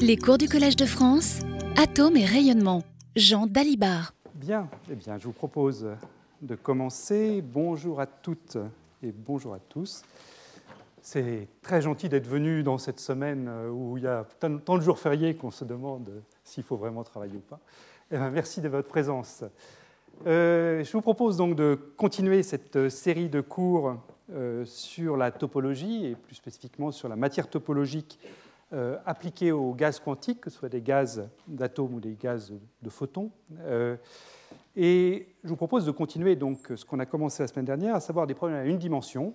Les cours du Collège de France, Atomes et rayonnement. Jean Dalibard. Bien, eh bien, je vous propose de commencer. Bonjour à toutes et bonjour à tous. C'est très gentil d'être venu dans cette semaine où il y a tant de jours fériés qu'on se demande s'il faut vraiment travailler ou pas. Eh merci de votre présence. Euh, je vous propose donc de continuer cette série de cours euh, sur la topologie et plus spécifiquement sur la matière topologique euh, aux gaz quantiques, que ce soit des gaz d'atomes ou des gaz de photons. et je vous propose de continuer donc ce qu'on a commencé la semaine dernière, à savoir des problèmes à une dimension.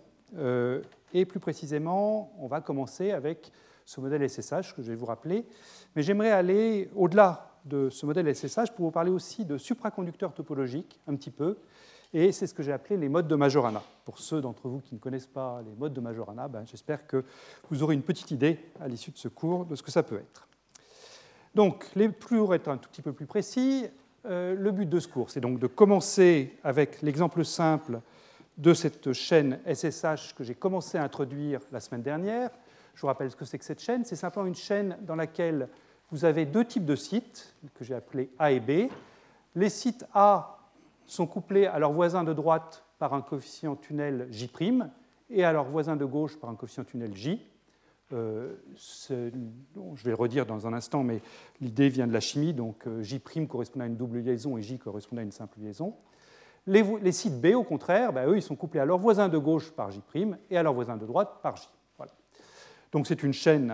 et plus précisément, on va commencer avec ce modèle SSH que je vais vous rappeler. Mais j'aimerais aller au-delà de ce modèle SSH pour vous parler aussi de supraconducteurs topologiques, un petit peu, et c'est ce que j'ai appelé les modes de Majorana. Pour ceux d'entre vous qui ne connaissent pas les modes de Majorana, ben, j'espère que vous aurez une petite idée à l'issue de ce cours de ce que ça peut être. Donc, les pour être un tout petit peu plus précis, euh, le but de ce cours, c'est donc de commencer avec l'exemple simple de cette chaîne SSH que j'ai commencé à introduire la semaine dernière. Je vous rappelle ce que c'est que cette chaîne. C'est simplement une chaîne dans laquelle vous avez deux types de sites que j'ai appelés A et B. Les sites A sont couplés à leur voisin de droite par un coefficient tunnel J' et à leur voisin de gauche par un coefficient tunnel J. Euh, je vais le redire dans un instant, mais l'idée vient de la chimie, donc euh, J' correspond à une double liaison et J correspond à une simple liaison. Les, sites B, au contraire, ben, eux, ils sont couplés à leur voisin de gauche par J' et à leur voisin de droite par J. Donc c'est une chaîne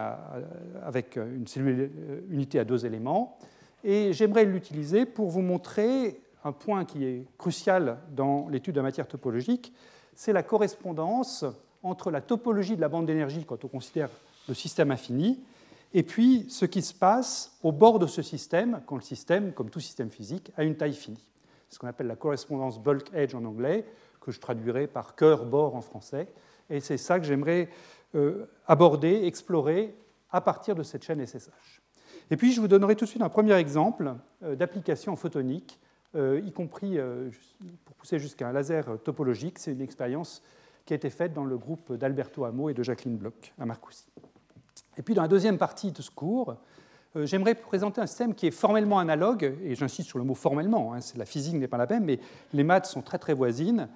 avec une euh, unité à deux éléments. Et j'aimerais l'utiliser pour vous montrer un point qui est crucial dans l'étude de la matière topologique, c'est la correspondance entre la topologie de la bande d'énergie quand on considère le système infini, et puis ce qui se passe au bord de ce système, quand le système, comme tout système physique, a une taille finie. C'est ce qu'on appelle la correspondance bulk edge en anglais, que je traduirai par cœur-bord en français. Et c'est ça que j'aimerais euh, aborder, explorer à partir de cette chaîne SSH. Et puis, je vous donnerai tout de suite un premier exemple euh, d'application photonique, y compris pour pousser jusqu'à un laser topologique. C'est une expérience qui a été faite dans le groupe d'Alberto Amo et de Jacqueline Bloch à Marcoussis. Et puis, dans la deuxième partie de ce cours, j'aimerais présenter un système qui est formellement analogue, et j'insiste sur le mot formellement, hein, la physique n'est pas la même, mais les maths sont très très voisines,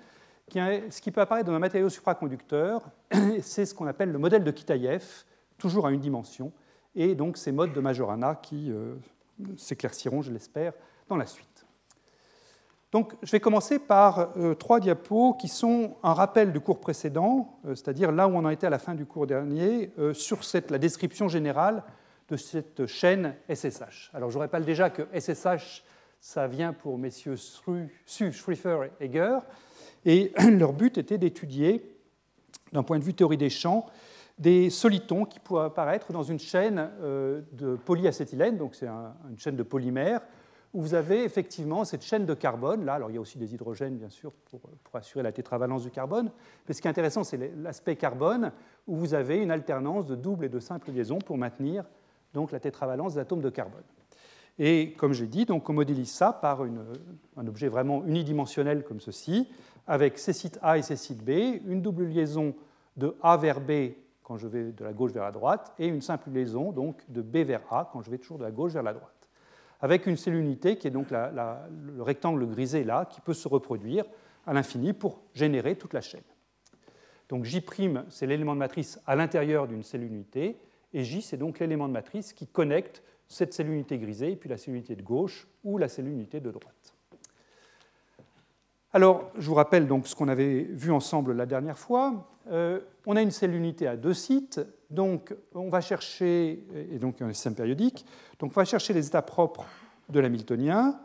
ce qui peut apparaître dans un matériau supraconducteur, c'est ce qu'on appelle le modèle de Kitaïev, toujours à une dimension, et donc ces modes de Majorana qui euh, s'éclairciront, je l'espère, dans la suite. Donc, je vais commencer par euh, trois diapos qui sont un rappel du cours précédent, euh, c'est-à-dire là où on en était à la fin du cours dernier, sur cette, la description générale de cette chaîne SSH. Alors, je rappelle déjà que SSH, ça vient pour messieurs Su, Schrieffer et Egger, et leur but était d'étudier, d'un point de vue théorie des champs, des solitons qui pourraient apparaître dans une chaîne euh, de polyacétylène, donc c'est une chaîne de polymères, où vous avez effectivement cette chaîne de carbone. Là, alors il y a aussi des hydrogènes, bien sûr, pour, assurer la tétravalence du carbone. Mais ce qui est intéressant, c'est l'aspect carbone, où vous avez une alternance de double et de simple liaison pour maintenir donc, la tétravalence des atomes de carbone. Et comme j'ai dit, donc, on modélise ça par un objet vraiment unidimensionnel comme ceci, avec ces sites A et ces sites B, une double liaison de A vers B quand je vais de la gauche vers la droite, et une simple liaison donc de B vers A quand je vais toujours de la gauche vers la droite. Avec une cellule unité qui est donc le rectangle grisé là, qui peut se reproduire à l'infini pour générer toute la chaîne. Donc J', c'est l'élément de matrice à l'intérieur d'une cellule unité, et J, c'est donc l'élément de matrice qui connecte cette cellule unité grisée et puis la cellule unité de gauche ou la cellule unité de droite. Alors, je vous rappelle donc ce qu'on avait vu ensemble la dernière fois. Euh, on a une cellule unité à deux sites, donc on va chercher, et donc un système périodique, donc on va chercher les états propres de l'hamiltonien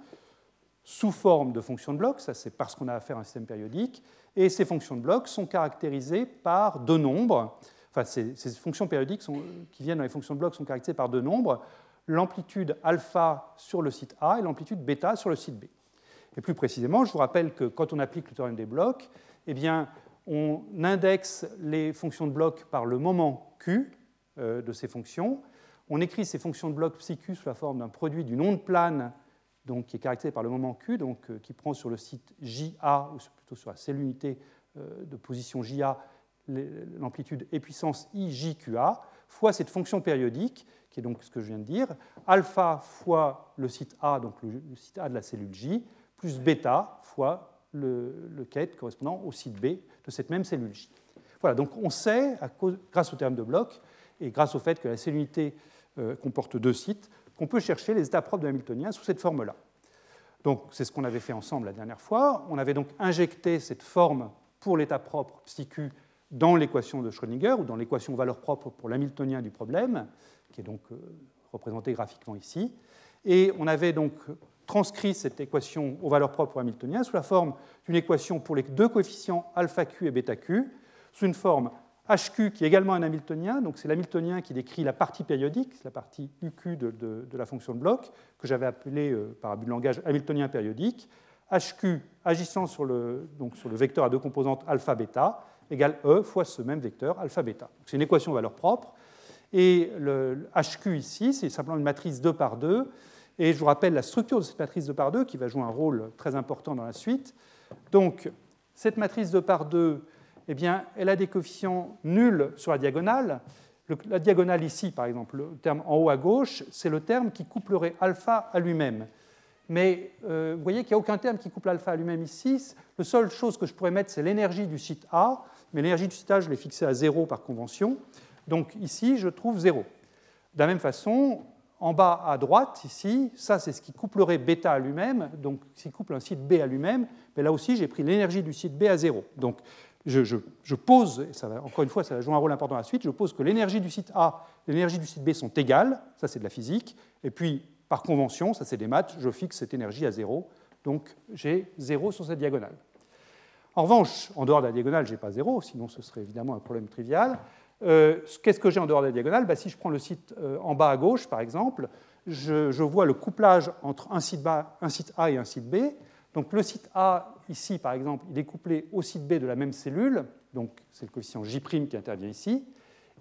sous forme de fonctions de bloc, ça c'est parce qu'on a affaire à un système périodique, et ces fonctions de bloc sont caractérisées par deux nombres, enfin ces, fonctions périodiques qui viennent dans les fonctions de bloc sont caractérisées par deux nombres, l'amplitude alpha sur le site A et l'amplitude bêta sur le site B. Et plus précisément, je vous rappelle que quand on applique le théorème des blocs, eh bien, on indexe les fonctions de bloc par le moment Q euh, de ces fonctions. On écrit ces fonctions de bloc psi Q sous la forme d'un produit d'une onde plane donc, qui est caractérisé par le moment Q, donc, euh, qui prend sur le site JA, ou plutôt sur la cellule unité euh, de position JA, l'amplitude et puissance IJQA, fois cette fonction périodique, qui est donc ce que je viens de dire, alpha fois le site A, donc le, site A de la cellule J, plus bêta fois le, quête correspondant au site B de cette même cellule J. Voilà, donc on sait, grâce au terme de bloc, et grâce au fait que la cellulité comporte deux sites, qu'on peut chercher les états propres de Hamiltonien sous cette forme-là. Donc c'est ce qu'on avait fait ensemble la dernière fois. On avait donc injecté cette forme pour l'état propre psi q dans l'équation de Schrödinger, ou dans l'équation valeur propre pour l'hamiltonien du problème, qui est donc euh, représenté graphiquement ici. Et on avait donc transcrit cette équation aux valeurs propres hamiltoniennes sous la forme d'une équation pour les deux coefficients alpha q et bêta q, sous une forme HQ qui est également un hamiltonien, donc c'est l'hamiltonien qui décrit la partie périodique, la partie UQ de, de, la fonction de bloc, que j'avais appelée euh, par abus de langage hamiltonien périodique. HQ agissant sur le, donc sur le vecteur à deux composantes alpha-bêta égale E fois ce même vecteur alpha-bêta. C'est une équation valeur propre. Et le HQ ici, c'est simplement une matrice 2 par 2. Et je vous rappelle la structure de cette matrice 2 par 2 qui va jouer un rôle très important dans la suite. Donc, cette matrice 2 par 2, eh bien, elle a des coefficients nuls sur la diagonale. la diagonale ici, par exemple, le terme en haut à gauche, c'est le terme qui couplerait alpha à lui-même. Mais euh, vous voyez qu'il n'y a aucun terme qui couple alpha à lui-même ici. La seule chose que je pourrais mettre, c'est l'énergie du site A, mais l'énergie du site A, je l'ai fixée à 0 par convention. Donc ici, je trouve 0. De la même façon, en bas à droite, ici, ça c'est ce qui couplerait bêta à lui-même, donc s'il couple un site B à lui-même, mais là aussi j'ai pris l'énergie du site B à 0. Donc je, pose, et encore une fois, ça va jouer un rôle important à la suite, je pose que l'énergie du site A et l'énergie du site B sont égales, ça c'est de la physique, et puis par convention, ça c'est des maths, je fixe cette énergie à zéro, donc j'ai zéro sur cette diagonale. En revanche, en dehors de la diagonale, je n'ai pas zéro, sinon ce serait évidemment un problème trivial. Euh, qu'est-ce que j'ai en dehors de la diagonale? Bah, Si je prends le site euh, en bas à gauche, par exemple, je, je vois le couplage entre un site, un site A et un site B. Donc le site A, ici par exemple, il est couplé au site B de la même cellule, donc c'est le coefficient J' qui intervient ici.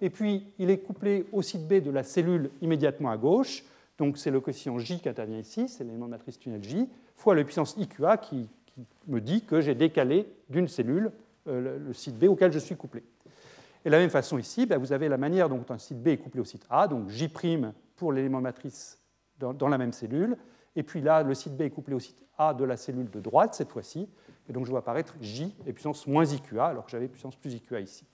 Et puis il est couplé au site B de la cellule immédiatement à gauche, donc c'est le coefficient J qui intervient ici, c'est l'élément de matrice tunnel J, fois la puissance IQA qui, me dit que j'ai décalé d'une cellule euh, le site B auquel je suis couplé. Et de la même façon ici, ben, vous avez la manière dont un site B est couplé au site A, donc J' pour l'élément de matrice dans la même cellule, et puis là, le site B est couplé au site A de la cellule de droite, cette fois-ci. Et donc je vois apparaître J et puissance moins IQA, alors que j'avais puissance plus IQA ici.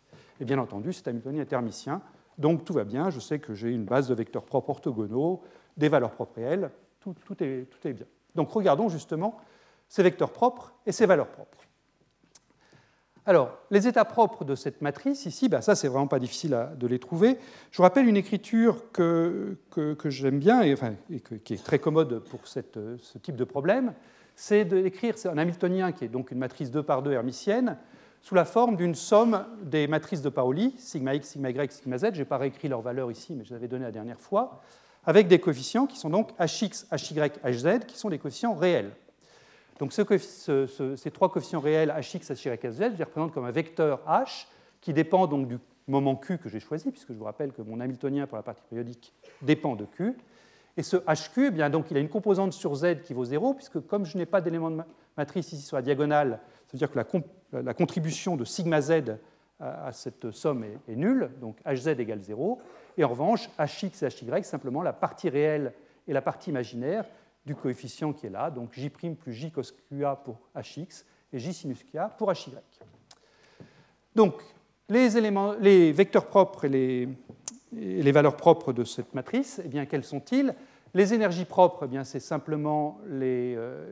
Et bien entendu, cet Hamiltonien est thermicien, donc tout va bien. Je sais que j'ai une base de vecteurs propres orthogonaux, des valeurs propres réelles, tout, est, tout est bien. Donc regardons justement ces vecteurs propres et ces valeurs propres. Alors, les états propres de cette matrice, ici, ben ça, c'est vraiment pas difficile de les trouver. Je vous rappelle une écriture que, que, j'aime bien et, qui est très commode pour ce type de problème. C'est d'écrire un Hamiltonien qui est donc une matrice 2 par 2 hermitienne sous la forme d'une somme des matrices de Pauli, sigma x, sigma y, sigma z. Je n'ai pas réécrit leurs valeurs ici, mais je les avais données la dernière fois, avec des coefficients qui sont donc hx, hy, hz, qui sont des coefficients réels. Donc ces trois coefficients réels hx, hy, hz, je les représente comme un vecteur h qui dépend donc du moment q que j'ai choisi, puisque je vous rappelle que mon Hamiltonien pour la partie périodique dépend de q. Et ce hq, eh bien, donc, il a une composante sur z qui vaut 0, puisque comme je n'ai pas d'élément de matrice ici sur la diagonale, ça veut dire que la, contribution de sigma z à, cette somme est, nulle, donc hz égale 0. Et en revanche, hx et hy, simplement la partie réelle et la partie imaginaire du coefficient qui est là, donc j' plus j cos qa pour hx et j sinus qa pour hy. Donc, les, éléments, les vecteurs propres et les, les, valeurs propres de cette matrice, eh bien, quels sont-ils? Les énergies propres, eh c'est simplement euh,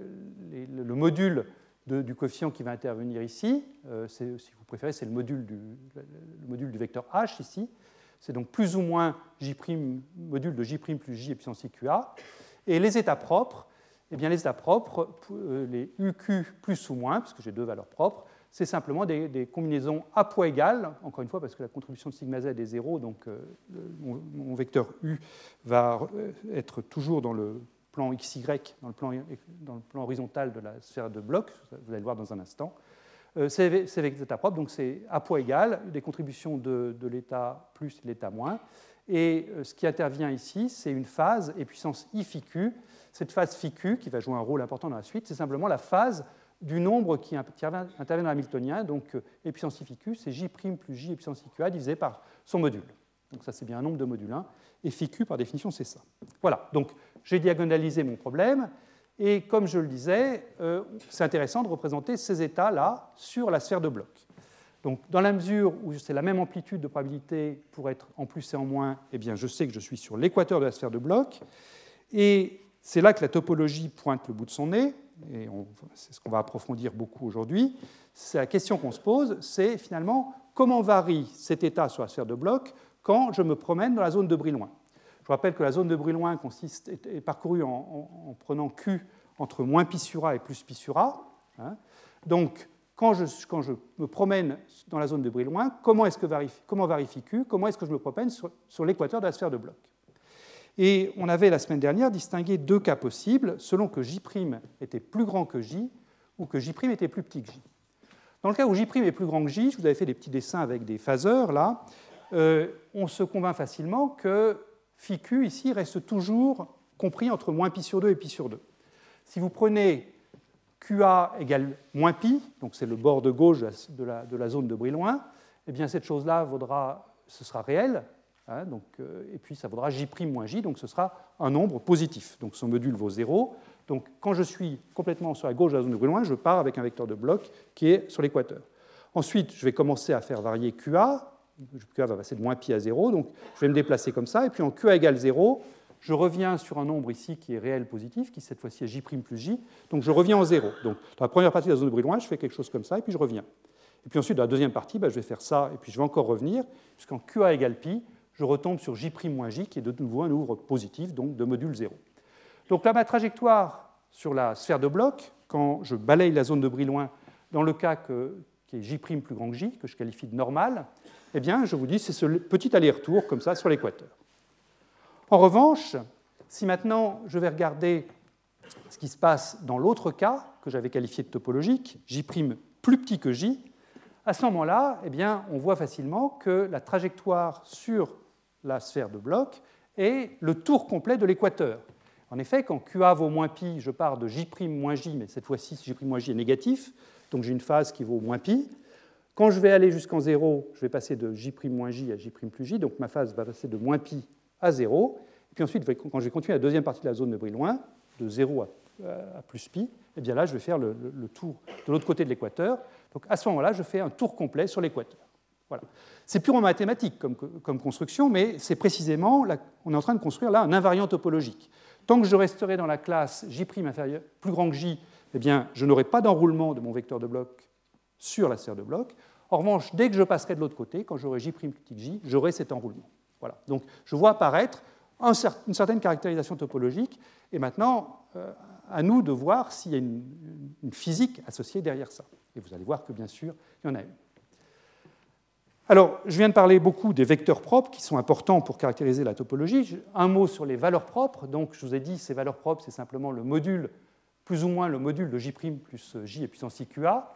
le module du coefficient qui va intervenir ici. Euh, si vous préférez, c'est le module, du, vecteur h ici. C'est donc plus ou moins j', module de j' plus j et puissance iqa. Et les états propres, eh bien, les états propres, euh, les UQ plus ou moins, parce que j'ai deux valeurs propres, c'est simplement des, combinaisons à poids égal, encore une fois parce que la contribution de sigma z est zéro, donc euh, mon, vecteur U va euh, être toujours dans le plan XY, dans le plan, dans le plan horizontal de la sphère de bloc, vous allez le voir dans un instant. c'est avec états propres, donc c'est à poids égal, des contributions de, l'état plus et l'état moins. Et euh, ce qui intervient ici, c'est une phase et puissance i phi q. Cette phase phi q, qui va jouer un rôle important dans la suite, c'est simplement la phase du nombre qui intervient dans l'hamiltonien. Donc, e puissance i phi q, c'est j' plus j et puissance iqa divisé par son module. Donc ça, c'est bien un nombre de module 1. Et q, par définition, c'est ça. Voilà, donc j'ai diagonalisé mon problème. Et comme je le disais, euh, c'est intéressant de représenter ces états-là sur la sphère de bloc. Donc, dans la mesure où c'est la même amplitude de probabilité pour être en plus et en moins, eh bien, je sais que je suis sur l'équateur de la sphère de bloc. Et c'est là que la topologie pointe le bout de son nez, et c'est ce qu'on va approfondir beaucoup aujourd'hui. La question qu'on se pose, c'est finalement comment varie cet état sur la sphère de bloc quand je me promène dans la zone de Brillouin. Je rappelle que la zone de Brillouin consiste, est, parcourue en, prenant Q entre moins pi sur A et plus pi sur A. Hein. Donc, quand je, me promène dans la zone de Brillouin, comment, est-ce varie, comment varie Q Comment est-ce que je me promène sur, sur l'équateur de la sphère de bloc? Et on avait la semaine dernière distingué deux cas possibles selon que J' était plus grand que J ou que J' était plus petit que J. Dans le cas où J' est plus grand que J, je vous avais fait des petits dessins avec des phaseurs là, euh, on se convainc facilement que phi q ici reste toujours compris entre moins pi sur 2 et pi sur 2. Si vous prenez QA égale moins pi, donc c'est le bord de gauche de la, zone de Brillouin, eh bien cette chose-là vaudra, ce sera réel, hein, donc, euh, et puis ça vaudra J' moins J, donc ce sera un nombre positif. Donc son module vaut 0. Donc quand je suis complètement sur la gauche de la zone de Brillouin, je pars avec un vecteur de bloc qui est sur l'équateur. Ensuite, je vais commencer à faire varier QA, QA va passer de moins pi à 0, donc je vais me déplacer comme ça, et puis en QA égale 0, je reviens sur un nombre ici qui est réel positif, qui cette fois-ci est J' plus J, donc je reviens en 0. Donc dans la première partie de la zone de Brillouin, je fais quelque chose comme ça, et puis je reviens. Et puis ensuite, dans la deuxième partie, bah, je vais faire ça, et puis je vais encore revenir, puisqu'en QA égale pi, je retombe sur J' moins J, qui est de nouveau un nombre positif, donc de module 0. Donc là, ma trajectoire sur la sphère de bloc, quand je balaye la zone de Brillouin, dans le cas qui est J' plus grand que J, que je qualifie de normal, eh bien, je vous dis, c'est ce petit aller-retour comme ça sur l'équateur. En revanche, si maintenant je vais regarder ce qui se passe dans l'autre cas que j'avais qualifié de topologique, J' plus petit que J, à ce moment-là, eh bien, on voit facilement que la trajectoire sur la sphère de bloc est le tour complet de l'équateur. En effet, quand QA vaut moins pi, je pars de J' moins J, mais cette fois-ci, J' moins J est négatif, donc j'ai une phase qui vaut moins pi. Quand je vais aller jusqu'en 0, je vais passer de J' moins J à J' plus J, donc ma phase va passer de moins pi à 0. Et puis ensuite, quand je vais continuer la deuxième partie de la zone de Brillouin, de 0 à, plus pi, et eh bien là, je vais faire le, tour de l'autre côté de l'équateur. Donc à ce moment-là, je fais un tour complet sur l'équateur. C'est purement mathématique comme, construction, mais c'est précisément, on est en train de construire là un invariant topologique. Tant que je resterai dans la classe J' inférieur, plus grand que J, eh bien, je n'aurai pas d'enroulement de mon vecteur de bloc sur la sphère de bloc. En revanche, dès que je passerai de l'autre côté, quand j'aurai J' petit j, j'aurai cet enroulement. Voilà. Donc je vois apparaître une certaine caractérisation topologique, et maintenant, euh, à nous de voir s'il y a une, physique associée derrière ça. Et vous allez voir que bien sûr, il y en a une. Alors, je viens de parler beaucoup des vecteurs propres qui sont importants pour caractériser la topologie. Un mot sur les valeurs propres. Donc, je vous ai dit, ces valeurs propres, c'est simplement le module, plus ou moins le module de J' plus J et puissance IQA.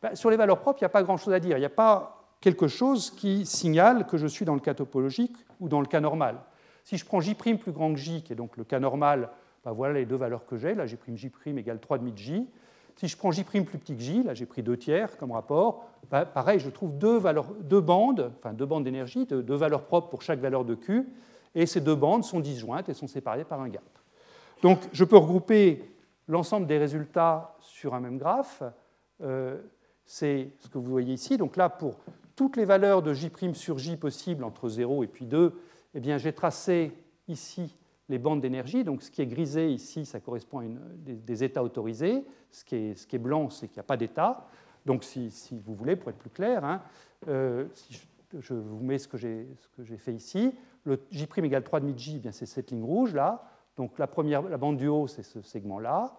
Ben, sur les valeurs propres, il n'y a pas grand-chose à dire. Il n'y a pas quelque chose qui signale que je suis dans le cas topologique ou dans le cas normal. Si je prends J' plus grand que J, qui est donc le cas normal, ben voilà les deux valeurs que j'ai. Là, pris J' égale 3,5 de J. Si je prends J' plus petit que J, là j'ai pris 2 tiers comme rapport, pareil, je trouve deux, valeurs, deux bandes, enfin deux bandes d'énergie, deux, valeurs propres pour chaque valeur de Q, et ces deux bandes sont disjointes et sont séparées par un gap. Donc je peux regrouper l'ensemble des résultats sur un même graphe. Euh, c'est ce que vous voyez ici. Donc là, pour toutes les valeurs de J' sur J possibles entre 0 et puis 2, eh j'ai tracé ici les bandes d'énergie. Donc ce qui est grisé ici, ça correspond à des, états autorisés. Ce qui est, blanc, c'est qu'il n'y a pas d'état. Donc si, vous voulez, pour être plus clair, hein, euh, si je, vous mets ce que j'ai fait ici, le J' égale 3,5 J, eh c'est cette ligne rouge là. Donc la, première, la bande du haut, c'est ce segment-là.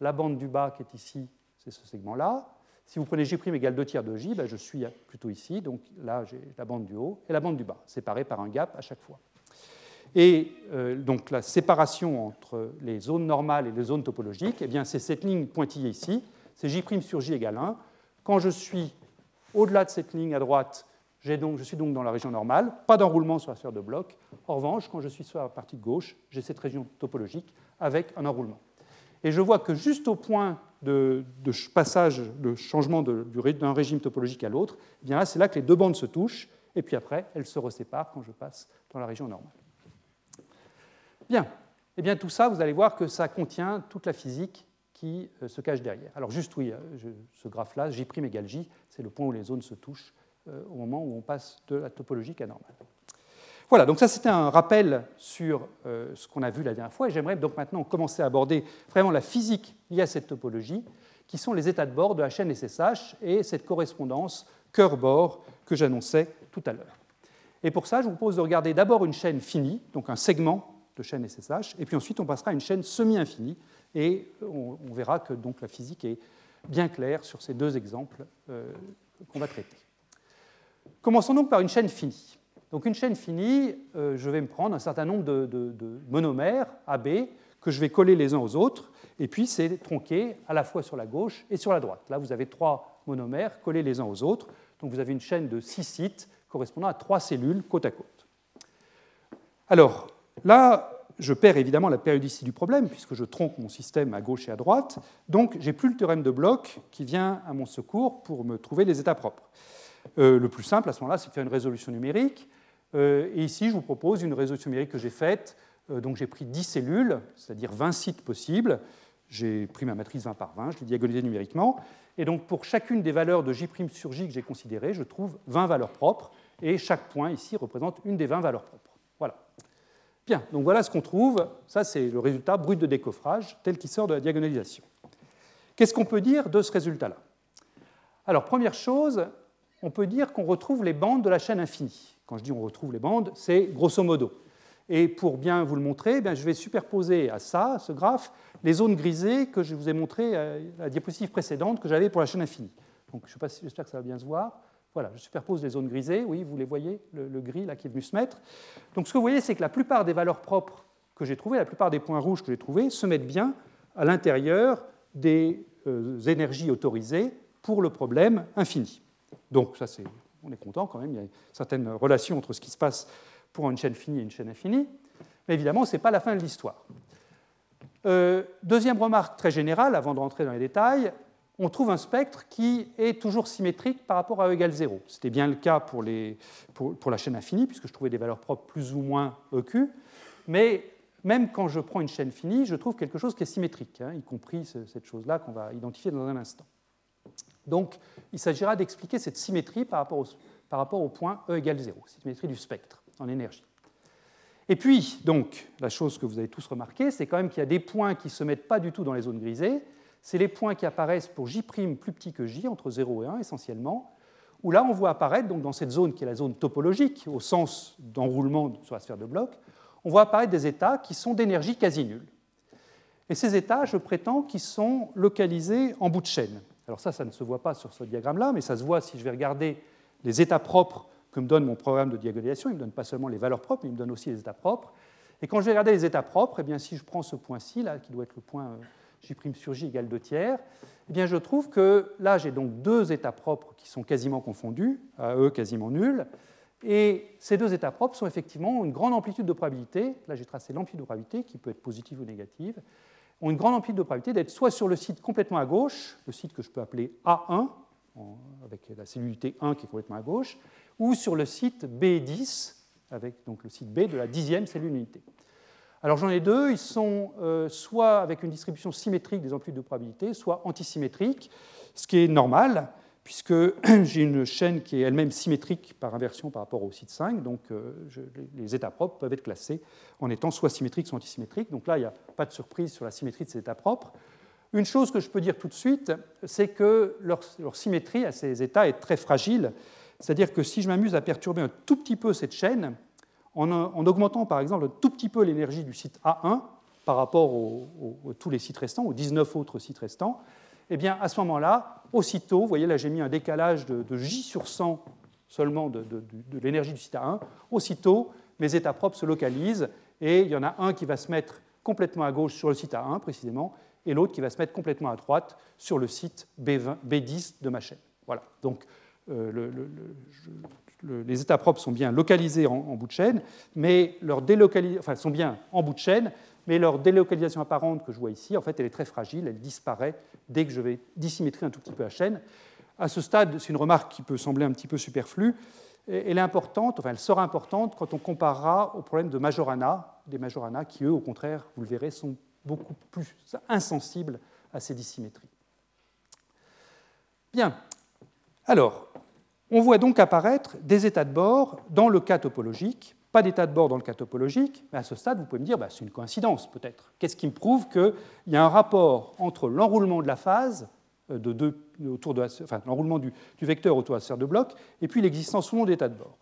La bande du bas qui est ici, c'est ce segment-là. Si vous prenez J' égale 2 tiers de J, ben je suis plutôt ici. Donc là, j'ai la bande du haut et la bande du bas, séparées par un gap à chaque fois. Et euh, donc la séparation entre les zones normales et les zones topologiques, eh c'est cette ligne pointillée ici. C'est J' sur J égale 1. Quand je suis au-delà de cette ligne à droite, donc, je suis donc dans la région normale, pas d'enroulement sur la sphère de bloc. En revanche, quand je suis sur la partie de gauche, j'ai cette région topologique avec un enroulement. Et je vois que juste au point de, passage, de changement d'un régime topologique à l'autre, eh c'est là que les deux bandes se touchent, et puis après, elles se reséparent quand je passe dans la région normale. Bien, eh bien tout ça, vous allez voir que ça contient toute la physique qui euh, se cache derrière. Alors juste oui, euh, ce graphe-là, J' égale J, c'est le point où les zones se touchent euh, au moment où on passe de la topologique à normale. Voilà, donc ça c'était un rappel sur ce qu'on a vu la dernière fois, et j'aimerais donc maintenant commencer à aborder vraiment la physique liée à cette topologie, qui sont les états de bord de la chaîne SSH et cette correspondance cœur-bord que j'annonçais tout à l'heure. Et pour ça, je vous propose de regarder d'abord une chaîne finie, donc un segment de chaîne SSH, et puis ensuite on passera à une chaîne semi-infinie, et on, verra que donc, la physique est bien claire sur ces deux exemples euh, qu'on va traiter. Commençons donc par une chaîne finie. Donc une chaîne finie, euh, je vais me prendre un certain nombre de, monomères AB que je vais coller les uns aux autres, et puis c'est tronqué à la fois sur la gauche et sur la droite. Là, vous avez trois monomères collés les uns aux autres, donc vous avez une chaîne de six sites correspondant à trois cellules côte à côte. Alors, là, je perds évidemment la périodicité du problème, puisque je tronque mon système à gauche et à droite. Donc, j'ai plus le théorème de Bloch qui vient à mon secours pour me trouver les états propres. Euh, le plus simple à ce moment-là, c'est de faire une résolution numérique. Euh, et ici, je vous propose une résolution numérique que j'ai faite. Euh, donc, j'ai pris 10 cellules, c'est-à-dire 20 sites possibles. J'ai pris ma matrice 20 par 20, je l'ai diagonalisé numériquement. Et donc, pour chacune des valeurs de J' sur J que j'ai considérées, je trouve 20 valeurs propres. Et chaque point ici représente une des 20 valeurs propres. Bien, donc voilà ce qu'on trouve. Ça, c'est le résultat brut de décoffrage tel qu'il sort de la diagonalisation. Qu'est-ce qu'on peut dire de ce résultat-là? Alors, première chose, on peut dire qu'on retrouve les bandes de la chaîne infinie. Quand je dis on retrouve les bandes, c'est grosso modo. Et pour bien vous le montrer, eh je vais superposer à ça, ce graphe, les zones grisées que je vous ai montrées à la diapositive précédente que j'avais pour la chaîne infinie. Donc, je j'espère que ça va bien se voir. Voilà, je superpose les zones grisées, oui, vous les voyez, le, gris là qui est venu se mettre. Donc ce que vous voyez, c'est que la plupart des valeurs propres que j'ai trouvées, la plupart des points rouges que j'ai trouvés, se mettent bien à l'intérieur des euh, énergies autorisées pour le problème infini. Donc ça, c'est, on est content quand même, il y a certaines relations entre ce qui se passe pour une chaîne finie et une chaîne infinie. Mais évidemment, ce n'est pas la fin de l'histoire. Euh, deuxième remarque très générale, avant de rentrer dans les détails, on trouve un spectre qui est toujours symétrique par rapport à E égale 0. C'était bien le cas pour, la chaîne infinie, puisque je trouvais des valeurs propres plus ou moins EQ. Mais même quand je prends une chaîne finie, je trouve quelque chose qui est symétrique, hein, y compris cette chose-là qu'on va identifier dans un instant. Donc, il s'agira d'expliquer cette symétrie par rapport, au, point E égale 0, symétrie du spectre en énergie. Et puis, donc, la chose que vous avez tous remarqué, c'est quand même qu'il y a des points qui ne se mettent pas du tout dans les zones grisées, c'est les points qui apparaissent pour J' plus petit que J, entre 0 et 1 essentiellement, où là on voit apparaître, donc dans cette zone qui est la zone topologique, au sens d'enroulement sur la sphère de bloc, on voit apparaître des états qui sont d'énergie quasi nulle. Et ces états, je prétends qu'ils sont localisés en bout de chaîne. Alors ça, ça ne se voit pas sur ce diagramme-là, mais ça se voit si je vais regarder les états propres que me donne mon programme de diagonalisation. Il me donne pas seulement les valeurs propres, mais il me donne aussi les états propres. Et quand je vais regarder les états propres, eh bien, si je prends ce point-ci, là, qui doit être le point euh, J' sur J égale 2 tiers, eh bien je trouve que là j'ai donc deux états propres qui sont quasiment confondus, à E quasiment nuls, et ces deux états propres sont effectivement une grande amplitude de probabilité, là j'ai tracé l'amplitude de probabilité qui peut être positive ou négative, ont une grande amplitude de probabilité d'être soit sur le site complètement à gauche, le site que je peux appeler A1, avec la cellulité 1 qui est complètement à gauche, ou sur le site B10, avec donc le site B de la dixième cellule unité. Alors j'en ai deux, ils sont euh, soit avec une distribution symétrique des amplitudes de probabilité, soit antisymétriques, ce qui est normal, puisque j'ai une chaîne qui est elle-même symétrique par inversion par rapport au site 5, donc euh, les états propres peuvent être classés en étant soit symétriques, soit antisymétriques. Donc là, il n'y a pas de surprise sur la symétrie de ces états propres. Une chose que je peux dire tout de suite, c'est que leur, leur symétrie à ces états est très fragile, c'est-à-dire que si je m'amuse à perturber un tout petit peu cette chaîne, en, augmentant par exemple un tout petit peu l'énergie du site A1 par rapport à tous les sites restants, aux 19 autres sites restants, eh bien à ce moment-là, aussitôt, vous voyez là j'ai mis un décalage de, J sur 100 seulement de, l'énergie du site A1, aussitôt mes états propres se localisent et il y en a un qui va se mettre complètement à gauche sur le site A1 précisément, et l'autre qui va se mettre complètement à droite sur le site B20, B10 de ma chaîne. Voilà. Donc euh, le, les états propres sont bien localisés en, bout de chaîne, mais leur délocalisation, apparente que je vois ici, en fait, elle est très fragile, elle disparaît dès que je vais dissymétrer un tout petit peu la chaîne. À ce stade, c'est une remarque qui peut sembler un petit peu superflue, elle est importante, enfin elle sera importante quand on comparera au problème de Majorana, des Majorana qui, eux, au contraire, vous le verrez, sont beaucoup plus insensibles à ces dissymétries. Bien. Alors, on voit donc apparaître des états de bord dans le cas topologique. Pas d'état de bord dans le cas topologique, mais à ce stade, vous pouvez me dire, bah, c'est une coïncidence peut-être. Qu'est-ce qui me prouve qu'il y a un rapport entre l'enroulement de la phase, euh, de deux, autour de l'enroulement du, vecteur autour de la sphère de bloc, et puis l'existence ou non d'état de bord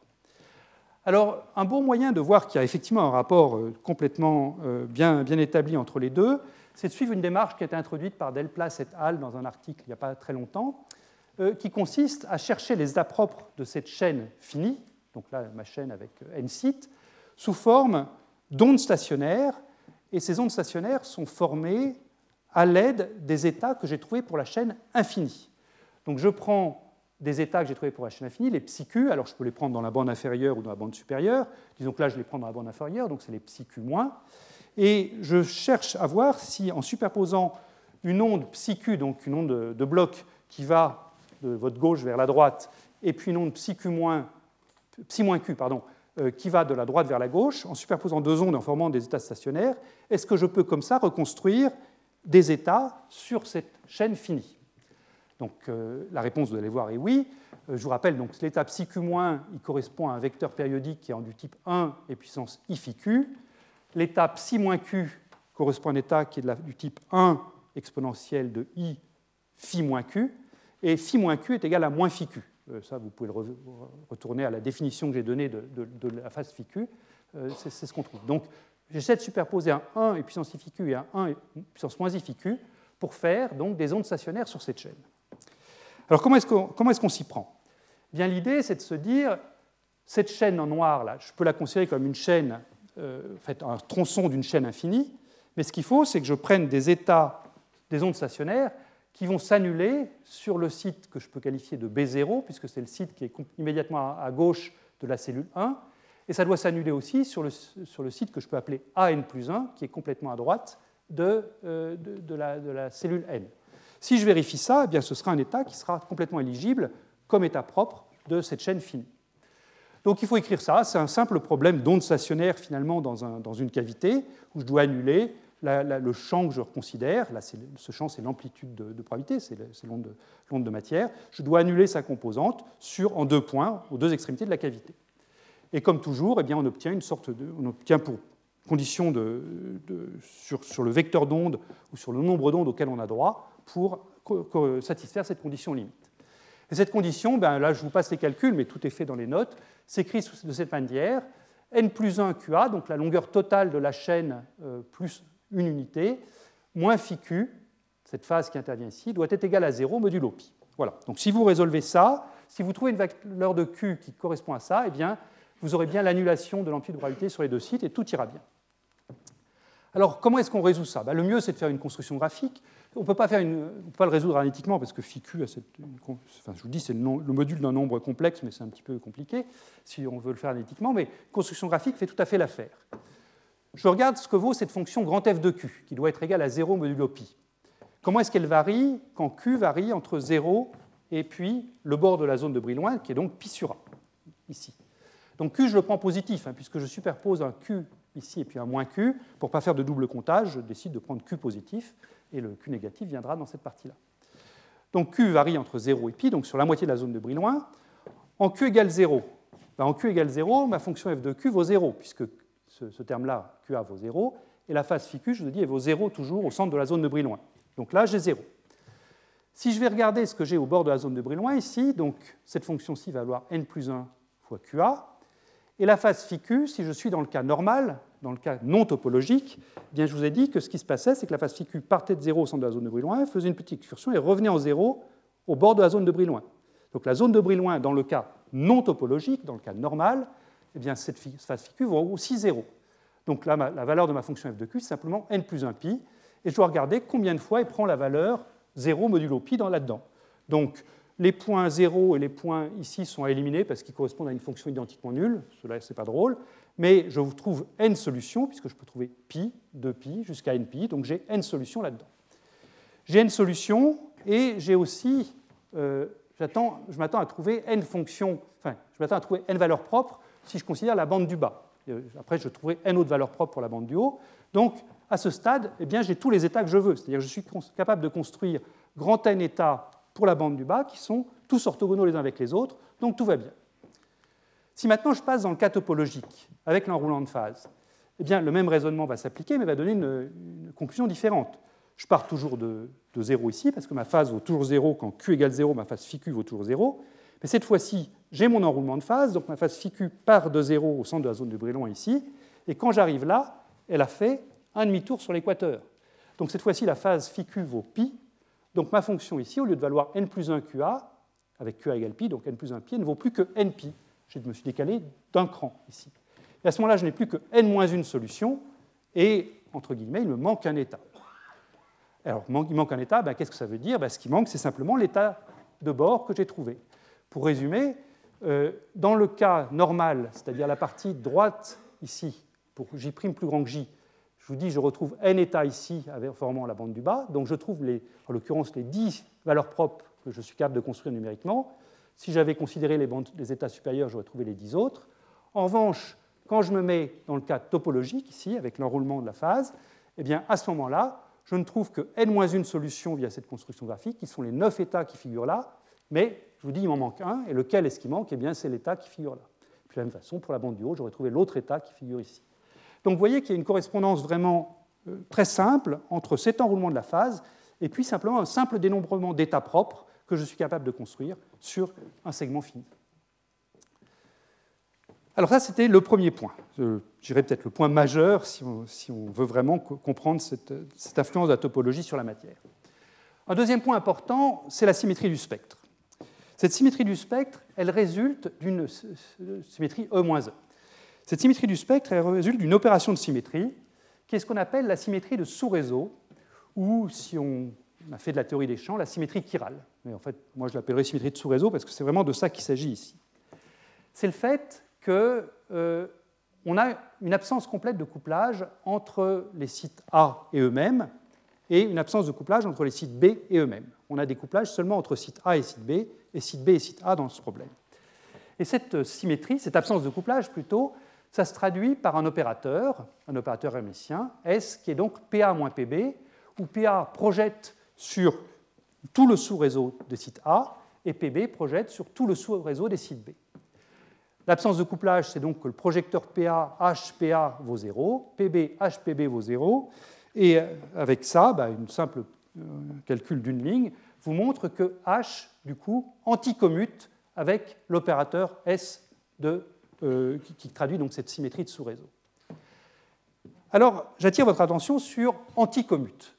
Alors, un bon moyen de voir qu'il y a effectivement un rapport euh, complètement euh, bien, établi entre les deux, c'est de suivre une démarche qui a été introduite par Delplace et al. dans un article il n'y a pas très longtemps, qui consiste à chercher les états propres de cette chaîne finie, donc là ma chaîne avec euh, n sites, sous forme d'ondes stationnaires, et ces ondes stationnaires sont formées à l'aide des états que j'ai trouvés pour la chaîne infinie. Donc je prends des états que j'ai trouvés pour la chaîne infinie, les psi-q, alors je peux les prendre dans la bande inférieure ou dans la bande supérieure, disons que là je les prends dans la bande inférieure, donc c'est les psi-q-, et je cherche à voir si en superposant une onde psi-q, donc une onde de bloc qui va de votre gauche vers la droite, et puis une onde psi q euh, qui va de la droite vers la gauche, en superposant deux ondes en formant des états stationnaires, est-ce que je peux comme ça reconstruire des états sur cette chaîne finie? Donc euh, la réponse, vous allez voir, est oui. Euh, je vous rappelle, donc l'état psi q il correspond à un vecteur périodique qui est du type 1 et puissance i phi q. L'état psi q correspond à un état qui est du type 1 exponentielle de i phi q et phi moins q est égal à moins phi q. Euh, ça, vous pouvez le retourner à la définition que j'ai donnée de, la phase phi q. Euh, c'est ce qu'on trouve. Donc, j'essaie de superposer un 1 et puissance i phi q et un 1 et puissance moins i phi q pour faire donc des ondes stationnaires sur cette chaîne. Alors, comment est-ce qu'on s'y prend? Eh Bien, l'idée, c'est de se dire, cette chaîne en noir, là, je peux la considérer comme une chaîne, euh, fait, un tronçon d'une chaîne infinie, mais ce qu'il faut, c'est que je prenne des états des ondes stationnaires qui vont s'annuler sur le site que je peux qualifier de B0, puisque c'est le site qui est immédiatement à gauche de la cellule 1, et ça doit s'annuler aussi sur le, sur le, site que je peux appeler AN plus 1, qui est complètement à droite de, euh, de, la, de, la, cellule N. Si je vérifie ça, eh bien, ce sera un état qui sera complètement éligible comme état propre de cette chaîne finie. Donc il faut écrire ça, c'est un simple problème d'onde stationnaire finalement dans, un, dans une cavité, où je dois annuler le champ que je reconsidère, là, ce champ c'est l'amplitude de, probabilité, c'est l'onde de, matière, je dois annuler sa composante sur, en deux points, aux deux extrémités de la cavité. Et comme toujours, eh bien, on obtient une sorte de, on obtient pour condition de, sur, le vecteur d'onde ou sur le nombre d'ondes auxquelles on a droit pour satisfaire cette condition limite. Et cette condition, ben là je vous passe les calculs, mais tout est fait dans les notes, s'écrit de cette manière n plus 1 QA, donc la longueur totale de la chaîne euh, plus une unité, moins phi cette phase qui intervient ici, doit être égale à 0 modulo pi. Voilà. Donc si vous résolvez ça, si vous trouvez une valeur de q qui correspond à ça, eh bien, vous aurez bien l'annulation de l'amplitude de probabilité sur les deux sites et tout ira bien. Alors, comment est-ce qu'on résout ça? Ben, Le mieux, c'est de faire une construction graphique. On ne peut pas le résoudre analytiquement parce que phi q, cette, enfin, je vous dis, c'est le, le, module d'un nombre complexe, mais c'est un petit peu compliqué si on veut le faire analytiquement. Mais construction graphique fait tout à fait l'affaire je regarde ce que vaut cette fonction grand f de q, qui doit être égale à 0 modulo pi. Comment est-ce qu'elle varie quand q varie entre 0 et puis le bord de la zone de Brillouin, qui est donc pi sur a, ici. Donc q, je le prends positif, hein, puisque je superpose un q ici et puis un moins q. Pour ne pas faire de double comptage, je décide de prendre q positif, et le q négatif viendra dans cette partie-là. Donc q varie entre 0 et pi, donc sur la moitié de la zone de Brillouin. En q égale 0, ben, en q égale 0, ma fonction f de q vaut 0, puisque ce, terme-là, QA vaut 0, et la phase phi je vous dis, elle vaut 0 toujours au centre de la zone de Brillouin. Donc là, j'ai 0. Si je vais regarder ce que j'ai au bord de la zone de Brillouin ici, donc cette fonction-ci va valoir n plus 1 fois QA, et la phase phi si je suis dans le cas normal, dans le cas non topologique, eh bien je vous ai dit que ce qui se passait, c'est que la phase phi partait de 0 au centre de la zone de Brillouin, faisait une petite excursion et revenait en 0 au bord de la zone de Brillouin. Donc la zone de Brillouin, dans le cas non topologique, dans le cas normal, eh bien, cette phase phi q vaut aussi 0. Donc là, la valeur de ma fonction f de q, c'est simplement n plus 1 pi. Et je dois regarder combien de fois elle prend la valeur 0 modulo pi dans là-dedans. Donc les points 0 et les points ici sont à éliminer parce qu'ils correspondent à une fonction identiquement nulle. Cela, c'est pas drôle. Mais je vous trouve n solutions, puisque je peux trouver pi, 2 pi, jusqu'à n pi. Donc j'ai n solutions là-dedans. J'ai n solutions et j'ai aussi, euh, je m'attends à trouver n fonctions, enfin, je atteindre à trouver n valeurs propres si je considère la bande du bas. Après, je trouverai n autres valeurs propres pour la bande du haut. Donc, à ce stade, eh bien, j'ai tous les états que je veux. C'est-à-dire que je suis capable de construire grand n états pour la bande du bas qui sont tous orthogonaux les uns avec les autres, donc tout va bien. Si maintenant je passe dans le cas topologique avec l'enroulant de phase, eh bien, le même raisonnement va s'appliquer, mais va donner une, conclusion différente. Je pars toujours de, de, 0 ici, parce que ma phase vaut toujours 0. Quand Q égale 0, ma phase phi Q vaut toujours 0. Mais cette fois-ci, j'ai mon enroulement de phase, donc ma phase phi Q part de 0 au centre de la zone de Brillouin ici. Et quand j'arrive là, elle a fait un demi-tour sur l'équateur. Donc cette fois-ci, la phase phi Q vaut pi. Donc ma fonction ici, au lieu de valoir n plus 1 QA, avec QA égale pi, donc n plus 1 pi, elle ne vaut plus que n pi. Je me suis décalé d'un cran ici. Et à ce moment-là, je n'ai plus que n-1 solution, et, entre guillemets, il me manque un état. Alors, il manque un état, ben, qu'est-ce que ça veut dire? Ben, Ce qui manque, c'est simplement l'état de bord que j'ai trouvé. Pour résumer, euh, dans le cas normal, c'est-à-dire la partie droite ici, pour j' plus grand que j, je vous dis, je retrouve n états ici, formant la bande du bas, donc je trouve, en l'occurrence, les 10 valeurs propres que je suis capable de construire numériquement. Si j'avais considéré les états supérieurs, j'aurais trouvé les 10 autres. En revanche, quand je me mets dans le cas topologique, ici, avec l'enroulement de la phase, eh bien, à ce moment-là, je ne trouve que n-1 solution via cette construction graphique, qui sont les 9 états qui figurent là, mais je vous dis, il m'en manque un, et lequel est-ce qui manque? Eh bien, c'est l'état qui figure là. Puis de la même façon, pour la bande du haut, j'aurais trouvé l'autre état qui figure ici. Donc vous voyez qu'il y a une correspondance vraiment euh, très simple entre cet enroulement de la phase et puis simplement un simple dénombrement d'états propres que je suis capable de construire sur un segment fini. Alors ça, c'était le premier point. Je dirais peut-être le point majeur si on, veut vraiment comprendre cette, influence de la topologie sur la matière. Un deuxième point important, c'est la symétrie du spectre. Cette symétrie du spectre, elle résulte d'une symétrie E-E. Cette symétrie du spectre, résulte d'une opération de symétrie, qui est ce qu'on appelle la symétrie de sous-réseau, ou si on a fait de la théorie des champs, la symétrie chirale. Mais en fait, moi je l'appellerais symétrie de sous-réseau parce que c'est vraiment de ça qu'il s'agit ici. C'est le fait qu'on euh, a une absence complète de couplage entre les sites A et eux-mêmes et une absence de couplage entre les sites B et eux-mêmes. On a des couplages seulement entre site A et site B et site B et site A dans ce problème. Et cette symétrie, cette absence de couplage plutôt, ça se traduit par un opérateur, un opérateur hermitien, S, qui est donc PA moins PB, où PA projette sur tout le sous-réseau des sites A et PB projette sur tout le sous-réseau des sites B. L'absence de couplage, c'est donc que le projecteur PA, HPA vaut 0, PB, HPB vaut 0, et euh, avec ça, bah, une simple euh, calcul d'une ligne vous montre que H, du coup, anticommute avec l'opérateur S euh, qui, traduit donc cette symétrie de sous-réseau. Alors, j'attire votre attention sur anticommute.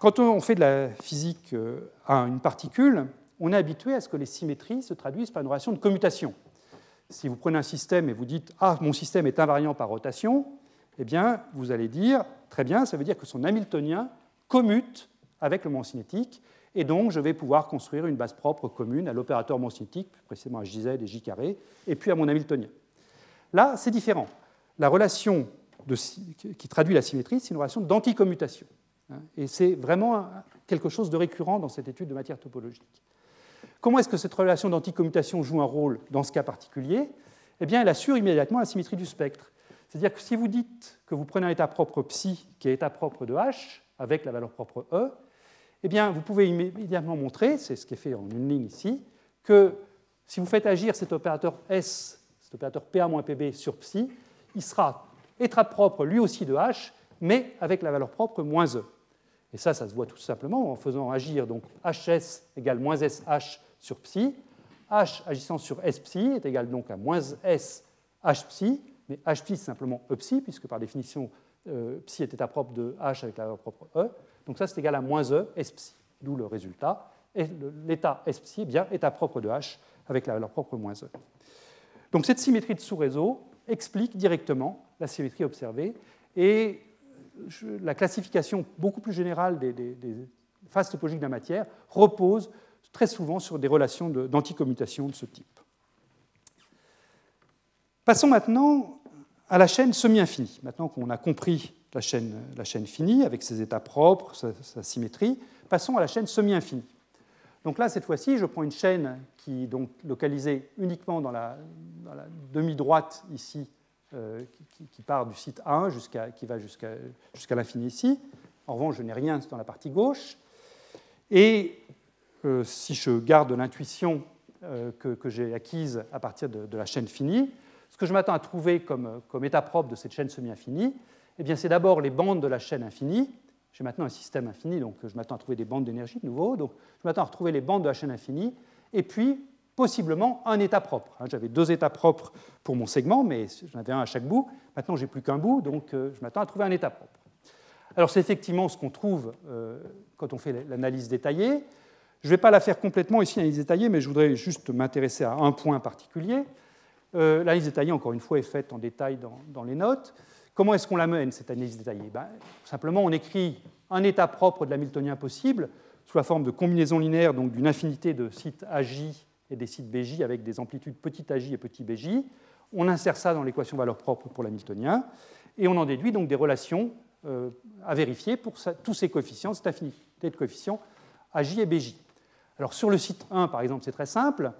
Quand on fait de la physique à une particule, on est habitué à ce que les symétries se traduisent par une relation de commutation si vous prenez un système et vous dites Ah, mon système est invariant par rotation, eh bien, vous allez dire Très bien, ça veut dire que son Hamiltonien commute avec le moment cinétique, et donc je vais pouvoir construire une base propre commune à l'opérateur moment cinétique, plus précisément à JZ et J carré, et puis à mon Hamiltonien. Là, c'est différent. La relation qui traduit la symétrie, c'est une relation d'anticommutation. Et c'est vraiment quelque chose de récurrent dans cette étude de matière topologique. Comment est-ce que cette relation d'anticommutation joue un rôle dans ce cas particulier? Eh bien, elle assure immédiatement la symétrie du spectre. C'est-à-dire que si vous dites que vous prenez un état propre psi qui est état propre de H avec la valeur propre E, eh bien, vous pouvez immédiatement montrer, c'est ce qui est fait en une ligne ici, que si vous faites agir cet opérateur S, cet opérateur PA-PB sur psi, il sera état propre lui aussi de H, mais avec la valeur propre moins E. Et ça, ça se voit tout simplement en faisant agir donc HS égale moins SH sur psi. H agissant sur S psi est égal donc à moins S H psi, mais H simplement E puisque par définition euh, psi est état propre de H avec la valeur propre E. Donc ça c'est égal à moins E S psi, d'où le résultat. L'état S est bien état propre de H avec la valeur propre moins E. Donc cette symétrie de sous-réseau explique directement la symétrie observée et la classification beaucoup plus générale des, phases topologiques de la matière repose très souvent sur des relations d'anticommutation de, ce type. Passons maintenant à la chaîne semi-infinie. Maintenant qu'on a compris la chaîne, finie avec ses états propres, sa, symétrie, passons à la chaîne semi-infinie. Donc là, cette fois-ci, je prends une chaîne qui est donc localisée uniquement dans la, demi-droite ici, euh, qui, part du site 1 jusqu'à, qui va jusqu'à, l'infini ici. En revanche, je n'ai rien dans la partie gauche. Et euh, si je garde l'intuition euh, que, j'ai acquise à partir de, la chaîne finie, ce que je m'attends à trouver comme, comme état propre de cette chaîne semi-infinie, eh c'est d'abord les bandes de la chaîne infinie, j'ai maintenant un système infini, donc je m'attends à trouver des bandes d'énergie de nouveau. Donc je m'attends à retrouver les bandes de la chaîne infinie. Et puis, possiblement, un état propre. Hein, j'avais deux états propres pour mon segment, mais j'en avais un à chaque bout. Maintenant, j'ai plus qu'un bout, donc euh, je m'attends à trouver un état propre. Alors, c'est effectivement ce qu'on trouve euh, quand on fait l'analyse détaillée. Je ne vais pas la faire complètement ici, l'analyse détaillée, mais je voudrais juste m'intéresser à un point particulier. Euh, l'analyse détaillée, encore une fois, est faite en détail dans les notes. Comment est-ce qu'on la mène, cette analyse détaillée ben, Simplement, on écrit un état propre de l'hamiltonien possible sous la forme de combinaison linéaire d'une infinité de sites AJ et des sites BJ avec des amplitudes petit AJ et petit BJ. On insère ça dans l'équation valeur propre pour l'hamiltonien et on en déduit donc des relations euh, à vérifier pour tous ces coefficients, cette infinité de coefficients AJ et BJ. Alors sur le site 1, par exemple, c'est très simple.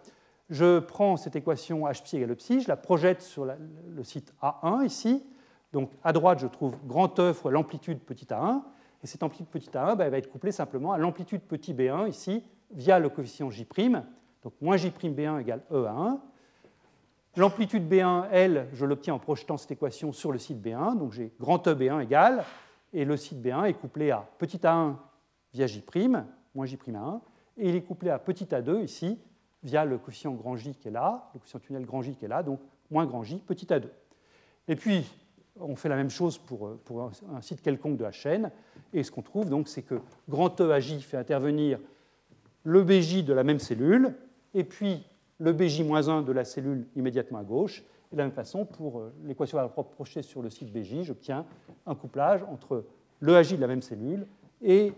Je prends cette équation H pi égale psi, je la projette sur le site A1 ici, donc à droite, je trouve grand E fois l'amplitude petit a1, et cette amplitude petit a1 bah, va être couplée simplement à l'amplitude petit b1 ici via le coefficient j'. Donc moins j'b1 égale e à 1. L'amplitude b1, elle, je l'obtiens en projetant cette équation sur le site b1, donc j'ai grand E b1 égale, et le site b1 est couplé à petit a1 via j', moins j' à 1, et il est couplé à petit a2 ici via le coefficient grand J qui est là, le coefficient tunnel grand J qui est là, donc moins grand J, petit a2. Et puis, on fait la même chose pour, un, site quelconque de la chaîne. Et ce qu'on trouve, donc, c'est que grand E AJ fait intervenir le BJ de la même cellule, et puis le BJ-1 de la cellule immédiatement à gauche. Et de la même façon, pour euh, l'équation à projetée sur le site BJ, j'obtiens un couplage entre le AJ de la même cellule et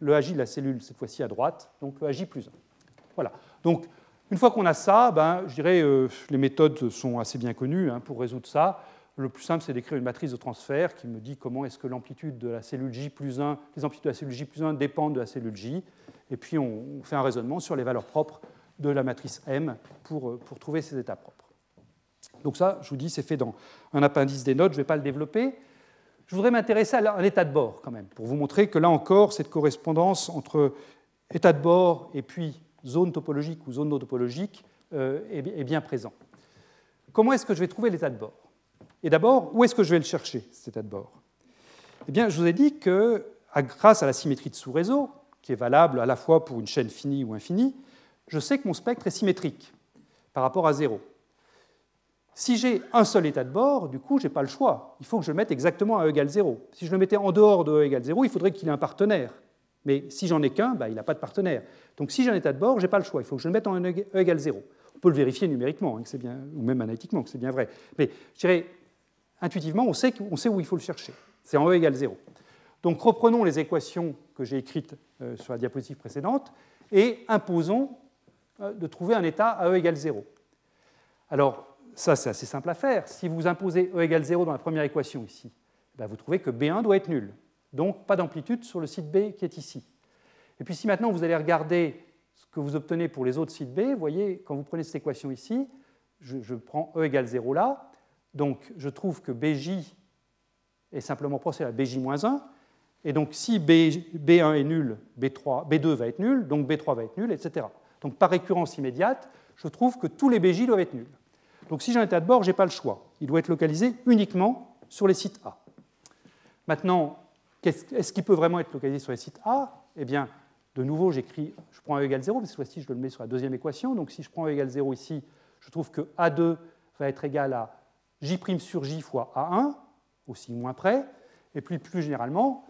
le AJ de la cellule, cette fois-ci à droite, donc le AJ plus 1. Voilà. Donc, une fois qu'on a ça, ben, je dirais euh, les méthodes sont assez bien connues hein, pour résoudre ça. Le plus simple, c'est d'écrire une matrice de transfert qui me dit comment est-ce que l'amplitude de la cellule J plus 1, les amplitudes de la cellule J plus 1 dépendent de la cellule J. Et puis on fait un raisonnement sur les valeurs propres de la matrice M pour, euh, pour trouver ces états propres. Donc ça, je vous dis, c'est fait dans un appendice des notes, je ne vais pas le développer. Je voudrais m'intéresser à un état de bord quand même, pour vous montrer que là encore, cette correspondance entre état de bord et puis zone topologique ou zone non topologique euh, est bien présente. Comment est-ce que je vais trouver l'état de bord? Et d'abord, où est-ce que je vais le chercher, cet état de bord? Eh bien, je vous ai dit que, grâce à la symétrie de sous-réseau, qui est valable à la fois pour une chaîne finie ou infinie, je sais que mon spectre est symétrique par rapport à zéro. Si j'ai un seul état de bord, du coup, je n'ai pas le choix. Il faut que je le mette exactement à E égale 0. Si je le mettais en dehors de E égale 0, il faudrait qu'il ait un partenaire. Mais si j'en ai qu'un, bah, il n'a pas de partenaire. Donc si j'ai un état de bord, je n'ai pas le choix. Il faut que je le mette en E égale 0. On peut le vérifier numériquement, hein, ou même analytiquement, que c'est bien vrai. Mais je dirais, intuitivement, on sait, où il faut le chercher. C'est en E égale 0. Donc reprenons les équations que j'ai écrites euh, sur la diapositive précédente et imposons euh, de trouver un état à E égale 0. Alors, ça, c'est assez simple à faire. Si vous imposez E égale 0 dans la première équation ici, ben, vous trouvez que B1 doit être nul. Donc, pas d'amplitude sur le site B qui est ici. Et puis, si maintenant vous allez regarder ce que vous obtenez pour les autres sites B, vous voyez, quand vous prenez cette équation ici, je, prends E égale 0 là, donc je trouve que BJ est simplement proportionnel à BJ-1. Et donc si B, 1 est nul, B3, B2 va être nul, donc B3 va être nul, etc. Donc par récurrence immédiate, je trouve que tous les BJ doivent être nuls. Donc si j'ai un état de bord, je n'ai pas le choix. Il doit être localisé uniquement sur les sites A. Maintenant, est-ce qu'il peut vraiment être localisé sur les sites A? Eh bien, de nouveau, j'écris, je prends E égale 0, mais cette fois-ci, je le mets sur la deuxième équation. Donc si je prends E égale 0 ici, je trouve que A2 va être égal à J' sur J fois A1, aussi moins près, et puis plus généralement,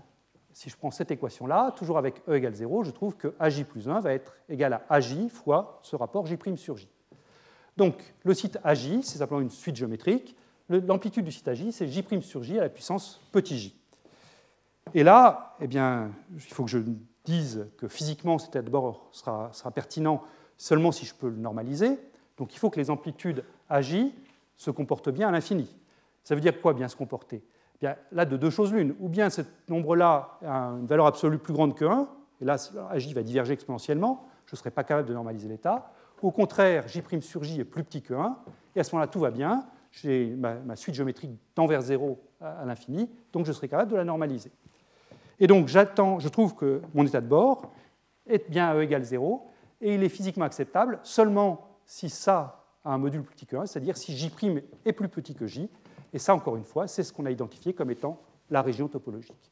si je prends cette équation-là, toujours avec E égale 0, je trouve que AJ plus 1 va être égal à AJ fois ce rapport J' sur J. Donc le site AJ, c'est simplement une suite géométrique. L'amplitude du site AJ, c'est J' sur J à la puissance petit j. Et là, eh bien, il faut que je dise que physiquement, cet d'abord sera, sera pertinent seulement si je peux le normaliser. Donc il faut que les amplitudes AJ se comporte bien à l'infini. Ça veut dire quoi bien se comporter? Eh bien, Là, de deux choses l'une. Ou bien ce nombre-là a une valeur absolue plus grande que 1, et là, AJ va diverger exponentiellement, je ne serai pas capable de normaliser l'état. Au contraire, J' sur J est plus petit que 1, et à ce moment-là, tout va bien. J'ai ma, suite géométrique tend vers 0 à, l'infini, donc je serai capable de la normaliser. Et donc j'attends, je trouve que mon état de bord est bien à E égale 0, et il est physiquement acceptable seulement si ça a un module plus petit que 1, c'est-à-dire si J' est plus petit que J, et ça, encore une fois, c'est ce qu'on a identifié comme étant la région topologique.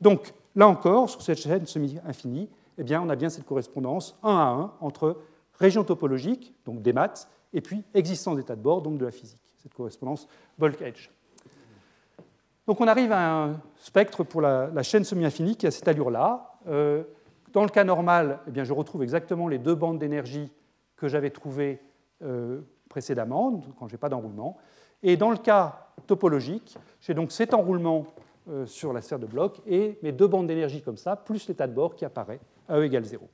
Donc, là encore, sur cette chaîne semi-infinie, eh bien, on a bien cette correspondance 1 à 1 entre région topologique, donc des maths, et puis existence d'état de bord, donc de la physique, cette correspondance bulk-edge. Donc on arrive à un spectre pour la, chaîne semi-infinie qui a cette allure-là. Euh, dans le cas normal, eh bien, je retrouve exactement les deux bandes d'énergie que j'avais trouvées euh, précédemment, quand je n'ai pas d'enroulement. Et dans le cas topologique, j'ai donc cet enroulement euh, sur la sphère de bloc et mes deux bandes d'énergie comme ça, plus l'état de bord qui apparaît à E égale 0.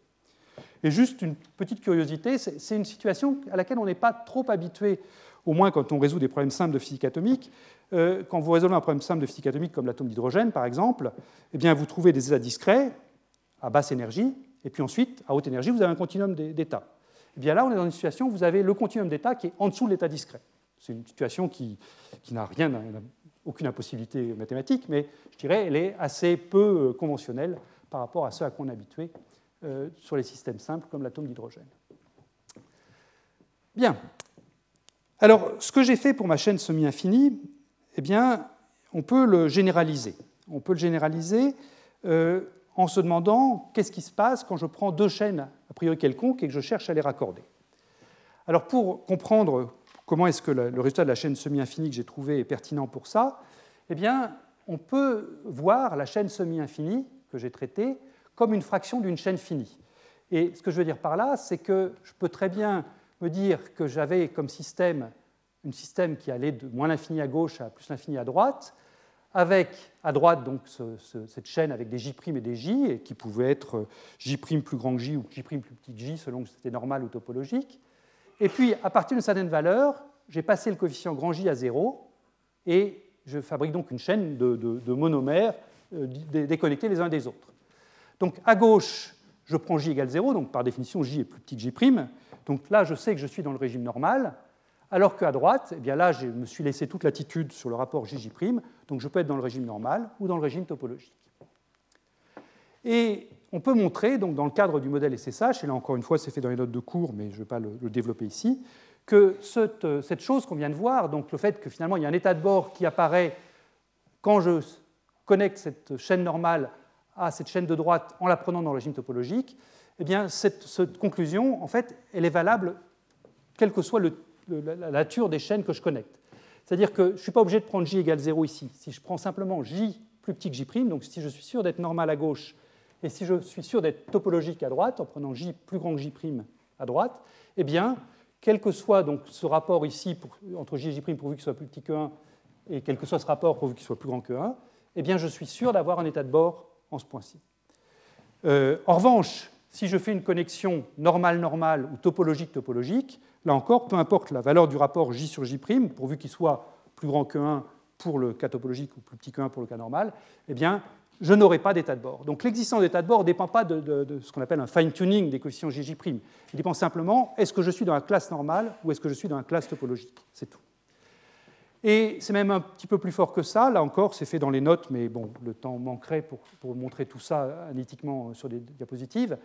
Et juste une petite curiosité, c'est une situation à laquelle on n'est pas trop habitué, au moins quand on résout des problèmes simples de physique atomique. Euh, quand vous résolvez un problème simple de physique atomique comme l'atome d'hydrogène, par exemple, eh bien, vous trouvez des états discrets à basse énergie, et puis ensuite, à haute énergie, vous avez un continuum d'états. Eh bien là, on est dans une situation où vous avez le continuum d'états qui est en dessous de l'état discret. C'est une situation qui, n'a rien, aucune impossibilité mathématique, mais je dirais elle est assez peu euh, conventionnelle par rapport à ce à quoi on est habitué euh, sur les systèmes simples comme l'atome d'hydrogène. Bien. Alors, ce que j'ai fait pour ma chaîne semi-infinie, eh bien, on peut le généraliser. On peut le généraliser euh, en se demandant qu'est-ce qui se passe quand je prends deux chaînes a priori quelconques et que je cherche à les raccorder. Alors, pour comprendre Comment est-ce que le résultat de la chaîne semi-infinie que j'ai trouvé est pertinent pour ça Eh bien, on peut voir la chaîne semi-infinie que j'ai traitée comme une fraction d'une chaîne finie. Et ce que je veux dire par là, c'est que je peux très bien me dire que j'avais comme système un système qui allait de moins l'infini à gauche à plus l'infini à droite, avec à droite donc cette chaîne avec des J' et des J, et qui pouvaient être J' plus grand que J ou J' plus petit que J selon que c'était normal ou topologique. Et puis, à partir d'une certaine valeur, j'ai passé le coefficient grand J à 0 et je fabrique donc une chaîne de, monomères euh, déconnectés les uns des autres. Donc, à gauche, je prends J égale 0, donc par définition, J est plus petit que J'. Donc là, je sais que je suis dans le régime normal, alors qu'à droite, eh bien là, je me suis laissé toute latitude sur le rapport JJ', donc je peux être dans le régime normal ou dans le régime topologique. Et on peut montrer, donc, dans le cadre du modèle SSH, et là encore une fois c'est fait dans les notes de cours, mais je ne vais pas le, développer ici, que cette, chose qu'on vient de voir, donc le fait que finalement il y a un état de bord qui apparaît quand je connecte cette chaîne normale à cette chaîne de droite en la prenant dans le régime topologique, eh bien cette, conclusion, en fait, elle est valable quelle que soit la nature des chaînes que je connecte. C'est-à-dire que je ne suis pas obligé de prendre j égale 0 ici. Si je prends simplement j plus petit que j', donc si je suis sûr d'être normal à gauche et si je suis sûr d'être topologique à droite, en prenant J plus grand que J' à droite, eh bien, quel que soit donc ce rapport ici entre J et J' pourvu qu'il soit plus petit que 1, et quel que soit ce rapport pourvu qu'il soit plus grand que 1, eh bien, je suis sûr d'avoir un état de bord en point-ci. Euh, en revanche, si je fais une connexion normale-normale ou topologique-topologique, là encore, peu importe la valeur du rapport J sur J', pourvu qu'il soit plus grand que 1 pour le cas topologique ou plus petit que 1 pour le cas normal, eh bien, je n'aurai pas d'état de bord. Donc l'existence d'état de bord ne dépend pas de, ce qu'on appelle un fine-tuning des coefficients JJ'. Il dépend simplement est-ce que je suis dans la classe normale ou est-ce que je suis dans la classe topologique? C'est tout. Et c'est même un petit peu plus fort que ça. Là encore, c'est fait dans les notes, mais bon, le temps manquerait pour, montrer tout ça analytiquement sur des diapositives.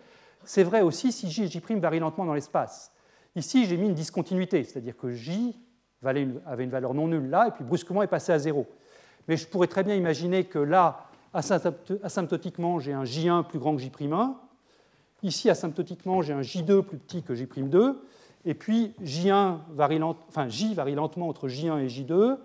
C'est vrai aussi si J et J' varient lentement dans l'espace. Ici, j'ai mis une discontinuité, c'est-à-dire que J avait une valeur non nulle là, et puis brusquement est passé à zéro. Mais je pourrais très bien imaginer que là, asymptotiquement, j'ai un J1 plus grand que J'1. Ici, asymptotiquement, j'ai un J2 plus petit que J'2. Et puis, J1 varie enfin, J varie lentement entre J1 et J2.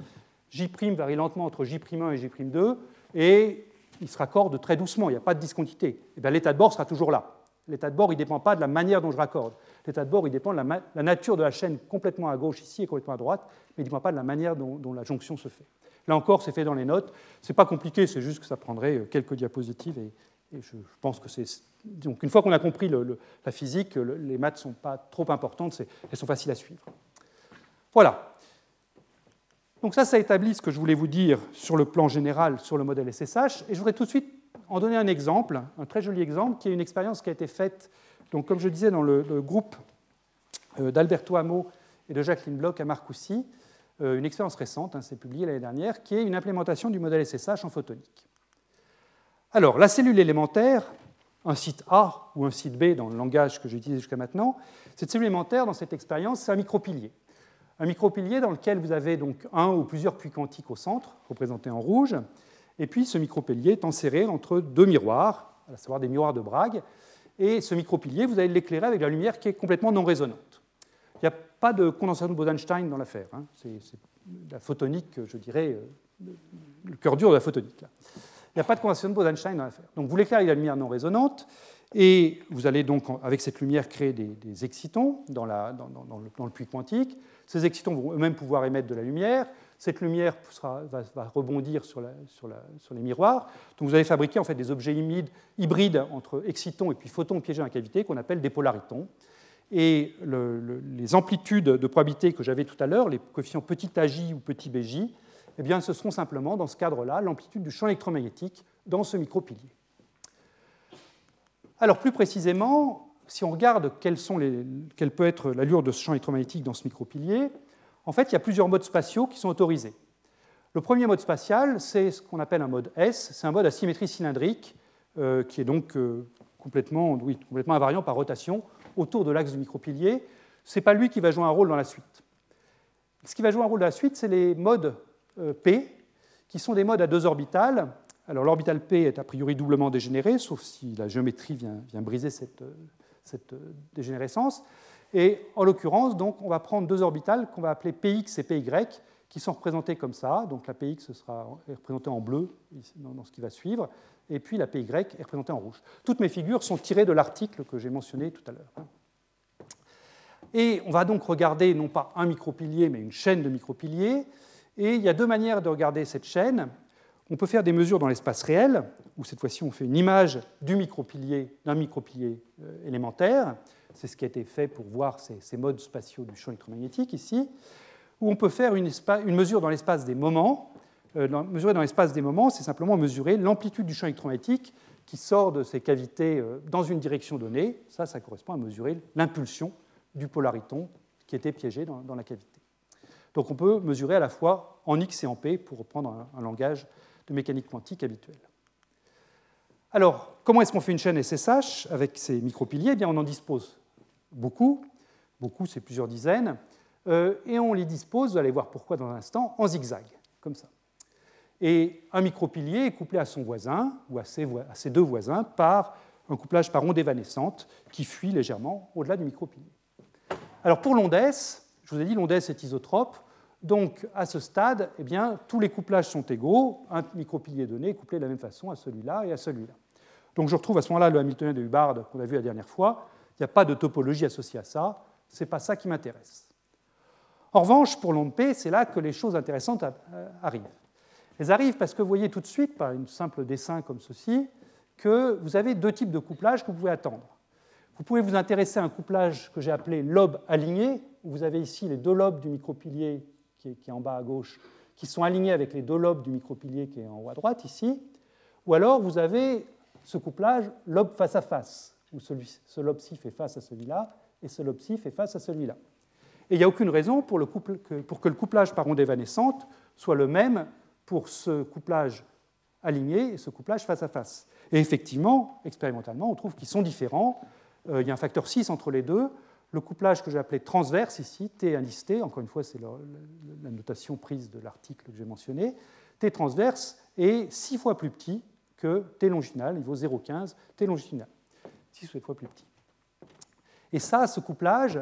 J' varie lentement entre J'1 et J'2. Et il se raccorde très doucement, il n'y a pas de discontinuité. Eh l'état de bord sera toujours là. L'état de bord, il ne dépend pas de la manière dont je raccorde. L'état de bord, il dépend de la, nature de la chaîne complètement à gauche ici et complètement à droite, mais il ne dépend pas de la manière dont la jonction se fait. Là encore, c'est fait dans les notes. Ce n'est pas compliqué, c'est juste que ça prendrait euh, quelques diapositives. Et, je, pense que c'est. Donc, une fois qu'on a compris la physique, les maths ne sont pas trop importantes, elles sont faciles à suivre. Voilà. Donc, ça, ça établit ce que je voulais vous dire sur le plan général sur le modèle SSH. Et je voudrais tout de suite en donner un exemple, un très joli exemple, qui est une expérience qui a été faite Donc, comme je disais, dans le, groupe euh, d'Alberto Amo et de Jacqueline Bloch à Marcoussis, euh, une expérience récente, hein, c'est publié l'année dernière, qui est une implémentation du modèle SSH en photonique. Alors, la cellule élémentaire, un site A ou un site B dans le langage que j'ai utilisé jusqu'à maintenant, cette cellule élémentaire, dans cette expérience, c'est un micropilier. Un micropilier dans lequel vous avez donc un ou plusieurs puits quantiques au centre, représentés en rouge, et puis ce micropilier est enserré entre deux miroirs, à savoir des miroirs de Bragg, et ce micropilier, vous allez l'éclairer avec la lumière qui est complètement non résonante. Il n'y a pas de condensation de Bose-Einstein dans l'affaire. Hein. C'est la photonique, je dirais, euh, le cœur dur de la photonique. Il n'y a pas de condensation de Bose-Einstein dans l'affaire. Donc vous l'éclairez la lumière non résonante, et vous allez donc, avec cette lumière, créer des, excitons dans, le, puits quantique. Ces excitons vont eux-mêmes pouvoir émettre de la lumière. Cette lumière va, rebondir sur, les miroirs. Donc vous allez fabriquer en fait des objets hybrides entre excitons et puis photons piégés dans la cavité qu'on appelle des polaritons. Et les amplitudes de probabilité que j'avais tout à l'heure, les coefficients petit aj ou petit bj, eh bien, ce seront simplement, dans ce cadre-là, l'amplitude du champ électromagnétique dans ce micropilier. Alors, plus précisément, si on regarde quelle peut être l'allure de ce champ électromagnétique dans ce micropilier, en fait, il y a plusieurs modes spatiaux qui sont autorisés. Le premier mode spatial, c'est ce qu'on appelle un mode S, c'est un mode à symétrie cylindrique, euh, qui est donc euh, complètement, oui, complètement invariant par rotation autour de l'axe du micropilier. Ce n'est pas lui qui va jouer un rôle dans la suite. Ce qui va jouer un rôle dans la suite, c'est les modes P, qui sont des modes à deux orbitales. Alors l'orbital P est a priori doublement dégénéré, sauf si la géométrie vient, briser cette, cette dégénérescence. Et en l'occurrence, donc, on va prendre deux orbitales qu'on va appeler Px et Py, qui sont représentées comme ça. Donc la Px sera représentée en bleu dans ce qui va suivre, et puis la Py est représentée en rouge. Toutes mes figures sont tirées de l'article que j'ai mentionné tout à l'heure. Et on va donc regarder non pas un micropilier, mais une chaîne de micropiliers. Et il y a deux manières de regarder cette chaîne. On peut faire des mesures dans l'espace réel, où cette fois-ci on fait une image du micropilier, d'un micropilier euh, élémentaire. C'est ce qui a été fait pour voir ces, modes spatiaux du champ électromagnétique ici, où on peut faire une, mesure dans l'espace des moments. Euh, mesurer dans l'espace des moments, c'est simplement mesurer l'amplitude du champ électromagnétique qui sort de ces cavités euh, dans une direction donnée. Ça, ça correspond à mesurer l'impulsion du polariton qui était piégé dans, la cavité. Donc on peut mesurer à la fois en X et en P pour reprendre un langage de mécanique quantique habituel. Alors, comment est-ce qu'on fait une chaîne SSH avec ces micropiliers? Eh bien, On en dispose beaucoup, beaucoup c'est plusieurs dizaines, euh, et on les dispose, vous allez voir pourquoi dans un instant, en zigzag, comme ça. Et un micropilier est couplé à son voisin, ou à ses, deux voisins, par un couplage par onde évanescente qui fuit légèrement au-delà du micropilier. Alors pour l'onde je vous ai dit l'onde est isotrope, donc à ce stade, eh bien, tous les couplages sont égaux, un micropilier donné est couplé de la même façon à celui-là et à celui-là. Donc je retrouve à ce moment-là le Hamiltonien de Hubbard qu'on a vu la dernière fois, il n'y a pas de topologie associée à ça. Ce n'est pas ça qui m'intéresse. En revanche, pour l'onde P, c'est là que les choses intéressantes euh, arrivent. Elles arrivent parce que vous voyez tout de suite, par un simple dessin comme ceci, que vous avez deux types de couplage que vous pouvez attendre. Vous pouvez vous intéresser à un couplage que j'ai appelé lobe aligné, où vous avez ici les deux lobes du micropilier qui est, en bas à gauche, qui sont alignés avec les deux lobes du micropilier qui est en haut à droite ici. Ou alors vous avez ce couplage lobe face à face, où ce lobe-ci fait face à celui-là et ce lobe-ci fait face à celui-là. Et il n'y a aucune raison pour, que, le couplage par onde évanescente soit le même pour ce couplage aligné et ce couplage face à face. Et effectivement, expérimentalement, on trouve qu'ils sont différents. Euh, il y a un facteur 6 entre les deux. Le couplage que j'ai appelé transverse ici, T indice T, encore une fois, c'est la notation prise de l'article que j'ai mentionné, T transverse est 6 fois plus petit que T longitudinal, il vaut 0,15, T longitudinal. 6 fois plus petit. Et ça, ce couplage,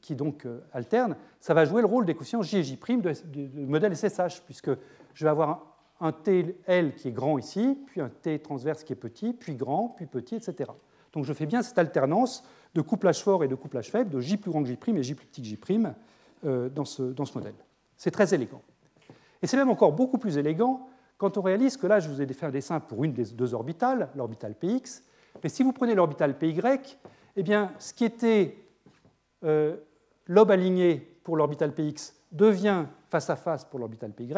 qui donc euh, alterne, ça va jouer le rôle des coefficients J et J' du modèle SSH, puisque je vais avoir un TL qui est grand ici, puis un T transverse qui est petit, puis grand, puis petit, etc. Donc je fais bien cette alternance de couplage fort et de couplage faible, de J plus grand que J' et J plus petit que J' euh, dans, ce, modèle. C'est très élégant. Et c'est même encore beaucoup plus élégant quand on réalise que là, je vous ai fait un dessin pour une des deux orbitales, l'orbitale Px, mais si vous prenez l'orbital PY, eh bien, ce qui était euh, lobe aligné pour l'orbital Px devient face à face pour l'orbital PY,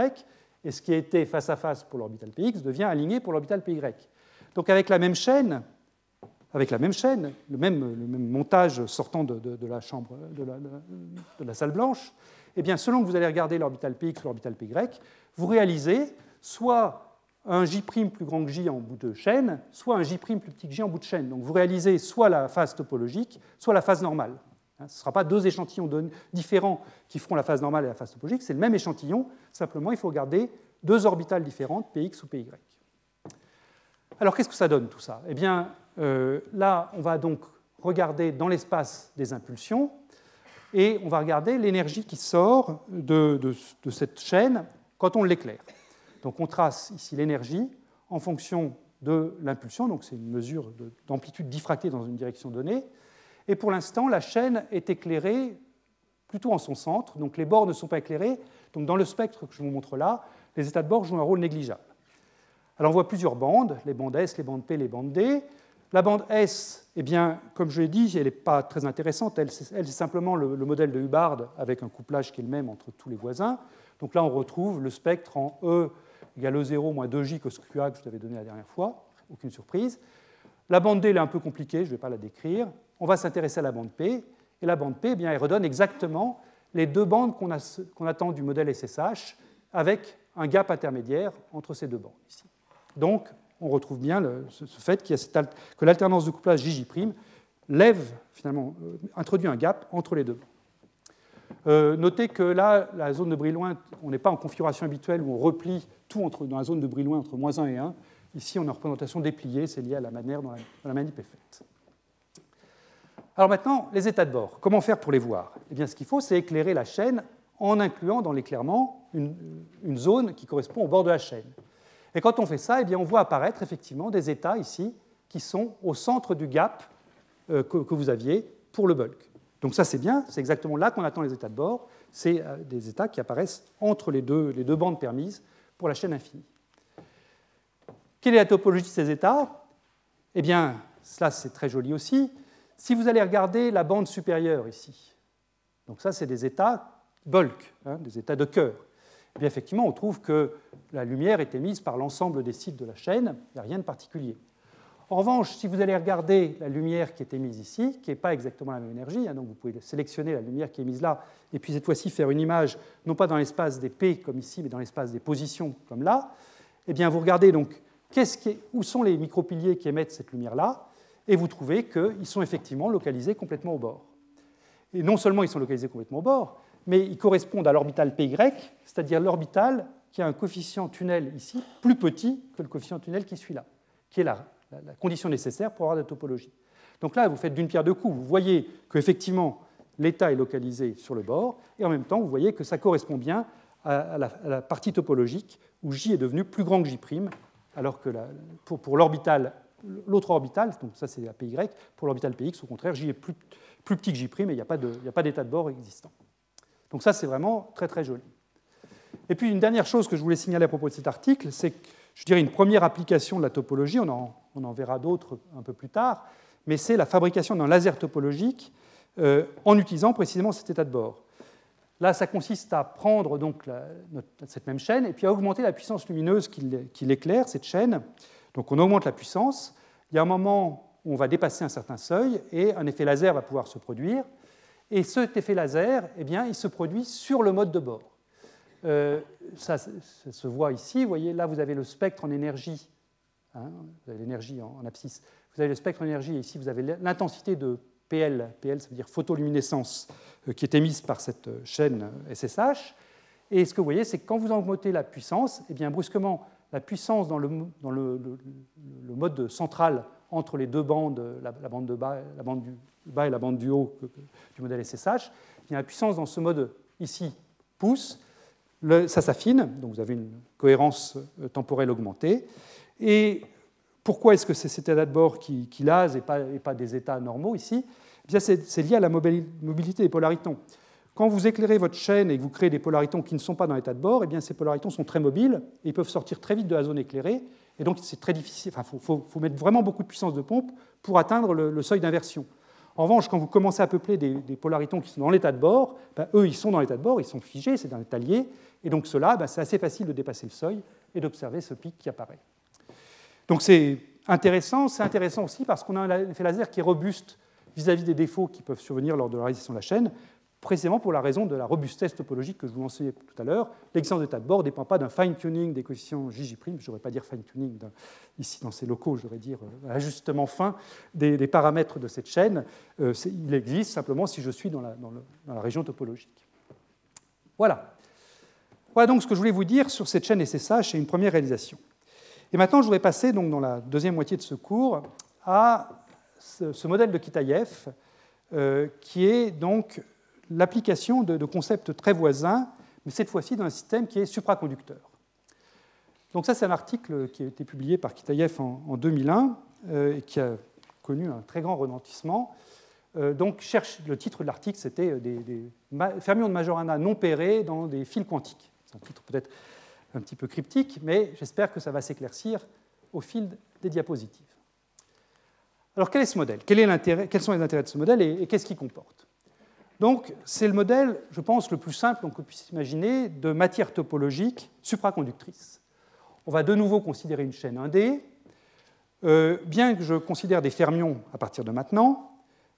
et ce qui était face à face pour l'orbital Px devient aligné pour l'orbital PY. Donc avec la même chaîne, avec la même chaîne, le même, montage sortant de, la chambre, de la, de la, salle blanche, eh bien, selon que vous allez regarder l'orbital Px ou l'orbital Py, vous réalisez soit un J' plus grand que J en bout de chaîne, soit un J' plus petit que J en bout de chaîne. Donc vous réalisez soit la phase topologique, soit la phase normale. Hein, ce ne sera pas deux échantillons différents qui feront la phase normale et la phase topologique, c'est le même échantillon, simplement il faut regarder deux orbitales différentes, Px ou Py. Alors qu'est-ce que ça donne tout ça? Eh bien, euh, là, on va donc regarder dans l'espace des impulsions et on va regarder l'énergie qui sort de, cette chaîne quand on l'éclaire. Donc on trace ici l'énergie en fonction de l'impulsion, donc c'est une mesure d'amplitude diffractée dans une direction donnée. Et pour l'instant, la chaîne est éclairée plutôt en son centre, donc les bords ne sont pas éclairés. Donc dans le spectre que je vous montre là, les états de bord jouent un rôle négligeable. Alors on voit plusieurs bandes, les bandes S, les bandes P, les bandes D. La bande S, eh bien, comme je l'ai dit, elle n'est pas très intéressante. Elle, c'est simplement le, modèle de Hubbard avec un couplage qui est le même entre tous les voisins. Donc là, on retrouve le spectre en E égale E0 moins 2J cos QA que je vous avais donné la dernière fois. Aucune surprise. La bande D, elle est un peu compliquée, je ne vais pas la décrire. On va s'intéresser à la bande P. Et la bande P, eh bien, elle redonne exactement les deux bandes qu'on attend du modèle SSH avec un gap intermédiaire entre ces deux bandes ici. Donc, on retrouve bien ce, fait que l'alternance de couplage JJ' lève, finalement, euh, introduit un gap entre les deux. Euh, notez que là, la zone de Brillouin, on n'est pas en configuration habituelle où on replie tout dans la zone de Brillouin entre moins 1 et 1. Ici, on a une représentation dépliée, c'est lié à la manière dont la, manip est faite. Alors maintenant, les états de bord. Comment faire pour les voir? Eh bien, ce qu'il faut, c'est éclairer la chaîne en incluant dans l'éclairement une, zone qui correspond au bord de la chaîne. Et quand on fait ça, eh on voit apparaître effectivement des états ici qui sont au centre du gap euh, que, vous aviez pour le bulk. Donc ça c'est bien, c'est exactement là qu'on attend les états de bord, c'est euh, des états qui apparaissent entre les deux, les deux bandes permises pour la chaîne infinie. Quelle est la topologie de ces états? Eh bien, cela c'est très joli aussi. Si vous allez regarder la bande supérieure ici, donc ça c'est des états bulk, hein, des états de cœur. Eh effectivement, on trouve que la lumière est émise par l'ensemble des sites de la chaîne, il n'y a rien de particulier. En revanche, si vous allez regarder la lumière qui est émise ici, qui n'est pas exactement la même énergie, hein, donc vous pouvez sélectionner la lumière qui est émise là, et puis cette fois-ci faire une image, non pas dans l'espace des P comme ici, mais dans l'espace des positions comme là, eh bien vous regardez donc où sont les micropiliers qui émettent cette lumière-là, et vous trouvez qu'ils sont effectivement localisés complètement au bord. Et non seulement ils sont localisés complètement au bord, mais ils correspondent à l'orbital PY, c'est-à-dire l'orbital qui a un coefficient tunnel ici plus petit que le coefficient tunnel qui suit là, qui est la, condition nécessaire pour avoir de la topologie. Donc là, vous faites d'une pierre deux coups. Vous voyez qu'effectivement, l'état est localisé sur le bord, et en même temps, vous voyez que ça correspond bien à la, partie topologique où J est devenu plus grand que J', alors que pour, l'orbital, l'autre orbital, donc ça c'est la PY, pour l'orbital PX, au contraire, J est plus, petit que J', et il n'y a pas d'état de bord existant. Donc ça, c'est vraiment très très joli. Et puis une dernière chose que je voulais signaler à propos de cet article, c'est, je dirais, une première application de la topologie, on en, verra d'autres un peu plus tard, mais c'est la fabrication d'un laser topologique euh, en utilisant précisément cet état de bord. Là, ça consiste à prendre donc cette même chaîne et puis à augmenter la puissance lumineuse qui, qui l'éclaire, cette chaîne. Donc on augmente la puissance. Il y a un moment où on va dépasser un certain seuil et un effet laser va pouvoir se produire. Et cet effet laser, eh bien, il se produit sur le mode de bord. Euh, ça, se voit ici. Vous voyez, là, vous avez le spectre en énergie. Hein, vous avez l'énergie en, abscisse. Vous avez le spectre en énergie et ici, vous avez l'intensité de PL. PL, ça veut dire photoluminescence, euh, qui est émise par cette chaîne SSH. Et ce que vous voyez, c'est que quand vous augmentez la puissance, eh bien, brusquement, la puissance dans le, mode central entre les deux bandes, la, bande, de bas, du bas et la bande du haut du modèle SSH, la puissance dans ce mode ici pousse, ça s'affine, donc vous avez une cohérence euh, temporelle augmentée. Et pourquoi est-ce que c'est cet état de bord qui, lase et pas, et pas, des états normaux ici? Eh C'est lié à la mobilité des polaritons. Quand vous éclairez votre chaîne et que vous créez des polaritons qui ne sont pas dans l'état de bord, eh bien ces polaritons sont très mobiles et ils peuvent sortir très vite de la zone éclairée. Et donc c'est très difficile, il faut, mettre vraiment beaucoup de puissance de pompe pour atteindre le, seuil d'inversion. En revanche, quand vous commencez à peupler des, polaritons qui sont dans l'état de bord, ben, eux, ils sont dans l'état de bord, ils sont figés, c'est un état lié, et donc cela, ben, c'est assez facile de dépasser le seuil et d'observer ce pic qui apparaît. Donc c'est intéressant. C'est intéressant aussi parce qu'on a un effet laser qui est robuste vis-à-vis des défauts qui peuvent survenir lors de la réalisation de la chaîne, précisément pour la raison de la robustesse topologique que je vous mentionnais tout à l'heure. L'existence d'état de bord ne dépend pas d'un fine-tuning des coefficients JJ', je ne devrais pas dire fine-tuning ici dans ces locaux, je devrais dire euh, ajustement fin des, paramètres de cette chaîne. Euh, il existe simplement si je suis dans la, dans la région topologique. Voilà. Voilà donc ce que je voulais vous dire sur cette chaîne SSH et une première réalisation. Et maintenant, je voudrais passer donc dans la deuxième moitié de ce cours à ce, modèle de Kitaïev, euh, qui est donc l'application de, concepts très voisins, mais cette fois-ci d'un système qui est supraconducteur. Donc ça, c'est un article qui a été publié par Kitaïev en, 2001 euh, et qui a connu un très grand retentissement. Euh, donc, cherche, le titre de l'article, c'était des, des, fermions de Majorana non pairés dans des fils quantiques. C'est un titre peut-être un petit peu cryptique, mais j'espère que ça va s'éclaircir au fil des diapositives. Alors quel est ce modèle? Quels sont les intérêts de ce modèle et, qu'est-ce qu'il comporte? Donc c'est le modèle, je pense, le plus simple qu'on puisse imaginer de matière topologique supraconductrice. On va de nouveau considérer une chaîne 1D. Euh, bien que je considère des fermions à partir de maintenant,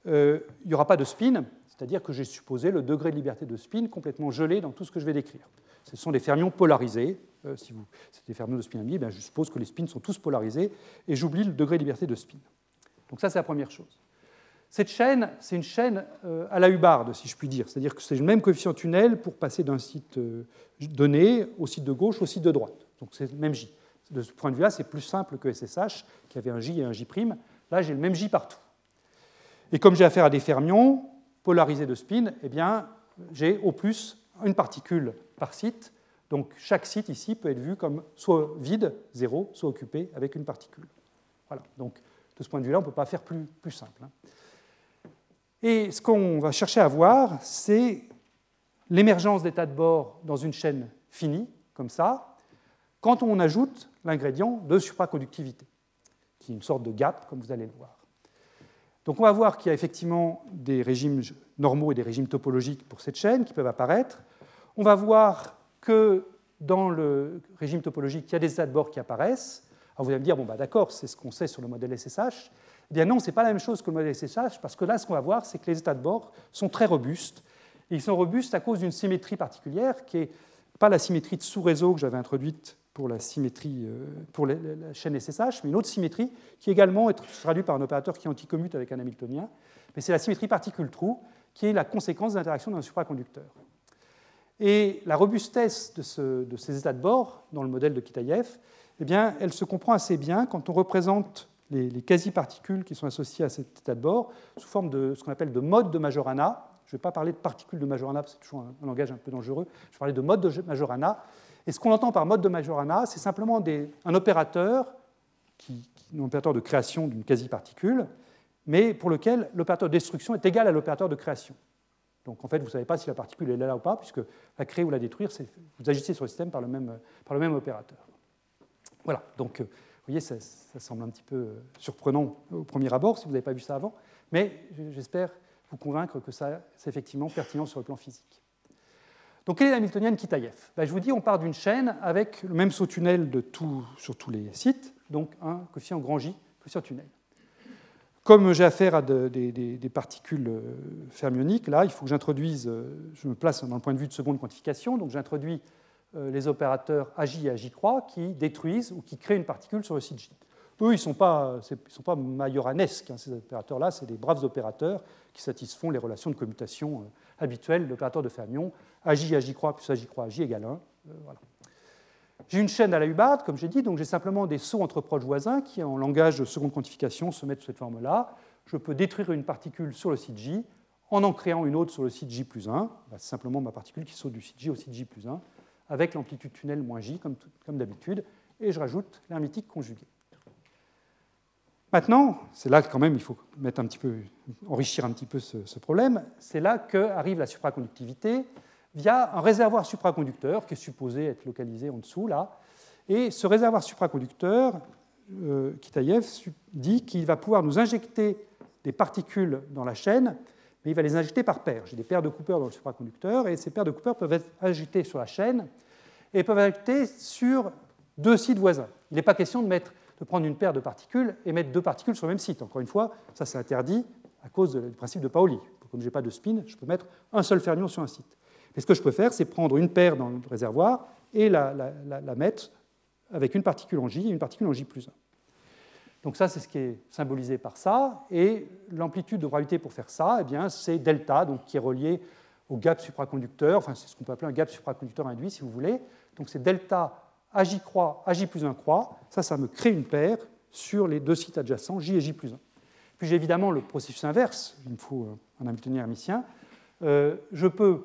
euh, il n'y aura pas de spin, c'est-à-dire que j'ai supposé le degré de liberté de spin complètement gelé dans tout ce que je vais décrire. Ce sont des fermions polarisés. Euh, si vous, c'est des fermions de spin ami, je suppose que les spins sont tous polarisés et j'oublie le degré de liberté de spin. Donc ça, c'est la première chose. Cette chaîne, c'est une chaîne euh, à la Hubbard, si je puis dire. C'est-à-dire que c'est le même coefficient tunnel pour passer d'un site euh, donné au site de gauche au site de droite. Donc c'est le même J. De ce point de vue-là, c'est plus simple que SSH, qui avait un J et un J'. Là, j'ai le même J partout. Et comme j'ai affaire à des fermions polarisés de spin, eh bien, j'ai au plus une particule par site. Donc chaque site ici peut être vu comme soit vide, zéro, soit occupé avec une particule. Voilà. Donc de ce point de vue-là, on ne peut pas faire plus, plus simple. Hein. Et ce qu'on va chercher à voir, c'est l'émergence d'états de bord dans une chaîne finie, comme ça, quand on ajoute l'ingrédient de supraconductivité, qui est une sorte de gap, comme vous allez le voir. Donc on va voir qu'il y a effectivement des régimes normaux et des régimes topologiques pour cette chaîne qui peuvent apparaître. On va voir que dans le régime topologique, il y a des états de bord qui apparaissent. Alors vous allez me dire, bon, bah, d'accord, c'est ce qu'on sait sur le modèle SSH. Eh bien non, ce n'est pas la même chose que le modèle SSH, parce que là, ce qu'on va voir, c'est que les états de bord sont très robustes. Ils sont robustes à cause d'une symétrie particulière, qui n'est pas la symétrie de sous-réseau que j'avais introduite pour la symétrie euh, pour la chaîne SSH, mais une autre symétrie qui également est traduite par un opérateur qui anticommute avec un Hamiltonien. Mais c'est la symétrie particule-trou, qui est la conséquence de l'interaction d'un supraconducteur. Et la robustesse de, ces états de bord dans le modèle de Kitaïev, eh bien, elle se comprend assez bien quand on représente les, quasi-particules qui sont associées à cet état de bord sous forme de ce qu'on appelle de mode de Majorana. Je ne vais pas parler de particules de Majorana, c'est toujours un, langage un peu dangereux. Je vais parler de mode de Majorana. Et ce qu'on entend par mode de Majorana, c'est simplement un opérateur, qui, un opérateur de création d'une quasi-particule, mais pour lequel l'opérateur de destruction est égal à l'opérateur de création. Donc en fait, vous ne savez pas si la particule est là ou pas, puisque la créer ou la détruire, vous agissez sur le système par le même, par le même opérateur. Voilà, donc euh, vous voyez, ça, semble un petit peu euh, surprenant au premier abord, si vous n'avez pas vu ça avant, mais j'espère vous convaincre que ça, c'est effectivement pertinent sur le plan physique. Donc, quelle est l'hamiltonienne Kitaïev? Ben, Je vous dis, on part d'une chaîne avec le même saut tunnel sur tous les sites, donc un coefficient grand J, coefficient tunnel. Comme j'ai affaire à des, particules euh, fermioniques, là, il faut que j'introduise, euh, je me place dans le point de vue de seconde quantification, donc j'introduis les opérateurs AJ et AJ3 qui détruisent ou qui créent une particule sur le site J. Eux, ils ne sont pas, majoranesques, hein, ces opérateurs-là, c'est des braves opérateurs qui satisfont les relations de commutation habituelles d'opérateurs de fermions, AJ, AJ3 plus AJ3, AJ égale 1. Voilà. J'ai une chaîne à la Hubbard, comme j'ai dit, donc j'ai simplement des sauts entre proches voisins qui, en langage de seconde quantification, se mettent sous cette forme-là. Je peux détruire une particule sur le site J en en créant une autre sur le site J plus 1. Bah, c'est simplement ma particule qui saute du site J au site J plus 1, avec l'amplitude tunnel moins J, comme, d'habitude, et je rajoute l'hermétique conjugué. Maintenant, c'est là que quand même il faut mettre un petit peu, enrichir un petit peu ce, problème, c'est là qu'arrive la supraconductivité via un réservoir supraconducteur qui est supposé être localisé en dessous, là. Et ce réservoir supraconducteur, euh, dit qu'il va pouvoir nous injecter des particules dans la chaîne, il va les injecter par paires. J'ai des paires de Cooper dans le supraconducteur, et ces paires de Cooper peuvent être injectées sur la chaîne et peuvent être sur deux sites voisins. Il n'est pas question de prendre une paire de particules et mettre deux particules sur le même site. Encore une fois, ça c'est interdit à cause du principe de Pauli. Comme je n'ai pas de spin, je peux mettre un seul fermion sur un site. Mais ce que je peux faire, c'est prendre une paire dans le réservoir et la, mettre avec une particule en J et une particule en J plus 1. Donc ça, c'est ce qui est symbolisé par ça. Et l'amplitude de gravité pour faire ça, eh c'est delta, donc qui est relié au gap supraconducteur, enfin c'est ce qu'on peut appeler un gap supraconducteur induit si vous voulez. Donc c'est delta AJ croix, AJ plus 1 croix. Ça, ça me crée une paire sur les deux sites adjacents, J et J plus 1. Puis j'ai évidemment le processus inverse, il me faut un Hamiltonien hermitien. Euh, je peux,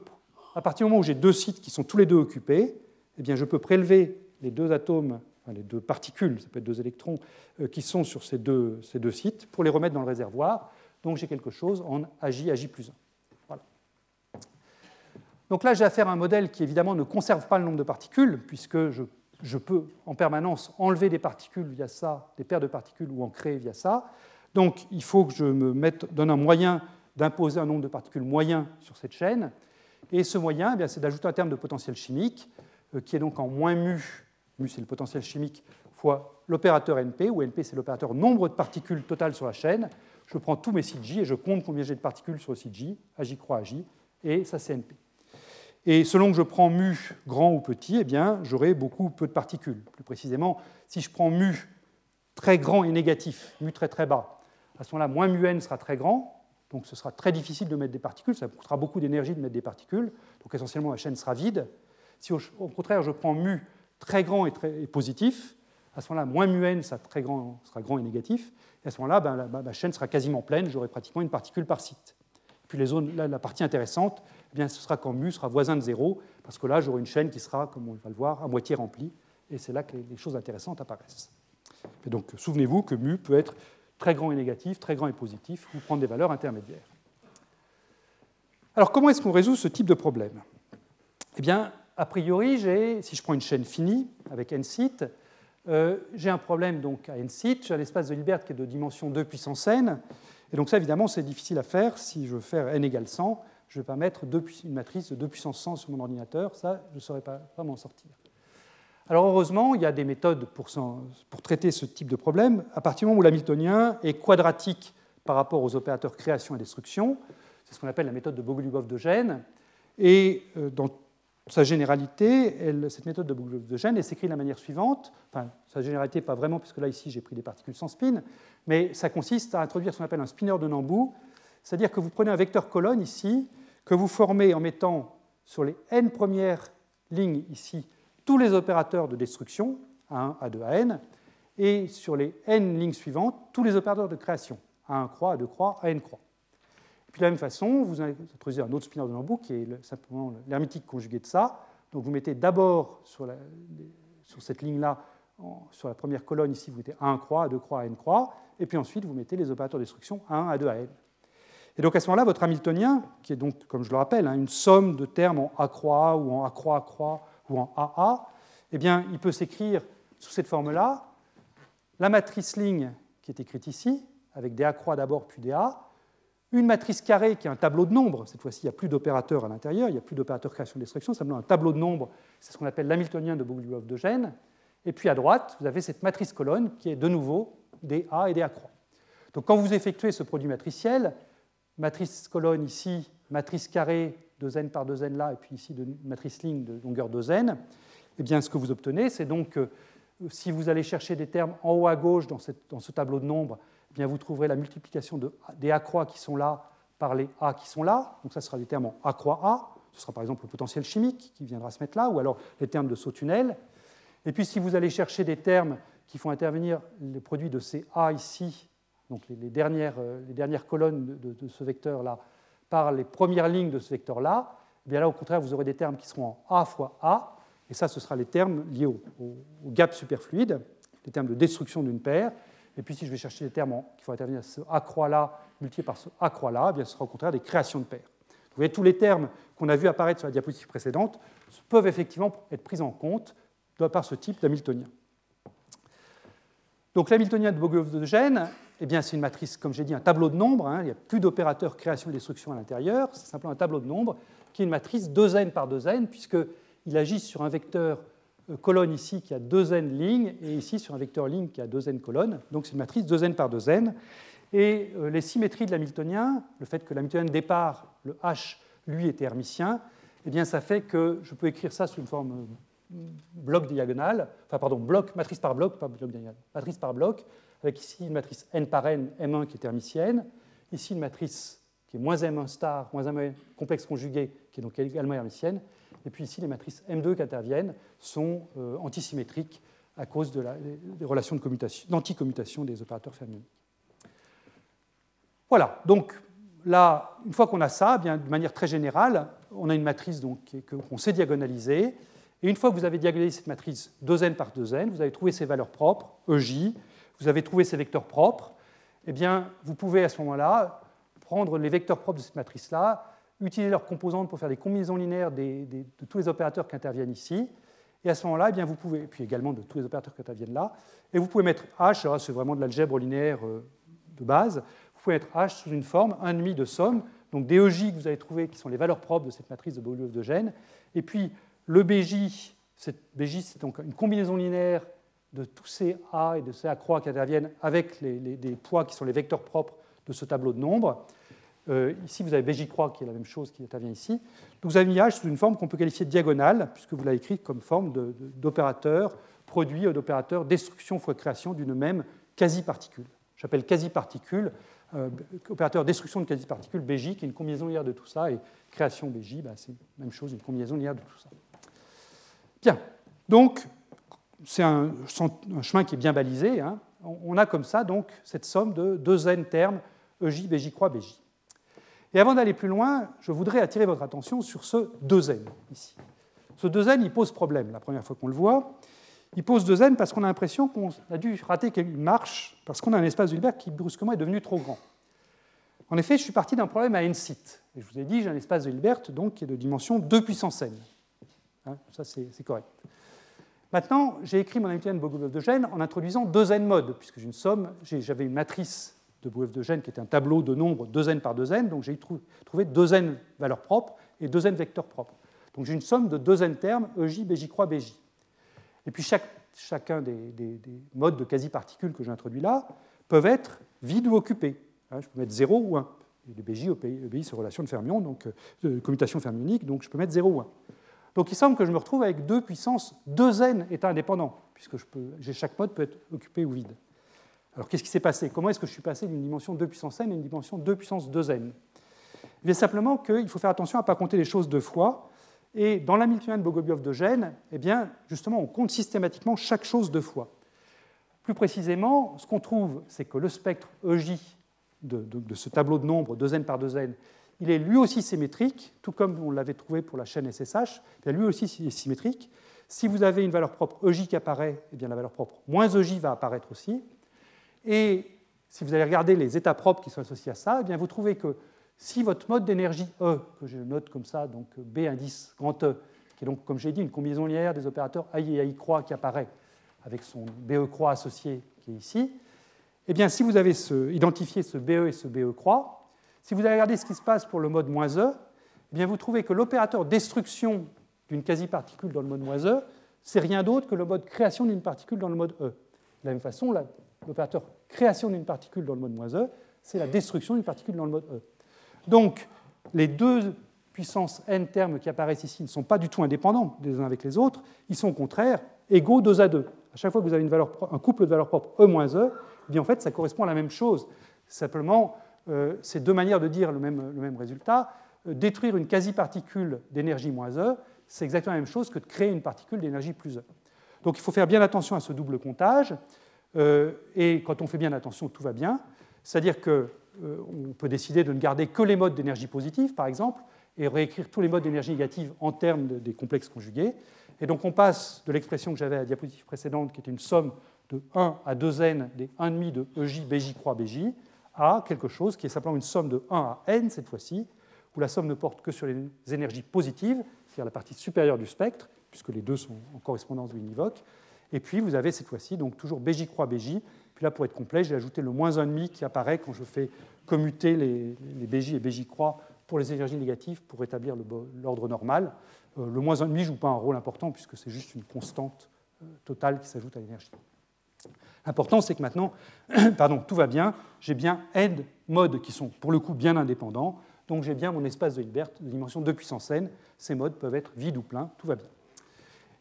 à partir du moment où j'ai deux sites qui sont tous les deux occupés, eh bien, je peux prélever les deux atomes, les deux particules, ça peut être deux électrons, euh, qui sont sur ces deux, sites, pour les remettre dans le réservoir. Donc j'ai quelque chose en AJ, AJ plus 1. Voilà. Donc là, j'ai affaire à un modèle qui évidemment ne conserve pas le nombre de particules, puisque je, je peux en permanence enlever des particules via ça, des paires de particules, ou en créer via ça. Donc il faut que je me mette, donne un moyen d'imposer un nombre de particules moyen sur cette chaîne. Et ce moyen, eh c'est d'ajouter un terme de potentiel chimique euh, qui est donc en moins mu, mu c'est le potentiel chimique, fois l'opérateur NP, où NP c'est l'opérateur nombre de particules totales sur la chaîne. Je prends tous mes sites et je compte combien j'ai de particules sur le site J, AJ croix AJ, et ça c'est NP. Et selon que je prends mu grand ou petit, eh bien, j'aurai beaucoup peu de particules. Plus précisément, si je prends mu très grand et négatif, mu très très bas, à ce moment-là, moins mu n sera très grand, donc ce sera très difficile de mettre des particules, ça coûtera beaucoup d'énergie de mettre des particules, donc essentiellement la chaîne sera vide. Si au, contraire je prends mu très grand et, très, positif, à ce moment-là, moins mu n ça très grand, sera grand et négatif, et à ce moment-là, ben, la, chaîne sera quasiment pleine, j'aurai pratiquement une particule par site. Puis les zones, la partie intéressante, eh bien, ce sera quand mu sera voisin de zéro, parce que là, j'aurai une chaîne qui sera, comme on va le voir, à moitié remplie, et c'est là que les, les choses intéressantes apparaissent. Et donc, souvenez-vous que mu peut être très grand et négatif, très grand et positif, ou prendre des valeurs intermédiaires. Alors comment est-ce qu'on résout ce type de problème? Eh bien, a priori, si je prends une chaîne finie avec n sites, euh, j'ai un problème donc à n sites, j'ai un espace de Hilbert qui est de dimension 2 puissance n, et donc ça évidemment c'est difficile à faire si je veux faire n égale 100, je ne vais pas mettre une matrice de 2 puissance 100 sur mon ordinateur, ça je ne saurais pas, pas m'en sortir. Alors heureusement, il y a des méthodes pour, traiter ce type de problème. À partir du moment où l'hamiltonien est quadratique par rapport aux opérateurs création et destruction, c'est ce qu'on appelle la méthode de Bogoliubov de Gênes. Et euh, dans sa généralité, cette méthode de Bogoliubov de Gênes s'écrit de la manière suivante. Enfin, sa généralité, pas vraiment, puisque là, ici, j'ai pris des particules sans spin, mais ça consiste à introduire ce qu'on appelle un spinner de Nambu, c'est-à-dire que vous prenez un vecteur colonne ici, que vous formez en mettant sur les n premières lignes ici tous les opérateurs de destruction, A1, A2, AN, et sur les n lignes suivantes, tous les opérateurs de création, A1 croix, A2 croix, AN croix. Puis de la même façon, vous introduisez un autre spinner de Lambeau qui est simplement l'hermétique conjugué de ça. Donc vous mettez d'abord sur, cette ligne-là, sur la première colonne ici, vous mettez A1 croix, A2 croix, AN croix, et puis ensuite vous mettez les opérateurs de destruction A1, A2, AN. Et donc à ce moment-là, votre Hamiltonien, qui est donc, comme je le rappelle, hein, une somme de termes en A croix ou en A croix, croix, ou en AA, eh bien, il peut s'écrire sous cette forme-là la matrice ligne qui est écrite ici, avec des A croix d'abord puis des A, une matrice carrée qui est un tableau de nombres, cette fois-ci il n'y a plus d'opérateurs à l'intérieur, il n'y a plus d'opérateurs création-destruction, simplement un tableau de nombres, c'est ce qu'on appelle l'hamiltonien de Bogoliubov de Gênes, et puis à droite, vous avez cette matrice colonne qui est de nouveau des A et des A croix. Donc quand vous effectuez ce produit matriciel, matrice colonne ici, matrice carrée 2n par 2n là, et puis ici de matrice ligne de longueur 2n, eh bien, ce que vous obtenez, c'est donc, euh, si vous allez chercher des termes en haut à gauche dans, ce tableau de nombres, eh bien, vous trouverez la multiplication des A croix qui sont là par les A qui sont là. Donc ça sera des termes en A croix A. Ce sera par exemple le potentiel chimique qui viendra se mettre là, ou alors les termes de saut tunnel. Et puis si vous allez chercher des termes qui font intervenir les produits de ces A ici, donc les, dernières, euh, les dernières, colonnes de ce vecteur-là, par les premières lignes de ce vecteur-là, eh bien là, au contraire, vous aurez des termes qui seront en A fois A, et ça, ce sera les termes liés au, gap superfluide, les termes de destruction d'une paire. Et puis, si je vais chercher des termes qui vont intervenir ce A croix-là multiplié par ce A croix-là, eh bien, ce sera au contraire des créations de paires. Vous voyez, tous les termes qu'on a vus apparaître sur la diapositive précédente peuvent effectivement être pris en compte par ce type d'hamiltonien. Donc l'hamiltonien de Bogov de eh bien, c'est une matrice, comme j'ai dit, un tableau de nombres. Hein. il n'y a plus d'opérateurs création et destruction à l'intérieur. C'est simplement un tableau de nombres qui est une matrice 2n par 2n, puisqu'il agit sur un vecteur colonne ici qui a deux n lignes, et ici sur un vecteur ligne qui a deux n colonnes. Donc c'est une matrice 2n par 2n. Et euh, les symétries de l'hamiltonien, le fait que l'hamiltonien de départ, le H, lui, était hermitien, eh bien, ça fait que je peux écrire ça sous une forme euh, bloc diagonal, enfin, pardon, bloc, matrice par bloc, pas bloc diagonal, matrice par bloc, avec ici une matrice n par n, m1 qui est hermitienne, ici une matrice qui est moins m1 star, moins m1 complexe conjugué, qui est donc également hermitienne, et puis ici les matrices m2 qui interviennent sont euh, antisymétriques à cause des relations d'anticommutation des opérateurs fermioniques. Voilà, donc là, une fois qu'on a ça, eh bien, de manière très générale, on a une matrice qu'on sait diagonaliser. Et une fois que vous avez diagonalisé cette matrice 2n par 2n, vous avez trouvé ses valeurs propres, EJ, vous avez trouvé ses vecteurs propres, eh bien, vous pouvez à ce moment-là prendre les vecteurs propres de cette matrice-là, utiliser leurs composantes pour faire des combinaisons linéaires de tous les opérateurs qui interviennent ici. Et à ce moment-là, eh vous pouvez, puis également de tous les opérateurs qui interviennent là, et vous pouvez mettre H, c'est vraiment de l'algèbre linéaire euh, de base, vous pouvez mettre H sous une forme 1,5 de somme, donc des EJ que vous avez trouvés qui sont les valeurs propres de cette matrice de Bogoliov de Gênes, et puis le BJ, cette BJ c'est donc une combinaison linéaire de tous ces A et de ces A croix qui interviennent avec des poids qui sont les vecteurs propres de ce tableau de nombres. Euh, ici, vous avez BJ croix qui est la même chose qui intervient ici. Donc vous avez mis H sous une forme qu'on peut qualifier de diagonale, puisque vous l'avez écrit comme forme d'opérateur produit d'opérateur destruction fois création d'une même quasi-particule. J'appelle quasi-particule, euh, opérateur destruction de quasi-particule BJ, qui est une combinaison linéaire de tout ça, et création BJ, bah, c'est la même chose, une combinaison linéaire de tout ça. Bien, donc c'est un, chemin qui est bien balisé. Hein. On a comme ça donc cette somme de deux n termes EJ, BJ croix, BJ. Et avant d'aller plus loin, je voudrais attirer votre attention sur ce 2n ici. Ce 2n, il pose problème la première fois qu'on le voit. Il pose 2n parce qu'on a l'impression qu'on a dû rater une marche, parce qu'on a un espace de Hilbert qui brusquement est devenu trop grand. En effet, je suis parti d'un problème à n sites. Et je vous ai dit, j'ai un espace de Hilbert donc, qui est de dimension 2 puissance n. Hein, ça, c'est correct. Maintenant, j'ai écrit mon Hamiltonian Bogomolov de Gênes en introduisant deux n modes, puisque j'ai une j'avais une matrice de Bogomolov de Gênes qui était un tableau de nombres 2n par 2n, donc j'ai trouvé 2n valeurs propres et 2n vecteurs propres. Donc j'ai une somme de 2n termes, EJ, BJ croix, BJ. Et puis chacun des, modes de quasi-particules que j'ai introduits là peuvent être vides ou occupés. Hein, je peux mettre 0 ou 1. Et le BJ obéit aux relations de fermion, donc euh, de commutation fermionique, donc je peux mettre 0 ou 1. Donc il semble que je me retrouve avec deux puissances 2n états indépendants, puisque chaque mode peut être occupé ou vide. Alors qu'est-ce qui s'est passé? Comment est-ce que je suis passé d'une dimension 2 puissance n à une dimension 2 puissance 2n Il est simplement qu'il faut faire attention à ne pas compter les choses deux fois. Et dans l'Hamiltonien de Bogobiov de Gênes, eh bien, justement, on compte systématiquement chaque chose deux fois. Plus précisément, ce qu'on trouve, c'est que le spectre EJ de, ce tableau de nombres 2n par 2n il est lui aussi symétrique, tout comme on l'avait trouvé pour la chaîne SSH, il est lui aussi symétrique. Si vous avez une valeur propre EJ qui apparaît, eh bien la valeur propre moins EJ va apparaître aussi. Et si vous allez regarder les états propres qui sont associés à ça, eh bien vous trouvez que si votre mode d'énergie E, que je note comme ça, donc B indice grand E, qui est donc, comme j'ai dit, une combinaison linéaire des opérateurs AI et AI croix qui apparaît avec son BE croix associé qui est ici, eh bien si vous avez identifié ce BE et ce BE croix, si vous allez regarder ce qui se passe pour le mode moins E, eh bien vous trouvez que l'opérateur destruction d'une quasi-particule dans le mode moins E, c'est rien d'autre que le mode création d'une particule dans le mode E. De la même façon, l'opérateur création d'une particule dans le mode moins E, c'est la destruction d'une particule dans le mode E. Donc, les deux puissances n termes qui apparaissent ici ne sont pas du tout indépendants les uns avec les autres, ils sont au contraire égaux deux à deux. À chaque fois que vous avez une valeur, un couple de valeurs propres E moins E, eh bien en fait, ça correspond à la même chose. Simplement, euh, c'est deux manières de dire le même, résultat. Euh, détruire une quasi-particule d'énergie moins E, c'est exactement la même chose que de créer une particule d'énergie plus E. Donc il faut faire bien attention à ce double comptage. Euh, et quand on fait bien attention, tout va bien. C'est-à-dire qu'on peut décider de ne garder que les modes d'énergie positive, par exemple, et réécrire tous les modes d'énergie négative en termes des complexes conjugués. Et donc on passe de l'expression que j'avais à la diapositive précédente, qui était une somme de 1 à 2n des 1,5 de EJ, BJ croix, BJ, à quelque chose qui est simplement une somme de 1 à n cette fois-ci, où la somme ne porte que sur les énergies positives, c'est-à-dire la partie supérieure du spectre, puisque les deux sont en correspondance univoque. Et puis vous avez cette fois-ci donc toujours BJ croix BJ. Puis là, pour être complet, j'ai ajouté le moins 1,5 qui apparaît quand je fais commuter les, BJ et BJ croix pour les énergies négatives pour établir l'ordre normal. le moins 1,5 ne joue pas un rôle important puisque c'est juste une constante totale qui s'ajoute à l'énergie. L'important, c'est que maintenant, pardon, tout va bien, j'ai bien n modes qui sont pour le coup bien indépendants, donc j'ai bien mon espace de Hilbert de dimension 2 puissance n, ces modes peuvent être vides ou pleins, tout va bien.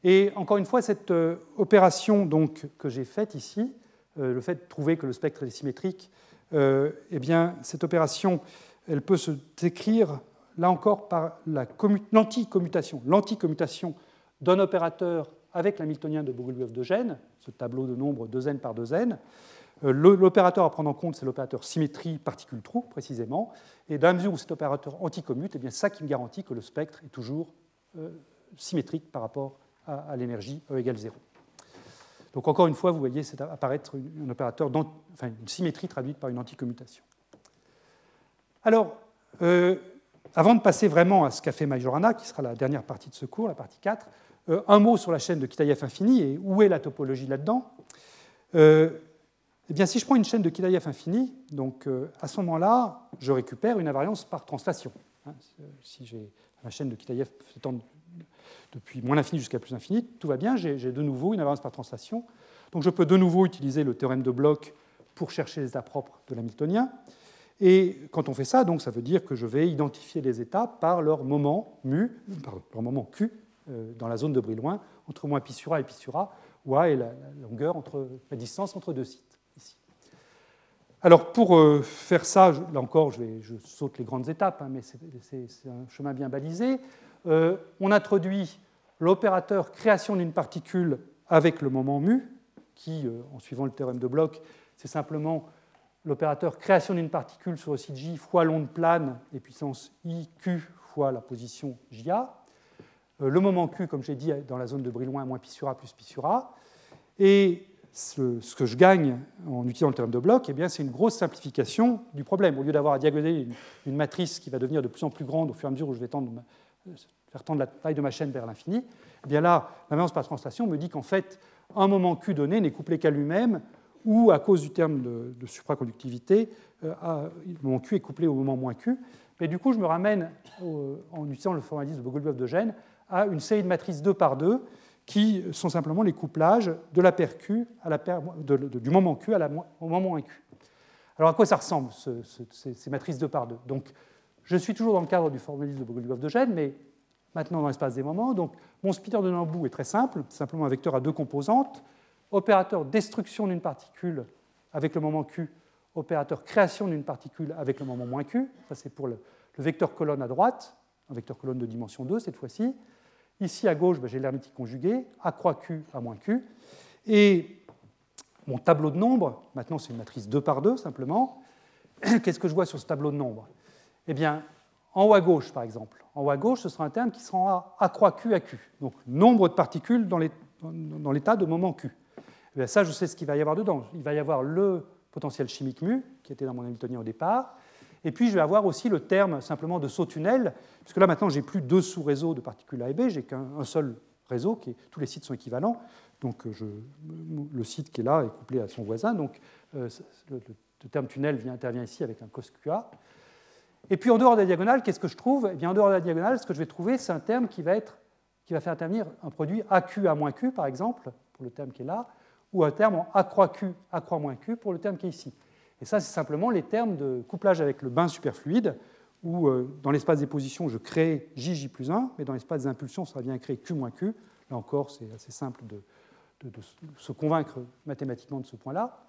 Et encore une fois, cette euh, opération donc, que j'ai faite ici, euh, le fait de trouver que le spectre est symétrique, euh, eh bien, cette opération, elle peut se décrire là encore par l'anticommutation, l'anticommutation d'un opérateur avec l'hamiltonien de Bogoliubov de Gênes, ce tableau de nombres 2n par 2n. L'opérateur à prendre en compte, c'est l'opérateur symétrie particule-trou, précisément. Et dans la mesure où cet opérateur anticommute, eh ça qui me garantit que le spectre est toujours symétrique par rapport à, l'énergie E égale 0. Donc encore une fois, vous voyez apparaître un opérateur, enfin, une symétrie traduite par une anticommutation. Alors, euh, avant de passer vraiment à ce qu'a fait Majorana, qui sera la dernière partie de ce cours, la partie 4, euh, un mot sur la chaîne de Kitaïev infini et où est la topologie là-dedans. Euh, eh bien, si je prends une chaîne de Kitaïev infini, donc à ce moment-là, je récupère une invariance par translation. Hein, si j'ai la chaîne de Kitaïev s'étend depuis moins l'infini jusqu'à plus l'infini, tout va bien, j'ai de nouveau une invariance par translation. Donc je peux de nouveau utiliser le théorème de Bloch pour chercher les états propres de l'hamiltonien. Et quand on fait ça, ça veut dire que je vais identifier les états par leur moment mu, pardon, leur moment q euh, dans la zone de Brillouin entre moins pi sur a et pi sur a, où a est la, longueur entre la distance entre deux sites. Alors pour euh, faire ça, là encore, je, saute les grandes étapes, hein, mais c'est un chemin bien balisé. Euh, on introduit l'opérateur création d'une particule avec le moment mu, qui, euh, en suivant le théorème de Bloch, c'est simplement l'opérateur création d'une particule sur le site J fois l'onde plane et puissance IQ fois la position JA. Euh, le moment Q, comme j'ai dit, dans la zone de Brillouin, moins pi sur A plus pi sur A. Et ce, que je gagne en utilisant le théorème de Bloch, eh c'est une grosse simplification du problème. Au lieu d'avoir à diagonaler une, matrice qui va devenir de plus en plus grande au fur et à mesure où je vais tendre faire tendre la taille de ma chaîne vers l'infini, eh bien là, par translation me dit qu'en fait, un moment Q donné n'est couplé qu'à lui-même, ou à cause du terme de, supraconductivité, euh, le moment Q est couplé au moment moins Q. Mais du coup, je me ramène, en utilisant le formalisme de Bogoliubov de Gênes, à une série de matrices 2 par 2 qui sont simplement les couplages de la paire Q à la paire, du moment Q au moment moins Q. Alors à quoi ça ressemble, ces, matrices 2 par 2 Donc, je suis toujours dans le cadre du formalisme de Bogoliubov de Gênes, mais maintenant dans l'espace des moments. Donc, mon splitter de Nambu est très simple, simplement un vecteur à deux composantes. Opérateur destruction d'une particule avec le moment Q, opérateur création d'une particule avec le moment moins Q. Ça, c'est pour le, vecteur colonne à droite, un vecteur colonne de dimension 2 cette fois-ci. Ici à gauche, ben, j'ai l'hermétique conjugué, A croix Q, A moins Q. Et mon tableau de nombres, maintenant c'est une matrice 2 par 2 simplement. Qu'est-ce que je vois sur ce tableau de nombres? Eh bien, en haut à gauche, par exemple. En haut à gauche, ce sera un terme qui sera A Q à Q, donc nombre de particules dans l'état de moment Q. Eh ça, je sais ce qu'il va y avoir dedans. Il va y avoir le potentiel chimique mu, qui était dans mon Hamiltonien au départ, et puis je vais avoir aussi le terme simplement de saut tunnel, puisque là maintenant j'ai plus deux sous-réseaux de particules A et B, j'ai qu'un seul réseau, qui tous les sites sont équivalents, donc le site qui est là est couplé à son voisin, donc euh, le, terme tunnel vient, intervient ici avec un cos QA. Et puis en dehors de la diagonale, qu'est-ce que je trouve? Eh bien, En dehors de la diagonale, ce que je vais trouver, c'est un terme qui va, être, qui va faire intervenir un produit AQ A moins Q, par exemple, pour le terme qui est là, ou un terme en A croix Q, A croix moins Q pour le terme qui est ici. Et ça, c'est simplement les termes de couplage avec le bain superfluide, où euh, dans l'espace des positions, je crée J, J plus 1, mais dans l'espace des impulsions, ça vient créer Q moins Q. Là encore, c'est assez simple de, se convaincre mathématiquement de ce point-là.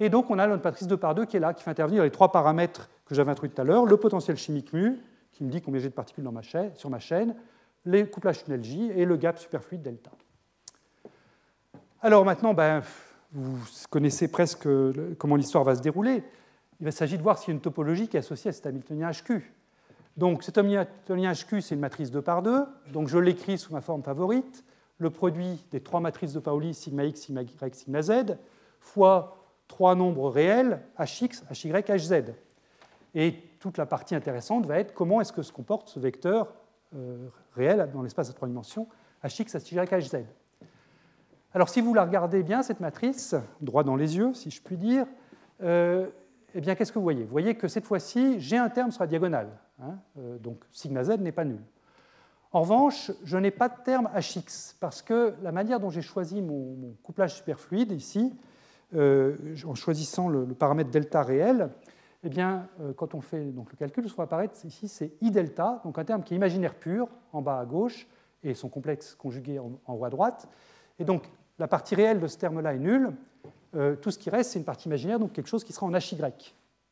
Et donc, on a notre matrice 2 par 2 qui est là, qui fait intervenir les trois paramètres que j'avais introduits tout à l'heure, le potentiel chimique mu, qui me dit combien j'ai de particules dans ma chaîne, sur ma chaîne, les couplages tunnel J et le gap superfluide delta. Alors maintenant, ben, vous connaissez presque comment l'histoire va se dérouler. Il s'agit de voir s'il y a une topologie qui est associée à cet Hamiltonien HQ. Donc cet Hamiltonien HQ, c'est une matrice 2 par 2, donc je l'écris sous ma forme favorite, le produit des trois matrices de Pauli, sigma x, sigma y, sigma z, fois trois nombres réels, hx, hy, hz. Et toute la partie intéressante va être comment est-ce que se comporte ce vecteur euh, réel dans l'espace à trois dimensions, hx, hy, hz. Alors si vous la regardez bien, cette matrice, droit dans les yeux, si je puis dire, euh, eh bien qu'est-ce que vous voyez? Vous voyez que cette fois-ci, j'ai un terme sur la diagonale. Hein, euh, donc sigma z n'est pas nul. En revanche, je n'ai pas de terme Hx, parce que la manière dont j'ai choisi mon, couplage superfluide ici, en choisissant le, paramètre delta réel, eh bien, euh, quand on fait donc, le calcul, ce qui va apparaître ici, c'est I delta, donc un terme qui est imaginaire pur, en bas à gauche, et son complexe conjugué en, haut à droite. Et donc, la partie réelle de ce terme-là est nulle. Euh, tout ce qui reste, c'est une partie imaginaire, donc quelque chose qui sera en HY.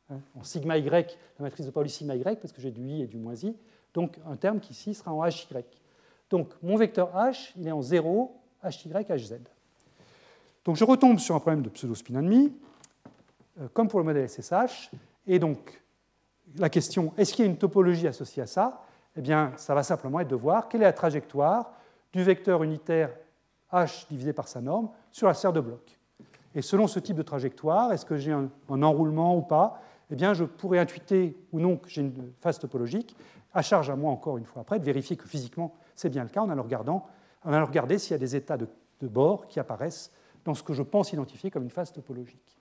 Hein, en sigma Y, la matrice de Pauli sigma Y, parce que j'ai du I et du moins I. Donc, un terme qui ici sera en HY. Donc, mon vecteur H, il est en 0, HY, HZ. Donc, je retombe sur un problème de pseudo-spin ennemi, euh, comme pour le modèle SSH. Et donc, la question, est-ce qu'il y a une topologie associée à ça? Eh bien, ça va simplement être de voir quelle est la trajectoire du vecteur unitaire h divisé par sa norme sur la sphère de bloc. Et selon ce type de trajectoire, est-ce que j'ai un, enroulement ou pas? Eh bien, je pourrais intuiter ou non que j'ai une phase topologique, à charge à moi, encore une fois après, de vérifier que physiquement c'est bien le cas en allant, regarder s'il y a des états de bord qui apparaissent dans ce que je pense identifier comme une phase topologique.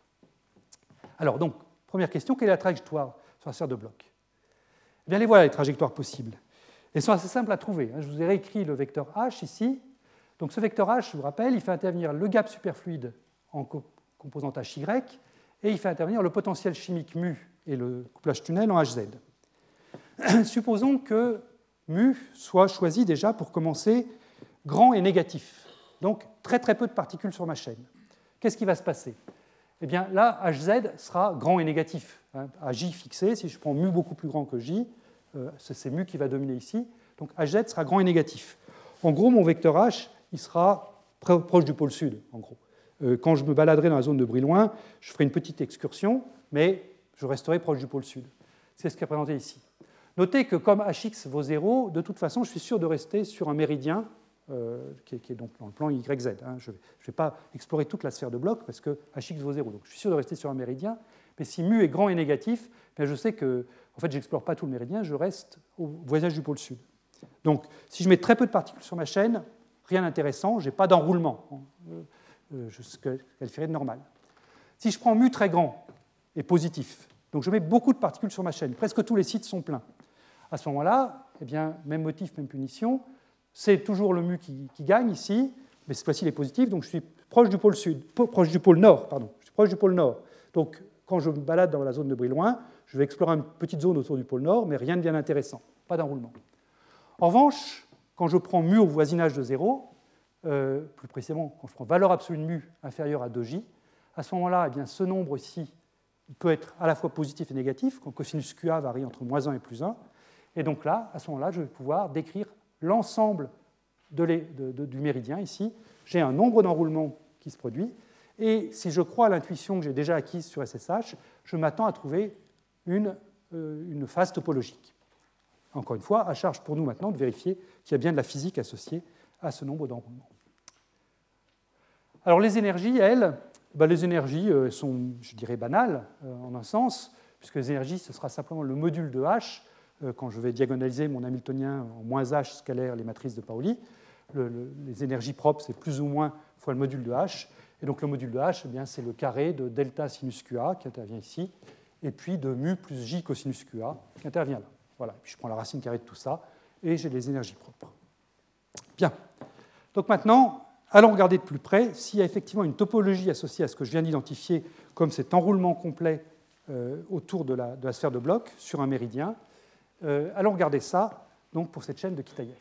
Alors, donc, Première question, quelle est la trajectoire sur la sphère de bloc? Eh bien, les voilà, les trajectoires possibles. Elles sont assez simples à trouver. Hein. Je vous ai réécrit le vecteur h ici. Donc ce vecteur h, je vous rappelle, il fait intervenir le gap superfluide en composante HY et il fait intervenir le potentiel chimique mu et le couplage tunnel en HZ. Supposons que mu soit choisi déjà pour commencer grand et négatif, donc très très peu de particules sur ma chaîne. Qu'est-ce qui va se passer? Eh bien là, Hz sera grand et négatif. Hein, à J fixé, si je prends mu beaucoup plus grand que J, euh, c'est mu qui va dominer ici. Donc Hz sera grand et négatif. En gros, mon vecteur H, il sera proche du pôle sud, en gros. Euh, quand je me baladerai dans la zone de loin, je ferai une petite excursion, mais je resterai proche du pôle sud. C'est ce qui est présenté ici. Notez que comme Hx vaut 0, de toute façon, je suis sûr de rester sur un méridien euh, qui, est, donc dans le plan YZ. Hein. Je ne vais pas explorer toute la sphère de bloc parce que Hx vaut 0. Donc je suis sûr de rester sur un méridien. Mais si mu est grand et négatif, bien je sais que en fait, je n'explore pas tout le méridien, je reste au voisinage du pôle sud. Donc si je mets très peu de particules sur ma chaîne, rien d'intéressant, je n'ai pas d'enroulement. Ce qu'elle ferait de normal. Si je prends mu très grand et positif, donc je mets beaucoup de particules sur ma chaîne, presque tous les sites sont pleins. À ce moment-là, eh bien, même motif, même punition, c'est toujours le mu qui, gagne ici, mais cette fois-ci il est positif, donc je suis proche du pôle sud, proche du pôle nord, pardon, je suis proche du pôle nord. Donc quand je me balade dans la zone de loin, je vais explorer une petite zone autour du pôle nord, mais rien de bien intéressant, pas d'enroulement. En revanche, quand je prends mu au voisinage de 0, euh, plus précisément quand je prends valeur absolue de mu inférieure à 2j, à ce moment-là, eh bien, ce nombre ici peut être à la fois positif et négatif, quand cosinus QA varie entre moins 1 et plus 1. Et donc là, à ce moment-là, je vais pouvoir décrire l'ensemble du méridien ici, j'ai un nombre d'enroulements qui se produit. Et si je crois à l'intuition que j'ai déjà acquise sur SSH, je m'attends à trouver une, euh, une, phase topologique. Encore une fois, à charge pour nous maintenant de vérifier qu'il y a bien de la physique associée à ce nombre d'enroulements. Alors les énergies, elles, ben, les énergies euh, sont, je dirais, banales euh, en un sens, puisque les énergies, ce sera simplement le module de H quand je vais diagonaliser mon Hamiltonien en moins h scalaire les matrices de Pauli. les énergies propres, c'est plus ou moins fois le module de h. Et donc le module de h, eh c'est le carré de delta sinus QA qui intervient ici, et puis de mu plus j cosinus QA qui intervient là. Voilà. Puis je prends la racine carrée de tout ça, et j'ai les énergies propres. Bien. Donc maintenant, allons regarder de plus près s'il y a effectivement une topologie associée à ce que je viens d'identifier comme cet enroulement complet euh, autour de la, de la, sphère de bloc sur un méridien. Euh, allons regarder ça donc, pour cette chaîne de Kitaïev.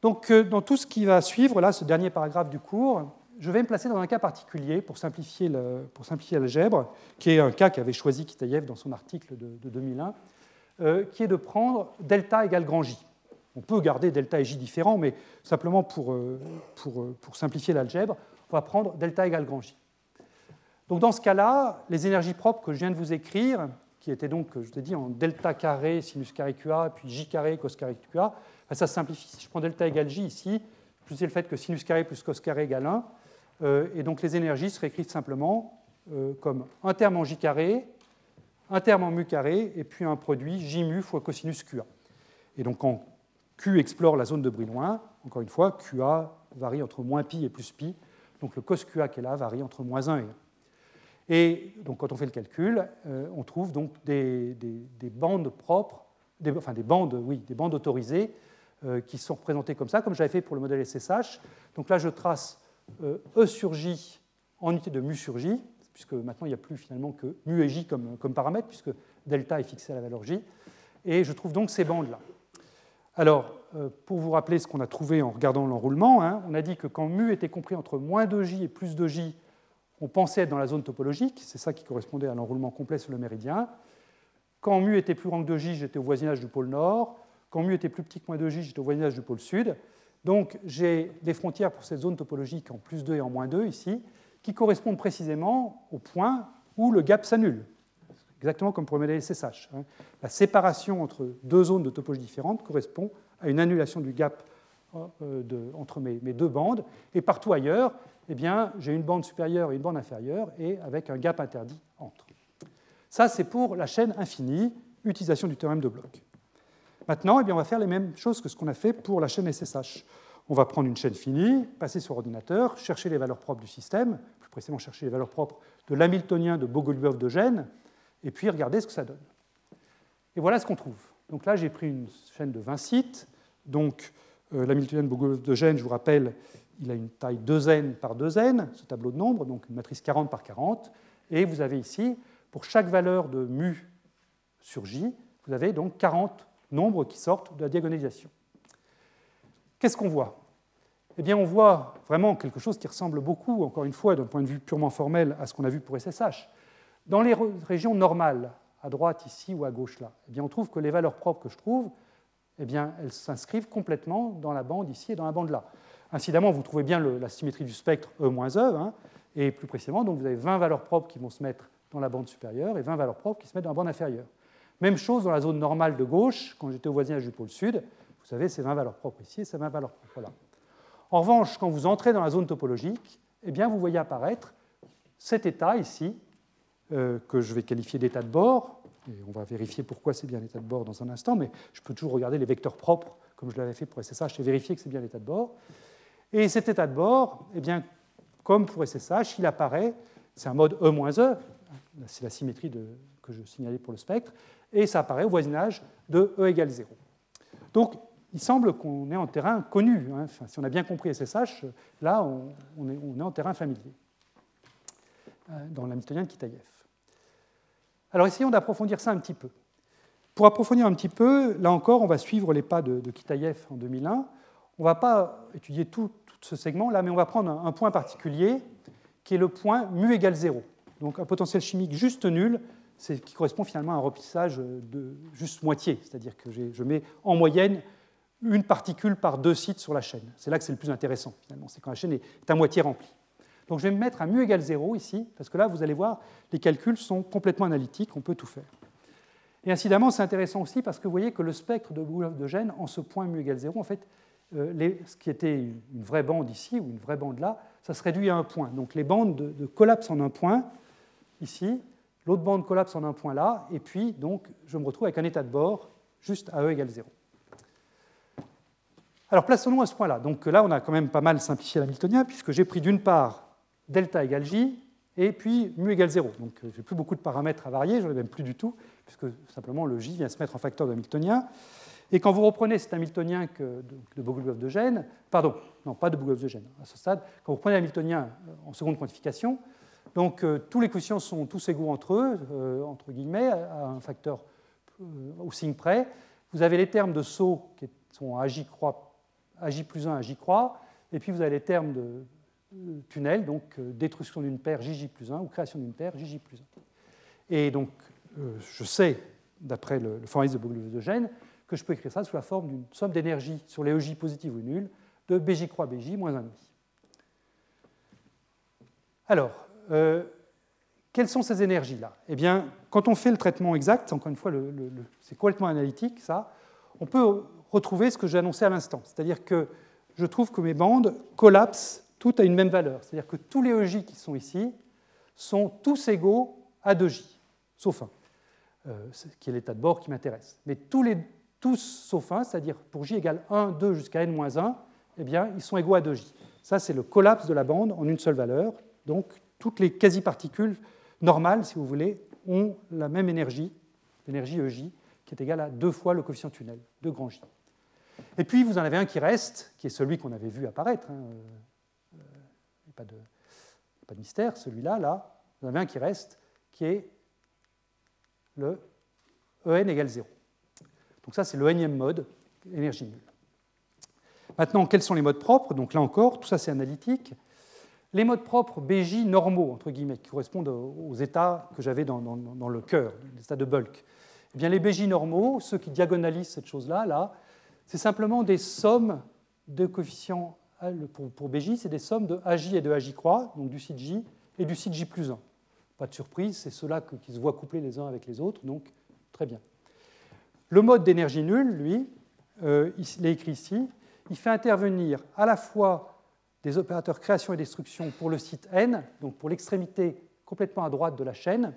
Donc, euh, dans tout ce qui va suivre, là, ce dernier paragraphe du cours, je vais me placer dans un cas particulier pour simplifier, l'algèbre, qui est un cas qu'avait choisi Kitaïev dans son article de, 2001, euh, qui est de prendre delta égale grand J. On peut garder delta et J différents, mais simplement pour simplifier l'algèbre, on va prendre delta égale grand J. Donc dans ce cas-là, les énergies propres que je viens de vous écrire, qui était donc, je t'ai dit, en delta carré sinus carré QA, puis J carré cos carré QA, ça simplifie. Si je prends delta égale J ici, plus le fait que sinus carré plus cos carré égale 1, euh, et donc les énergies seraient écrites simplement euh, comme un terme en J carré, un terme en mu carré, et puis un produit J mu fois cosinus QA. Et donc quand Q explore la zone de Brillouin, encore une fois, QA varie entre moins pi et plus pi, donc le cos QA qui est là varie entre moins 1 et 1. Et donc, quand on fait le calcul, euh, on trouve donc des, bandes propres des, enfin des bandes, oui, des bandes autorisées euh, qui sont représentées comme ça, comme j'avais fait pour le modèle SSH. Donc là, je trace euh, E sur J en unité de mu sur J, puisque maintenant il n'y a plus finalement que mu et J comme, comme paramètre, puisque delta est fixé à la valeur J. Et je trouve donc ces bandes-là. Alors, pour vous rappeler ce qu'on a trouvé en regardant l'enroulement, hein, on a dit que quand mu était compris entre moins 2j et plus 2j, on pensait être dans la zone topologique, c'est ça qui correspondait à l'enroulement complet sur le méridien. Quand mu était plus grand que 2j, j'étais au voisinage du pôle nord. Quand mu était plus petit que moins 2j, j'étais au voisinage du pôle sud. Donc j'ai des frontières pour cette zone topologique en plus 2 et en moins 2 ici, qui correspondent précisément au point où le gap s'annule. Exactement comme pour le modèle SSH. La séparation entre deux zones de topologie différentes correspond à une annulation du gap euh, entre mes, deux bandes. Et partout ailleurs, eh j'ai une bande supérieure et une bande inférieure, et avec un gap interdit entre. Ça, c'est pour la chaîne infinie, utilisation du théorème de Bloch. Maintenant, eh on va faire les mêmes choses que ce qu'on a fait pour la chaîne SSH. On va prendre une chaîne finie, passer sur ordinateur, chercher les valeurs propres du système, plus précisément chercher les valeurs propres de l'hamiltonien de Bogoliubov de Gênes, et puis regarder ce que ça donne. Et voilà ce qu'on trouve. Donc là, j'ai pris une chaîne de 20 sites. Donc l'hamiltonien de Bogoliubov de Gênes, je vous rappelle, il a une taille 2n par 2n, ce tableau de nombres, donc une matrice 40 par 40. Et vous avez ici, pour chaque valeur de mu sur j, vous avez donc 40 nombres qui sortent de la diagonalisation. Qu'est-ce qu'on voit? Eh bien, on voit vraiment quelque chose qui ressemble beaucoup, encore une fois, d'un point de vue purement formel, à ce qu'on a vu pour SSH. Dans les régions normales, à droite ici ou à gauche là, eh bien, on trouve que les valeurs propres que je trouve, eh bien, elles s'inscrivent complètement dans la bande ici et dans la bande là. Incidemment, vous trouvez bien la symétrie du spectre E-E, hein, et plus précisément, donc vous avez 20 valeurs propres qui vont se mettre dans la bande supérieure et 20 valeurs propres qui se mettent dans la bande inférieure. Même chose dans la zone normale de gauche, quand j'étais au voisinage du pôle sud, vous savez, c'est 20 valeurs propres ici et c'est 20 valeurs propres là. En revanche, quand vous entrez dans la zone topologique, eh bien, vous voyez apparaître cet état ici, euh, que je vais qualifier d'état de bord, on va vérifier pourquoi c'est bien l'état de bord dans un instant, mais je peux toujours regarder les vecteurs propres, comme je l'avais fait pour SSH, et vérifier que c'est bien l'état de bord. Et cet état de bord, eh bien, comme pour SSH, il apparaît, c'est un mode E-E, e, c'est la symétrie que je signalais pour le spectre, et ça apparaît au voisinage de E égale 0. Donc, il semble qu'on est en terrain connu. Hein. si on a bien compris SSH, là, on, est, en terrain familier, euh, dans l'hamiltonien de Kitaïev. Alors, essayons d'approfondir ça un petit peu. Pour approfondir un petit peu, là encore, on va suivre les pas de, de Kitaïev en 2001. On ne va pas étudier tout, ce segment là, mais on va prendre un, un point particulier qui est le point mu égale 0. Donc un potentiel chimique juste nul c'est qui correspond finalement à un remplissage de juste moitié, c'est-à-dire que je mets en moyenne une particule par deux sites sur la chaîne. C'est là que c'est le plus intéressant finalement, c'est quand la chaîne est à moitié remplie. Donc je vais me mettre à mu égale 0 ici, parce que là, vous allez voir, les calculs sont complètement analytiques, on peut tout faire. Et incidemment, c'est intéressant aussi parce que vous voyez que le spectre de Boulogne de gène, en ce point mu égale 0, en fait, euh, ce qui était une vraie bande ici ou une vraie bande là, ça se réduit à un point. Donc les bandes de, de collapse en un point, ici, L'autre bande collapse en un point là, et puis donc je me retrouve avec un état de bord juste à E égale 0. Alors plaçons-nous à ce point-là. Donc là, on a quand même pas mal simplifié l'hamiltonien, puisque j'ai pris d'une part delta égale j, et puis mu égale 0. Donc euh, j'ai plus beaucoup de paramètres à varier, j'en ai même plus du tout, puisque simplement le j vient se mettre en facteur de hamiltonien. Et quand vous reprenez cet hamiltonien que, de, Bogoliubov de Gênes, pardon, non, pas de Bogoliubov de Gênes à ce stade, quand vous prenez l'hamiltonien en seconde quantification, donc euh, tous les quotients sont tous égaux entre eux, euh, entre guillemets, à un facteur euh, au signe près. Vous avez les termes de saut qui sont AJ, croix, AJ plus 1, AJ croix, et puis vous avez les termes de tunnel, donc détruction d'une paire JJ plus 1 ou création d'une paire JJ plus 1. Et donc je sais, d'après le, formalisme de Bogoliubov de Gênes, que je peux écrire ça sous la forme d'une somme d'énergie sur les EJ positives ou nulles de BJ croix BJ moins 1,5. Alors, euh, quelles sont ces énergies-là? Eh bien, quand on fait le traitement exact, encore une fois, c'est complètement analytique, ça, on peut retrouver ce que j'ai annoncé à l'instant. C'est-à-dire que je trouve que mes bandes collapsent toutes à une même valeur. C'est-à-dire que tous les EJ qui sont ici sont tous égaux à 2J, sauf un, euh, qui est l'état de bord qui m'intéresse. Mais tous, tous sauf un, c'est-à-dire pour J égale 1, 2 jusqu'à n-1, eh bien, ils sont égaux à 2J. Ça, c'est le collapse de la bande en une seule valeur. Donc, toutes les quasi-particules normales, si vous voulez, ont la même énergie, l'énergie EJ, qui est égal à deux fois le coefficient tunnel, 2 grand J. Et puis vous en avez un qui reste, qui est celui qu'on avait vu apparaître. Hein, pas, de, mystère, celui-là, là, vous en avez un qui reste, qui est le En égale 0. Donc ça, c'est le énième mode, énergie nulle. Maintenant, quels sont les modes propres? Donc là encore, tout ça c'est analytique. Les modes propres BJ normaux, entre guillemets, qui correspondent aux états que j'avais dans, le cœur, les états de bulk. Eh bien, les BJ normaux, ceux qui diagonalisent cette chose-là, là, c'est simplement des sommes de coefficients pour, pour BJ, c'est des sommes de AJ et de AJ croix, donc du site J et du site J plus 1. Pas de surprise, c'est ceux-là qui se voient couplés les uns avec les autres, donc très bien. Le mode d'énergie nulle, lui, euh, il est écrit ici, il fait intervenir à la fois des opérateurs création et destruction pour le site n, donc pour l'extrémité complètement à droite de la chaîne,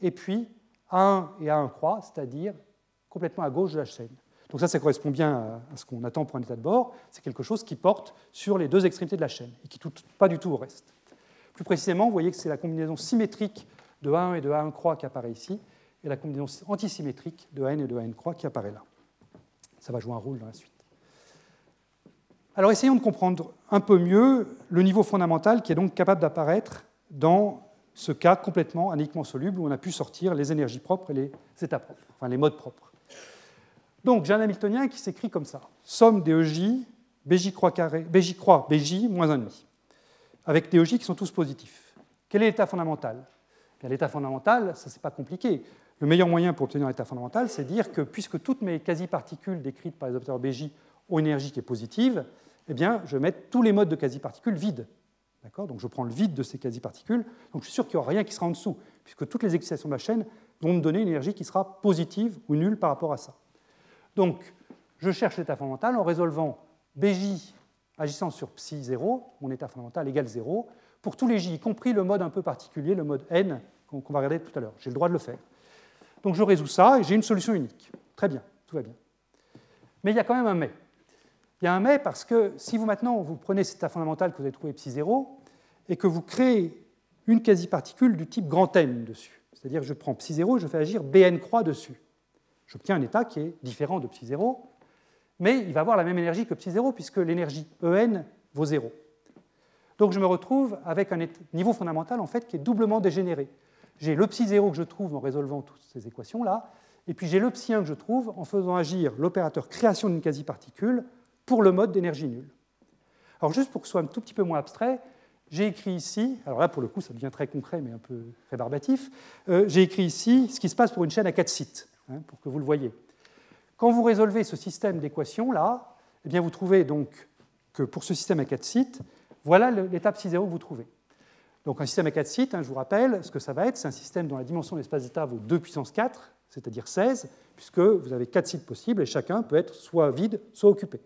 et puis A1 et A1 croix, c'est-à-dire complètement à gauche de la chaîne. Donc ça, ça correspond bien à ce qu'on attend pour un état de bord. C'est quelque chose qui porte sur les deux extrémités de la chaîne et qui ne touche pas du tout au reste. Plus précisément, vous voyez que c'est la combinaison symétrique de A1 et de A1 croix qui apparaît ici, et la combinaison antisymétrique de AN et de AN croix qui apparaît là. Ça va jouer un rôle dans la suite. Alors essayons de comprendre un peu mieux le niveau fondamental qui est donc capable d'apparaître dans ce cas complètement anémiquement soluble où on a pu sortir les énergies propres et les états propres, enfin les modes propres. Donc j'ai un Hamiltonien qui s'écrit comme ça somme des EJ, BJ croix, carré, BJ croix, BJ moins 1,5, avec des EJ qui sont tous positifs. Quel est l'état fondamental? L'état fondamental, ça c'est pas compliqué. Le meilleur moyen pour obtenir l'état fondamental, c'est dire que puisque toutes mes quasi-particules décrites par les opérateurs BJ ont une énergie qui est positive, eh bien, je vais mettre tous les modes de quasi-particules vides. Donc je prends le vide de ces quasi-particules, donc je suis sûr qu'il n'y aura rien qui sera en dessous, puisque toutes les excitations de la chaîne vont me donner une énergie qui sera positive ou nulle par rapport à ça. Donc je cherche l'état fondamental en résolvant BJ agissant sur psi 0, mon état fondamental égale 0, pour tous les J, y compris le mode un peu particulier, le mode n, qu'on va regarder tout à l'heure. J'ai le droit de le faire. Donc je résous ça et j'ai une solution unique. Très bien, tout va bien. Mais il y a quand même un mais. Il y a un mais parce que si vous maintenant vous prenez cet état fondamental que vous avez trouvé psi 0 et que vous créez une quasi-particule du type grand N dessus, c'est-à-dire je prends psi 0 et je fais agir Bn croix dessus, j'obtiens un état qui est différent de psi 0, mais il va avoir la même énergie que psi 0 puisque l'énergie En vaut 0. Donc je me retrouve avec un niveau fondamental en fait qui est doublement dégénéré. J'ai le psi 0 que je trouve en résolvant toutes ces équations-là, et puis j'ai le psi 1 que je trouve en faisant agir l'opérateur création d'une quasi-particule pour le mode d'énergie nulle. Alors juste pour que ce soit un tout petit peu moins abstrait, j'ai écrit ici, alors là pour le coup ça devient très concret mais un peu rébarbatif, euh, j'ai écrit ici ce qui se passe pour une chaîne à quatre sites, hein, pour que vous le voyez. Quand vous résolvez ce système d'équations là, eh vous trouvez donc que pour ce système à quatre sites, voilà l'étape 6.0 que vous trouvez. Donc un système à quatre sites, hein, je vous rappelle, ce que ça va être, c'est un système dont la dimension de l'espace d'état vaut 2 puissance 4, c'est-à-dire 16, puisque vous avez quatre sites possibles et chacun peut être soit vide, soit occupé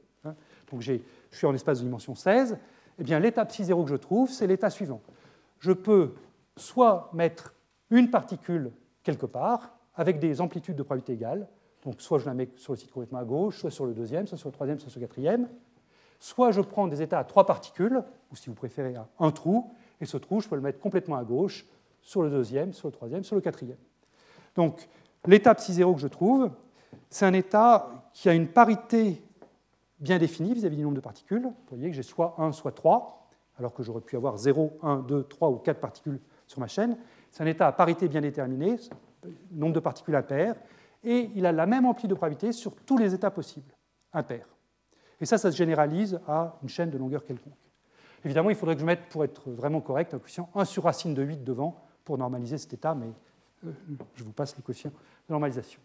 donc je suis en espace de dimension 16, eh bien l'étape 6.0 que je trouve, c'est l'état suivant. Je peux soit mettre une particule quelque part, avec des amplitudes de probabilité égales, donc soit je la mets sur le site complètement à gauche, soit sur le deuxième, soit sur le troisième, soit sur le quatrième, soit je prends des états à trois particules, ou si vous préférez à un trou, et ce trou, je peux le mettre complètement à gauche, sur le deuxième, sur le troisième, sur le quatrième. Donc l'étape 6.0 que je trouve, c'est un état qui a une parité bien défini vis-à-vis du nombre de particules. Vous voyez que j'ai soit 1, soit 3, alors que j'aurais pu avoir 0, 1, 2, 3 ou 4 particules sur ma chaîne. C'est un état à parité bien déterminé, nombre de particules impaires, et il a la même amplitude de probabilité sur tous les états possibles, impair. Et ça, ça se généralise à une chaîne de longueur quelconque. Évidemment, il faudrait que je mette, pour être vraiment correct, un coefficient 1 sur racine de 8 devant pour normaliser cet état, mais euh, je vous passe le coefficient de normalisation.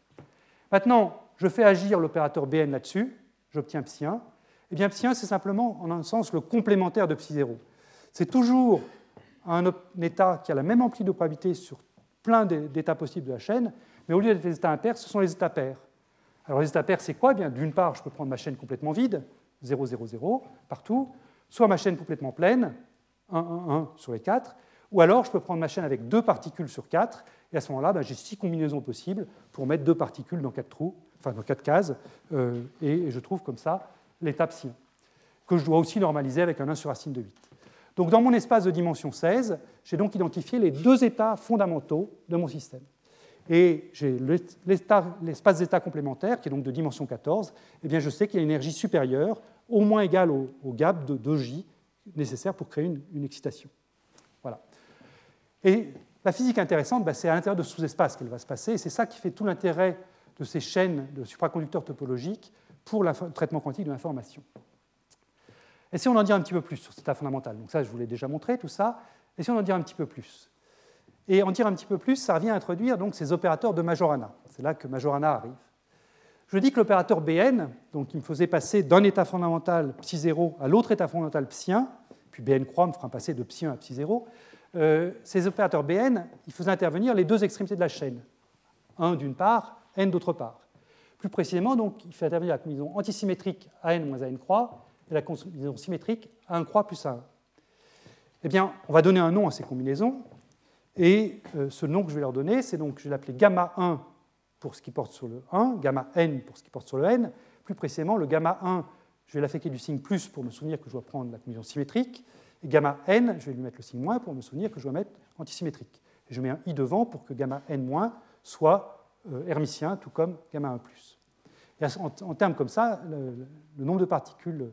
Maintenant, je fais agir l'opérateur Bn là-dessus j'obtiens psi1. Eh bien, psi1, c'est simplement, en un sens, le complémentaire de psi0. C'est toujours un état qui a la même amplitude de probabilité sur plein d'états possibles de la chaîne, mais au lieu d'être des états impairs, ce sont les états pairs. Alors les états pairs, c'est quoi? Eh bien, D'une part, je peux prendre ma chaîne complètement vide, 0, 0, 0, partout, soit ma chaîne complètement pleine, 1, 1, 1 sur les 4, ou alors je peux prendre ma chaîne avec deux particules sur 4, et à ce moment-là, ben, j'ai six combinaisons possibles pour mettre deux particules dans quatre trous, enfin dans quatre cases, euh, et je trouve comme ça l'étape psi que je dois aussi normaliser avec un 1 sur racine de 8. Donc dans mon espace de dimension 16, j'ai donc identifié les deux états fondamentaux de mon système. et j'ai l'espace zeta complémentaire, qui est donc de dimension 14, eh bien je sais qu'il y a une énergie supérieure, au moins égale au, gap de 2J nécessaire pour créer une, excitation. Voilà. Et la physique intéressante, bah, c'est à l'intérieur de sous-espace qu'elle va se passer, et c'est ça qui fait tout l'intérêt de ces chaînes de supraconducteurs topologiques pour le traitement quantique de l'information. Et si on en dit un petit peu plus sur cet état fondamental? Donc ça, je vous l'ai déjà montré, tout ça. Et si on en dit un petit peu plus? Et en dire un petit peu plus, ça revient à introduire donc ces opérateurs de Majorana. C'est là que Majorana arrive. Je dis que l'opérateur Bn, donc qui me faisait passer d'un état fondamental psi 0 à l'autre état fondamental psi 1, puis Bn croix me fera passer de psi 1 à psi 0, euh, ces opérateurs Bn, ils faisaient intervenir les deux extrémités de la chaîne. Un d'une part, n d'autre part. Plus précisément, donc, il fait intervenir la combinaison antisymétrique AN moins AN croix et la combinaison symétrique AN croix plus A1. Eh bien, on va donner un nom à ces combinaisons, et euh, ce nom que je vais leur donner, c'est donc, je vais l'appeler gamma 1 pour ce qui porte sur le 1, gamma n pour ce qui porte sur le n. Plus précisément, le gamma 1, je vais l'affecter du signe plus pour me souvenir que je dois prendre la combinaison symétrique, et gamma n, je vais lui mettre le signe moins pour me souvenir que je dois mettre antisymétrique. Je mets un i devant pour que gamma n soit euh, hermitien, tout comme gamma 1 plus. Et en, termes comme ça, le, nombre de particules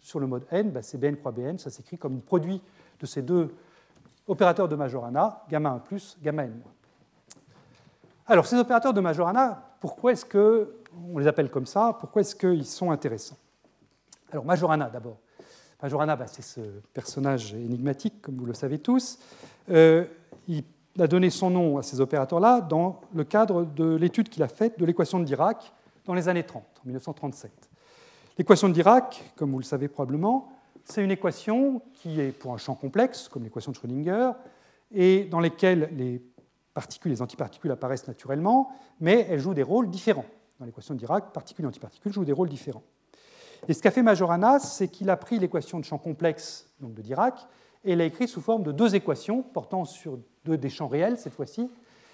sur le mode n, bah, c'est Bn croix Bn, ça s'écrit comme produit de ces deux opérateurs de Majorana, gamma 1 plus, gamma n. Alors, ces opérateurs de Majorana, pourquoi est-ce qu'on les appelle comme ça Pourquoi est-ce qu'ils sont intéressants? Alors, Majorana d'abord. Majorana, bah, c'est ce personnage énigmatique, comme vous le savez tous. Euh, il a donné son nom à ces opérateurs-là dans le cadre de l'étude qu'il a faite de l'équation de Dirac dans les années 30, en 1937. L'équation de Dirac, comme vous le savez probablement, c'est une équation qui est pour un champ complexe, comme l'équation de Schrödinger, et dans lesquelles les particules les antiparticules apparaissent naturellement, mais elles jouent des rôles différents. Dans l'équation de Dirac, particules et antiparticules jouent des rôles différents. Et ce qu'a fait Majorana, c'est qu'il a pris l'équation de champ complexe donc de Dirac et l'a écrit sous forme de deux équations portant sur des champs réels cette fois-ci.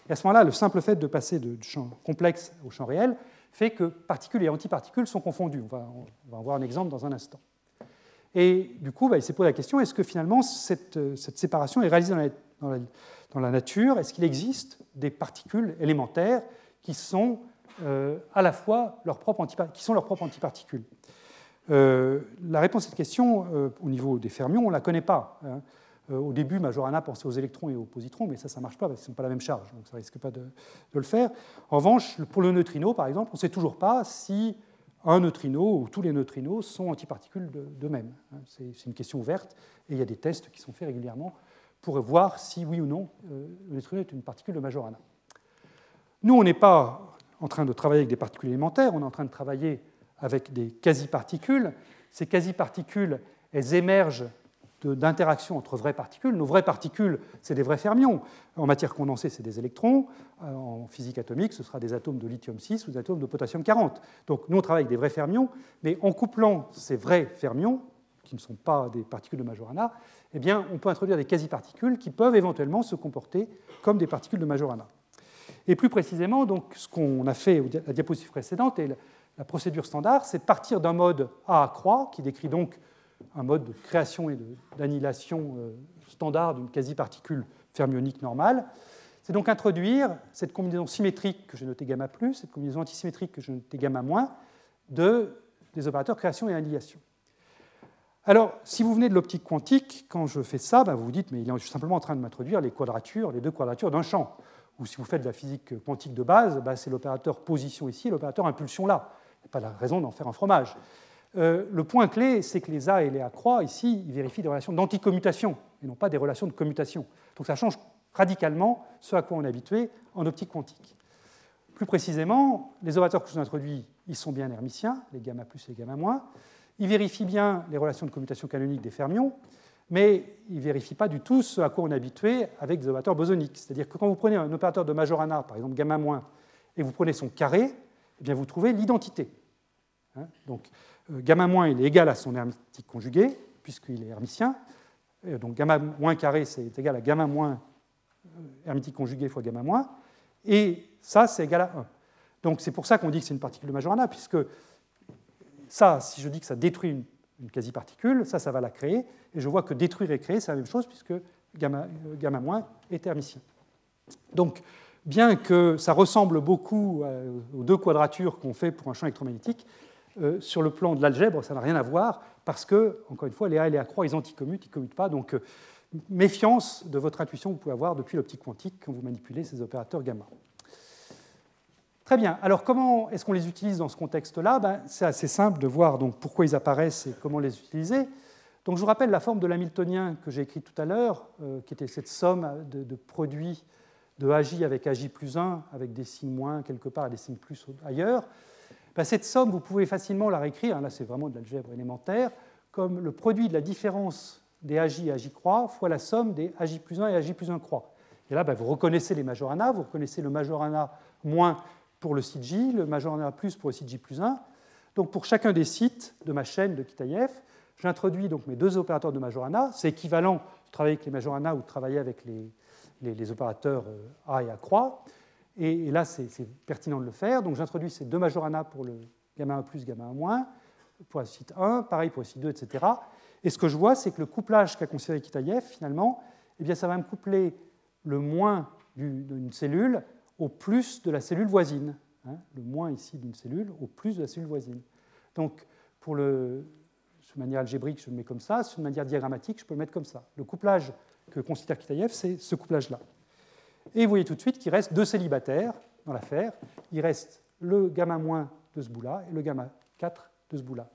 Et à ce moment-là, le simple fait de passer de champ complexe au champ réel fait que particules et antiparticules sont confondus. On va, en voir un exemple dans un instant. Et du coup, bah, il s'est posé la question est-ce que finalement cette, séparation est réalisée dans la, nature? Est-ce qu'il existe des particules élémentaires qui sont euh, à la fois leurs propres, antiparticules? Euh, La réponse à cette question, euh, au niveau des fermions, on ne la connaît pas. Hein. Au début, Majorana pensait aux électrons et aux positrons, mais ça, ça ne marche pas parce qu'ils ne sont pas la même charge, donc ça ne risque pas de, de, le faire. En revanche, pour le neutrino, par exemple, on ne sait toujours pas si un neutrino ou tous les neutrinos sont antiparticules d'eux-mêmes. Hein, c'est une question ouverte et il y a des tests qui sont faits régulièrement pour voir si oui ou non euh, le neutrino est une particule de Majorana. Nous, on n'est pas en train de travailler avec des particules élémentaires, on est en train de travailler avec des quasi-particules. Ces quasi-particules, elles émergent d'interaction entre vraies particules. Nos vraies particules, c'est des vrais fermions. En matière condensée, c'est des électrons. Euh, en physique atomique, ce sera des atomes de lithium 6 ou des atomes de potassium 40. Donc nous, on travaille avec des vrais fermions, mais en couplant ces vrais fermions, qui ne sont pas des particules de Majorana, eh bien, on peut introduire des quasi-particules qui peuvent éventuellement se comporter comme des particules de Majorana. Et plus précisément, donc, ce qu'on a fait à la diapositive précédente, et la procédure standard, c'est partir d'un mode A à croix, qui décrit donc un mode de création et d'annihilation euh, standard d'une quasi-particule fermionique normale. C'est donc introduire cette combinaison symétrique que j'ai notée gamma plus, cette combinaison antisymétrique que j'ai notée gamma moins, de, des opérateurs création et annihilation. Alors, si vous venez de l'optique quantique, quand je fais ça, ben, vous vous dites, mais il est simplement en train de m'introduire les quadratures, les deux quadratures d'un champ. Ou si vous faites de la physique quantique de base, ben, c'est l'opérateur position ici, l'opérateur impulsion là. Il n'y a pas de raison d'en faire un fromage. Euh, le point clé, c'est que les A et les A croix, ici, ils vérifient des relations d'anticommutation et non pas des relations de commutation. Donc ça change radicalement ce à quoi on est habitué en optique quantique. Plus précisément, les opérateurs que je vous ai introduits, ils sont bien hermitiens, les gamma plus et les gamma moins. Ils vérifient bien les relations de commutation canonique des fermions, mais ils ne vérifient pas du tout ce à quoi on est habitué avec des opérateurs bosoniques. C'est-à-dire que quand vous prenez un opérateur de Majorana, par exemple gamma moins, et vous prenez son carré, eh bien vous trouvez l'identité. Hein, donc gamma moins il est égal à son hermétique conjugué, puisqu'il est hermitien. Euh, donc gamma moins carré, c'est égal à gamma moins euh, hermétique conjugué fois gamma moins. Et ça, c'est égal à 1. Donc c'est pour ça qu'on dit que c'est une particule de Majorana, puisque ça, si je dis que ça détruit une, quasi-particule, ça, ça va la créer. Et je vois que détruire et créer, c'est la même chose, puisque gamma, gamma moins est hermitien. Donc bien que ça ressemble beaucoup aux deux quadratures qu'on fait pour un champ électromagnétique, sur le plan de l'algèbre, ça n'a rien à voir, parce que, encore une fois, les A et les A croix, ils anticommutent, ils ne commutent pas. Donc, méfiance de votre intuition que vous pouvez avoir depuis l'optique quantique quand vous manipulez ces opérateurs gamma. Très bien. Alors, comment est-ce qu'on les utilise dans ce contexte-là? Ben, C'est assez simple de voir donc, pourquoi ils apparaissent et comment les utiliser. Donc, je vous rappelle la forme de l'hamiltonien que j'ai écrit tout à l'heure, euh, qui était cette somme de, produits de AJ avec AJ plus 1, avec des signes moins quelque part et des signes plus ailleurs. Ben, cette somme, vous pouvez facilement la réécrire, là c'est vraiment de l'algèbre élémentaire, comme le produit de la différence des AJ et AJ croix fois la somme des AJ plus 1 et AJ plus 1 croix. Et là, ben, vous reconnaissez les majorana, vous reconnaissez le majorana moins pour le site J, le majorana plus pour le site J plus 1. Donc pour chacun des sites de ma chaîne de Kitaïev, j'introduis donc mes deux opérateurs de majorana. C'est équivalent de travailler avec les majorana ou de travailler avec les, les, opérateurs euh, A et A croix. Et, là, c'est pertinent de le faire. Donc j'introduis ces deux majorana pour le gamma 1 plus, gamma 1 moins, pour le site 1, pareil pour le site 2, etc. Et ce que je vois, c'est que le couplage qu'a considéré Kitaïev, finalement, eh bien, ça va me coupler le moins d'une cellule au plus de la cellule voisine. Hein, le moins ici d'une cellule au plus de la cellule voisine. Donc, pour le, de manière algébrique, je le mets comme ça. De manière diagrammatique, je peux le mettre comme ça. Le couplage que considère Kitaïev, c'est ce couplage-là. Et vous voyez tout de suite qu'il reste deux célibataires dans l'affaire. Il reste le gamma moins de ce bout-là et le gamma 4 de ce bout-là.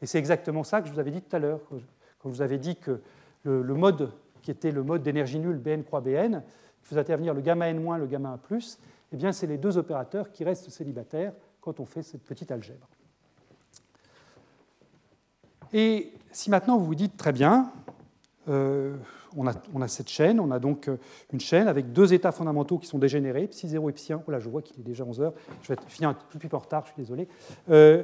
Et c'est exactement ça que je vous avais dit tout à l'heure, quand je vous avais dit que le, mode qui était le mode d'énergie nulle Bn croix Bn, qui faisait intervenir le gamma n moins, le gamma 1 plus, eh bien, c'est les deux opérateurs qui restent célibataires quand on fait cette petite algèbre. Et si maintenant vous vous dites très bien, euh, on, a, cette chaîne, on a donc euh, une chaîne avec deux états fondamentaux qui sont dégénérés, psi 0 et psi 1. Oh là, je vois qu'il est déjà 11 heures, je vais finir un tout petit peu en retard, je suis désolé. Euh,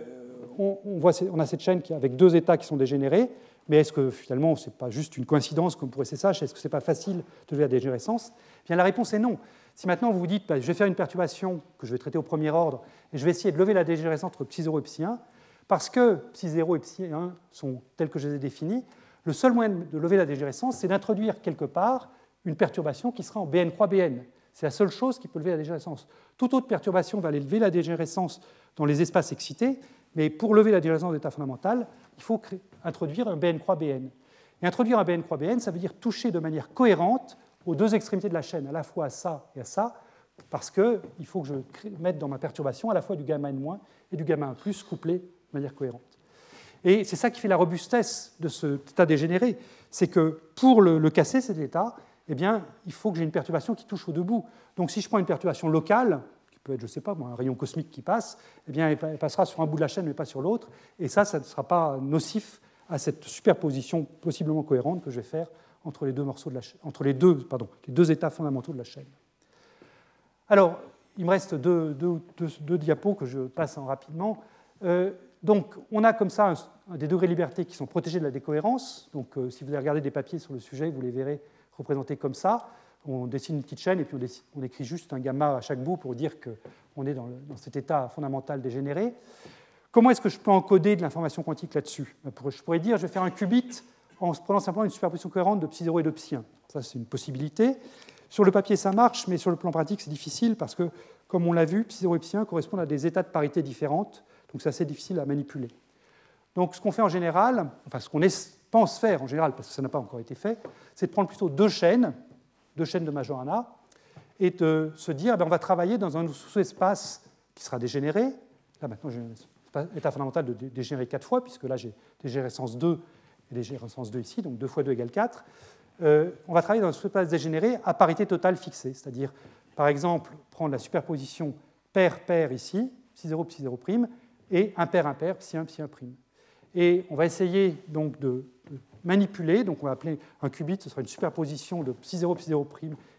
on, voit, on, a cette chaîne avec deux états qui sont dégénérés, mais est-ce que finalement, ce n'est pas juste une coïncidence comme pour SSH Est-ce que ce n'est pas facile de lever la dégénérescence eh Bien, la réponse est non. Si maintenant vous vous dites, bah, je vais faire une perturbation que je vais traiter au premier ordre, et je vais essayer de lever la dégénérescence entre psi 0 et psi 1, parce que psi 0 et psi 1 sont tels que je les ai définis, le seul moyen de lever la dégénérescence, c'est d'introduire quelque part une perturbation qui sera en BN croix BN. C'est la seule chose qui peut lever la dégénérescence. Toute autre perturbation va lever la dégénérescence dans les espaces excités, mais pour lever la dégénérescence d'état fondamental, il faut introduire un BN croix BN. Et introduire un BN croix BN, ça veut dire toucher de manière cohérente aux deux extrémités de la chaîne, à la fois à ça et à ça, parce qu'il faut que je mette dans ma perturbation à la fois du gamma N- et du gamma 1+, couplés de manière cohérente. Et c'est ça qui fait la robustesse de cet état dégénéré, c'est que pour le, casser, cet état, eh bien, il faut que j'ai une perturbation qui touche aux deux bouts. Donc si je prends une perturbation locale, qui peut être, je ne sais pas, un rayon cosmique qui passe, eh bien, elle passera sur un bout de la chaîne, mais pas sur l'autre, et ça, ça ne sera pas nocif à cette superposition possiblement cohérente que je vais faire entre les deux morceaux de la entre les deux, pardon, les deux états fondamentaux de la chaîne. Alors, il me reste deux, diapos que je passe en rapidement. Euh, donc, on a comme ça des degrés de liberté qui sont protégés de la décohérence. Donc, euh, si vous regardez des papiers sur le sujet, vous les verrez représentés comme ça. On dessine une petite chaîne et puis on, écrit juste un gamma à chaque bout pour dire qu'on est dans, dans, cet état fondamental dégénéré. Comment est-ce que je peux encoder de l'information quantique là-dessus? Ben, Je pourrais dire, je vais faire un qubit en prenant simplement une superposition cohérente de psi 0 et de psi 1. Ça, c'est une possibilité. Sur le papier, ça marche, mais sur le plan pratique, c'est difficile parce que, comme on l'a vu, psi 0 et psi 1 correspondent à des états de parité différentes, donc c'est assez difficile à manipuler. Donc, ce qu'on fait en général, enfin, ce qu'on pense faire en général, parce que ça n'a pas encore été fait, c'est de prendre plutôt deux chaînes, deux chaînes de Majorana, et de se dire, ben, on va travailler dans un sous-espace qui sera dégénéré. Là, maintenant, j'ai un état fondamental de dégénérer quatre fois, puisque là, j'ai dégénérescence 2 et dégénérescence 2 ici, donc 2 fois 2 égale 4. Euh, on va travailler dans un sous-espace dégénéré à parité totale fixée, c'est-à-dire, par exemple, prendre la superposition pair-pair ici, psi 0, psi 0', et impair, impair, psi 1, psi 1'. Et on va essayer donc de, manipuler, donc on va appeler un qubit, ce sera une superposition de psi 0, psi 0'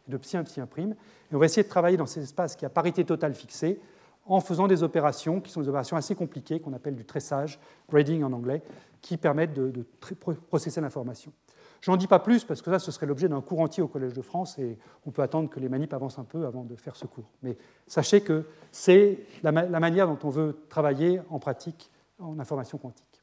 et de psi 1, psi 1', et on va essayer de travailler dans ces espaces qui à parité totale fixée, en faisant des opérations qui sont des opérations assez compliquées, qu'on appelle du tressage, braiding en anglais, qui permettent de, de processer l'information. Je n'en dis pas plus parce que ça, ce serait l'objet d'un cours entier au Collège de France et on peut attendre que les manips avancent un peu avant de faire ce cours. Mais sachez que c'est la, manière dont on veut travailler en pratique en information quantique.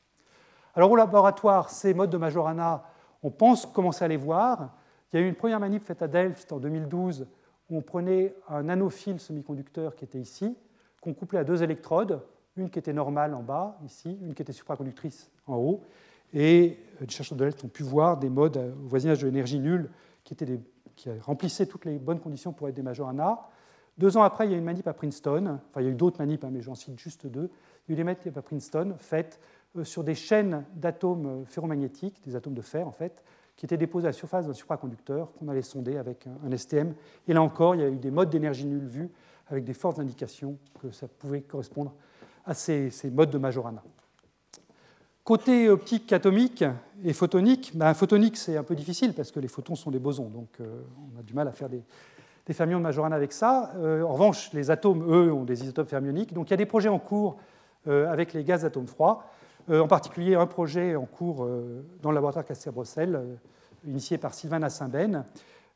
Alors au laboratoire, ces modes de Majorana, on pense commencer à les voir. Il y a eu une première manip faite à Delft en 2012 où on prenait un nanophile semi-conducteur qui était ici, qu'on couplait à deux électrodes, une qui était normale en bas, ici, une qui était supraconductrice en haut. Et les chercheurs de l'ELT ont pu voir des modes au voisinage de l'énergie nulle qui, étaient qui remplissaient toutes les bonnes conditions pour être des Majorana. Deux ans après, il y a une manip à Princeton, enfin il y a eu d'autres manips, hein, mais j'en cite juste deux. Il y a eu des manips à Princeton faites euh, sur des chaînes d'atomes euh, ferromagnétiques, des atomes de fer en fait, qui étaient déposés à la surface d'un supraconducteur qu'on allait sonder avec un, STM. Et là encore, il y a eu des modes d'énergie nulle vus avec des fortes indications que ça pouvait correspondre à ces, modes de Majorana. Côté optique atomique et photonique, ben, photonique c'est un peu difficile parce que les photons sont des bosons, donc euh, on a du mal à faire des, fermions de Majorana avec ça. Euh, en revanche, les atomes, eux, ont des isotopes fermioniques. Donc il y a des projets en cours euh, avec les gaz atomes froids, en particulier un projet en cours dans le laboratoire Caster-Brossel, initié par Sylvain Nassimben,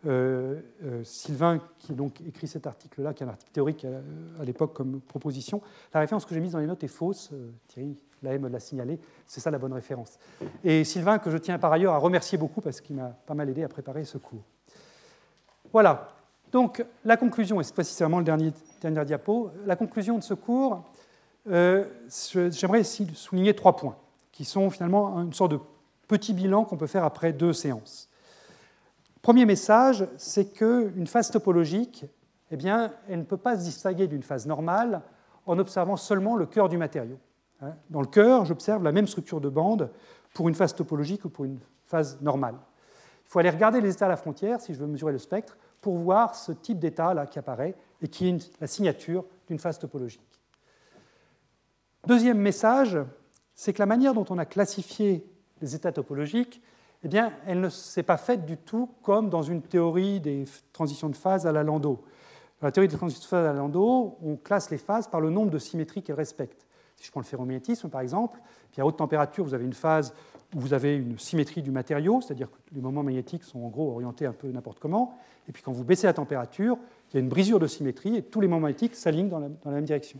euh, euh, Sylvain, qui donc écrit cet article-là, qui est un article théorique euh, à, l'époque comme proposition. La référence que j'ai mise dans les notes est fausse. Thierry Lahaye l'a signalé. C'est ça la bonne référence. Et Sylvain, que je tiens par ailleurs à remercier beaucoup parce qu'il m'a pas mal aidé à préparer ce cours. Voilà. Donc la conclusion, et cette fois-ci c'est vraiment le dernier, dernier diapo, la conclusion de ce cours, j'aimerais souligner trois points, qui sont finalement une sorte de petit bilan qu'on peut faire après deux séances. Premier message, c'est qu'une phase topologique, eh bien, elle ne peut pas se distinguer d'une phase normale en observant seulement le cœur du matériau. Hein. Dans le cœur, j'observe la même structure de bande pour une phase topologique ou pour une phase normale. Il faut aller regarder les états à la frontière, si je veux mesurer le spectre, pour voir ce type d'état-là qui apparaît et qui est la signature d'une phase topologique. Deuxième message, c'est que la manière dont on a classifié les états topologiques eh bien, elle ne s'est pas faite du tout comme dans une théorie des transitions de phase à la Landau. Dans la théorie des transitions de phase à la Landau, on classe les phases par le nombre de symétries qu'elles respectent. Si je prends le ferromagnétisme, par exemple, puis à haute température, vous avez une phase où vous avez une symétrie du matériau, c'est-à-dire que les moments magnétiques sont en gros orientés un peu n'importe comment. Et puis quand vous baissez la température, il y a une brisure de symétrie et tous les moments magnétiques s'alignent dans, la même direction.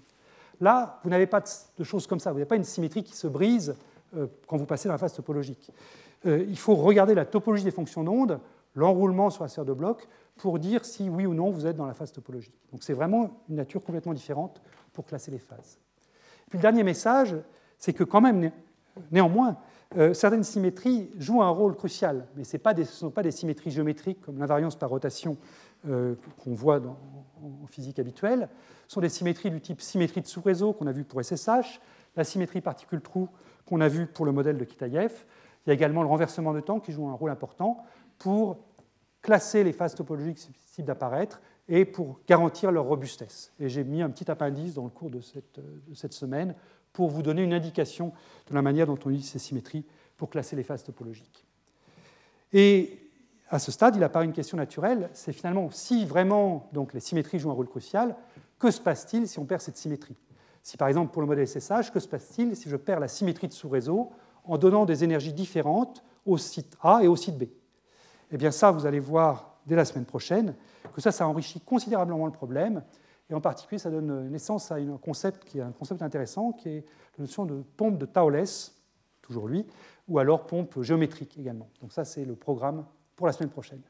Là, vous n'avez pas de choses comme ça. Vous n'avez pas une symétrie qui se brise euh, quand vous passez dans la phase topologique. Euh, il faut regarder la topologie des fonctions d'onde, l'enroulement sur la sphère de bloc, pour dire si oui ou non vous êtes dans la phase topologique. Donc c'est vraiment une nature complètement différente pour classer les phases. Puis le dernier message, c'est que quand même, néanmoins, euh, certaines symétries jouent un rôle crucial, mais ce ne sont pas des symétries géométriques comme l'invariance par rotation euh, qu'on voit en physique habituelle. Ce sont des symétries du type symétrie de sous-réseau qu'on a vu pour SSH, la symétrie particule-trou qu'on a vu pour le modèle de Kitaïev, il y a également le renversement de temps qui joue un rôle important pour classer les phases topologiques susceptibles d'apparaître et pour garantir leur robustesse. Et j'ai mis un petit appendice dans le cours de cette, semaine pour vous donner une indication de la manière dont on utilise ces symétries pour classer les phases topologiques. Et à ce stade, il apparaît une question naturelle, c'est finalement si vraiment donc, les symétries jouent un rôle crucial, que se passe-t-il si on perd cette symétrie? Si par exemple pour le modèle SSH, que se passe-t-il si je perds la symétrie de sous-réseau en donnant des énergies différentes au site A et au site B. Eh bien ça, vous allez voir dès la semaine prochaine que ça, ça enrichit considérablement le problème. Et en particulier, ça donne naissance à un concept qui est un concept intéressant, qui est la notion de pompe de Taules, toujours lui, ou alors pompe géométrique également. Donc ça, c'est le programme pour la semaine prochaine.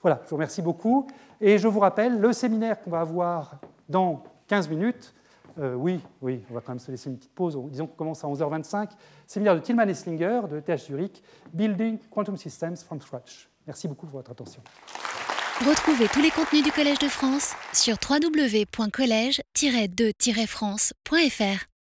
Voilà, je vous remercie beaucoup. Et je vous rappelle, le séminaire qu'on va avoir dans 15 minutes, euh, oui, oui, on va quand même se laisser une petite pause. Disons qu'on commence à 11h25. Séminaire de Tillman Esslinger de TH Zurich, Building Quantum Systems from Scratch. Merci beaucoup pour votre attention. Retrouvez tous les contenus du Collège de France sur www.colège-2-france.fr.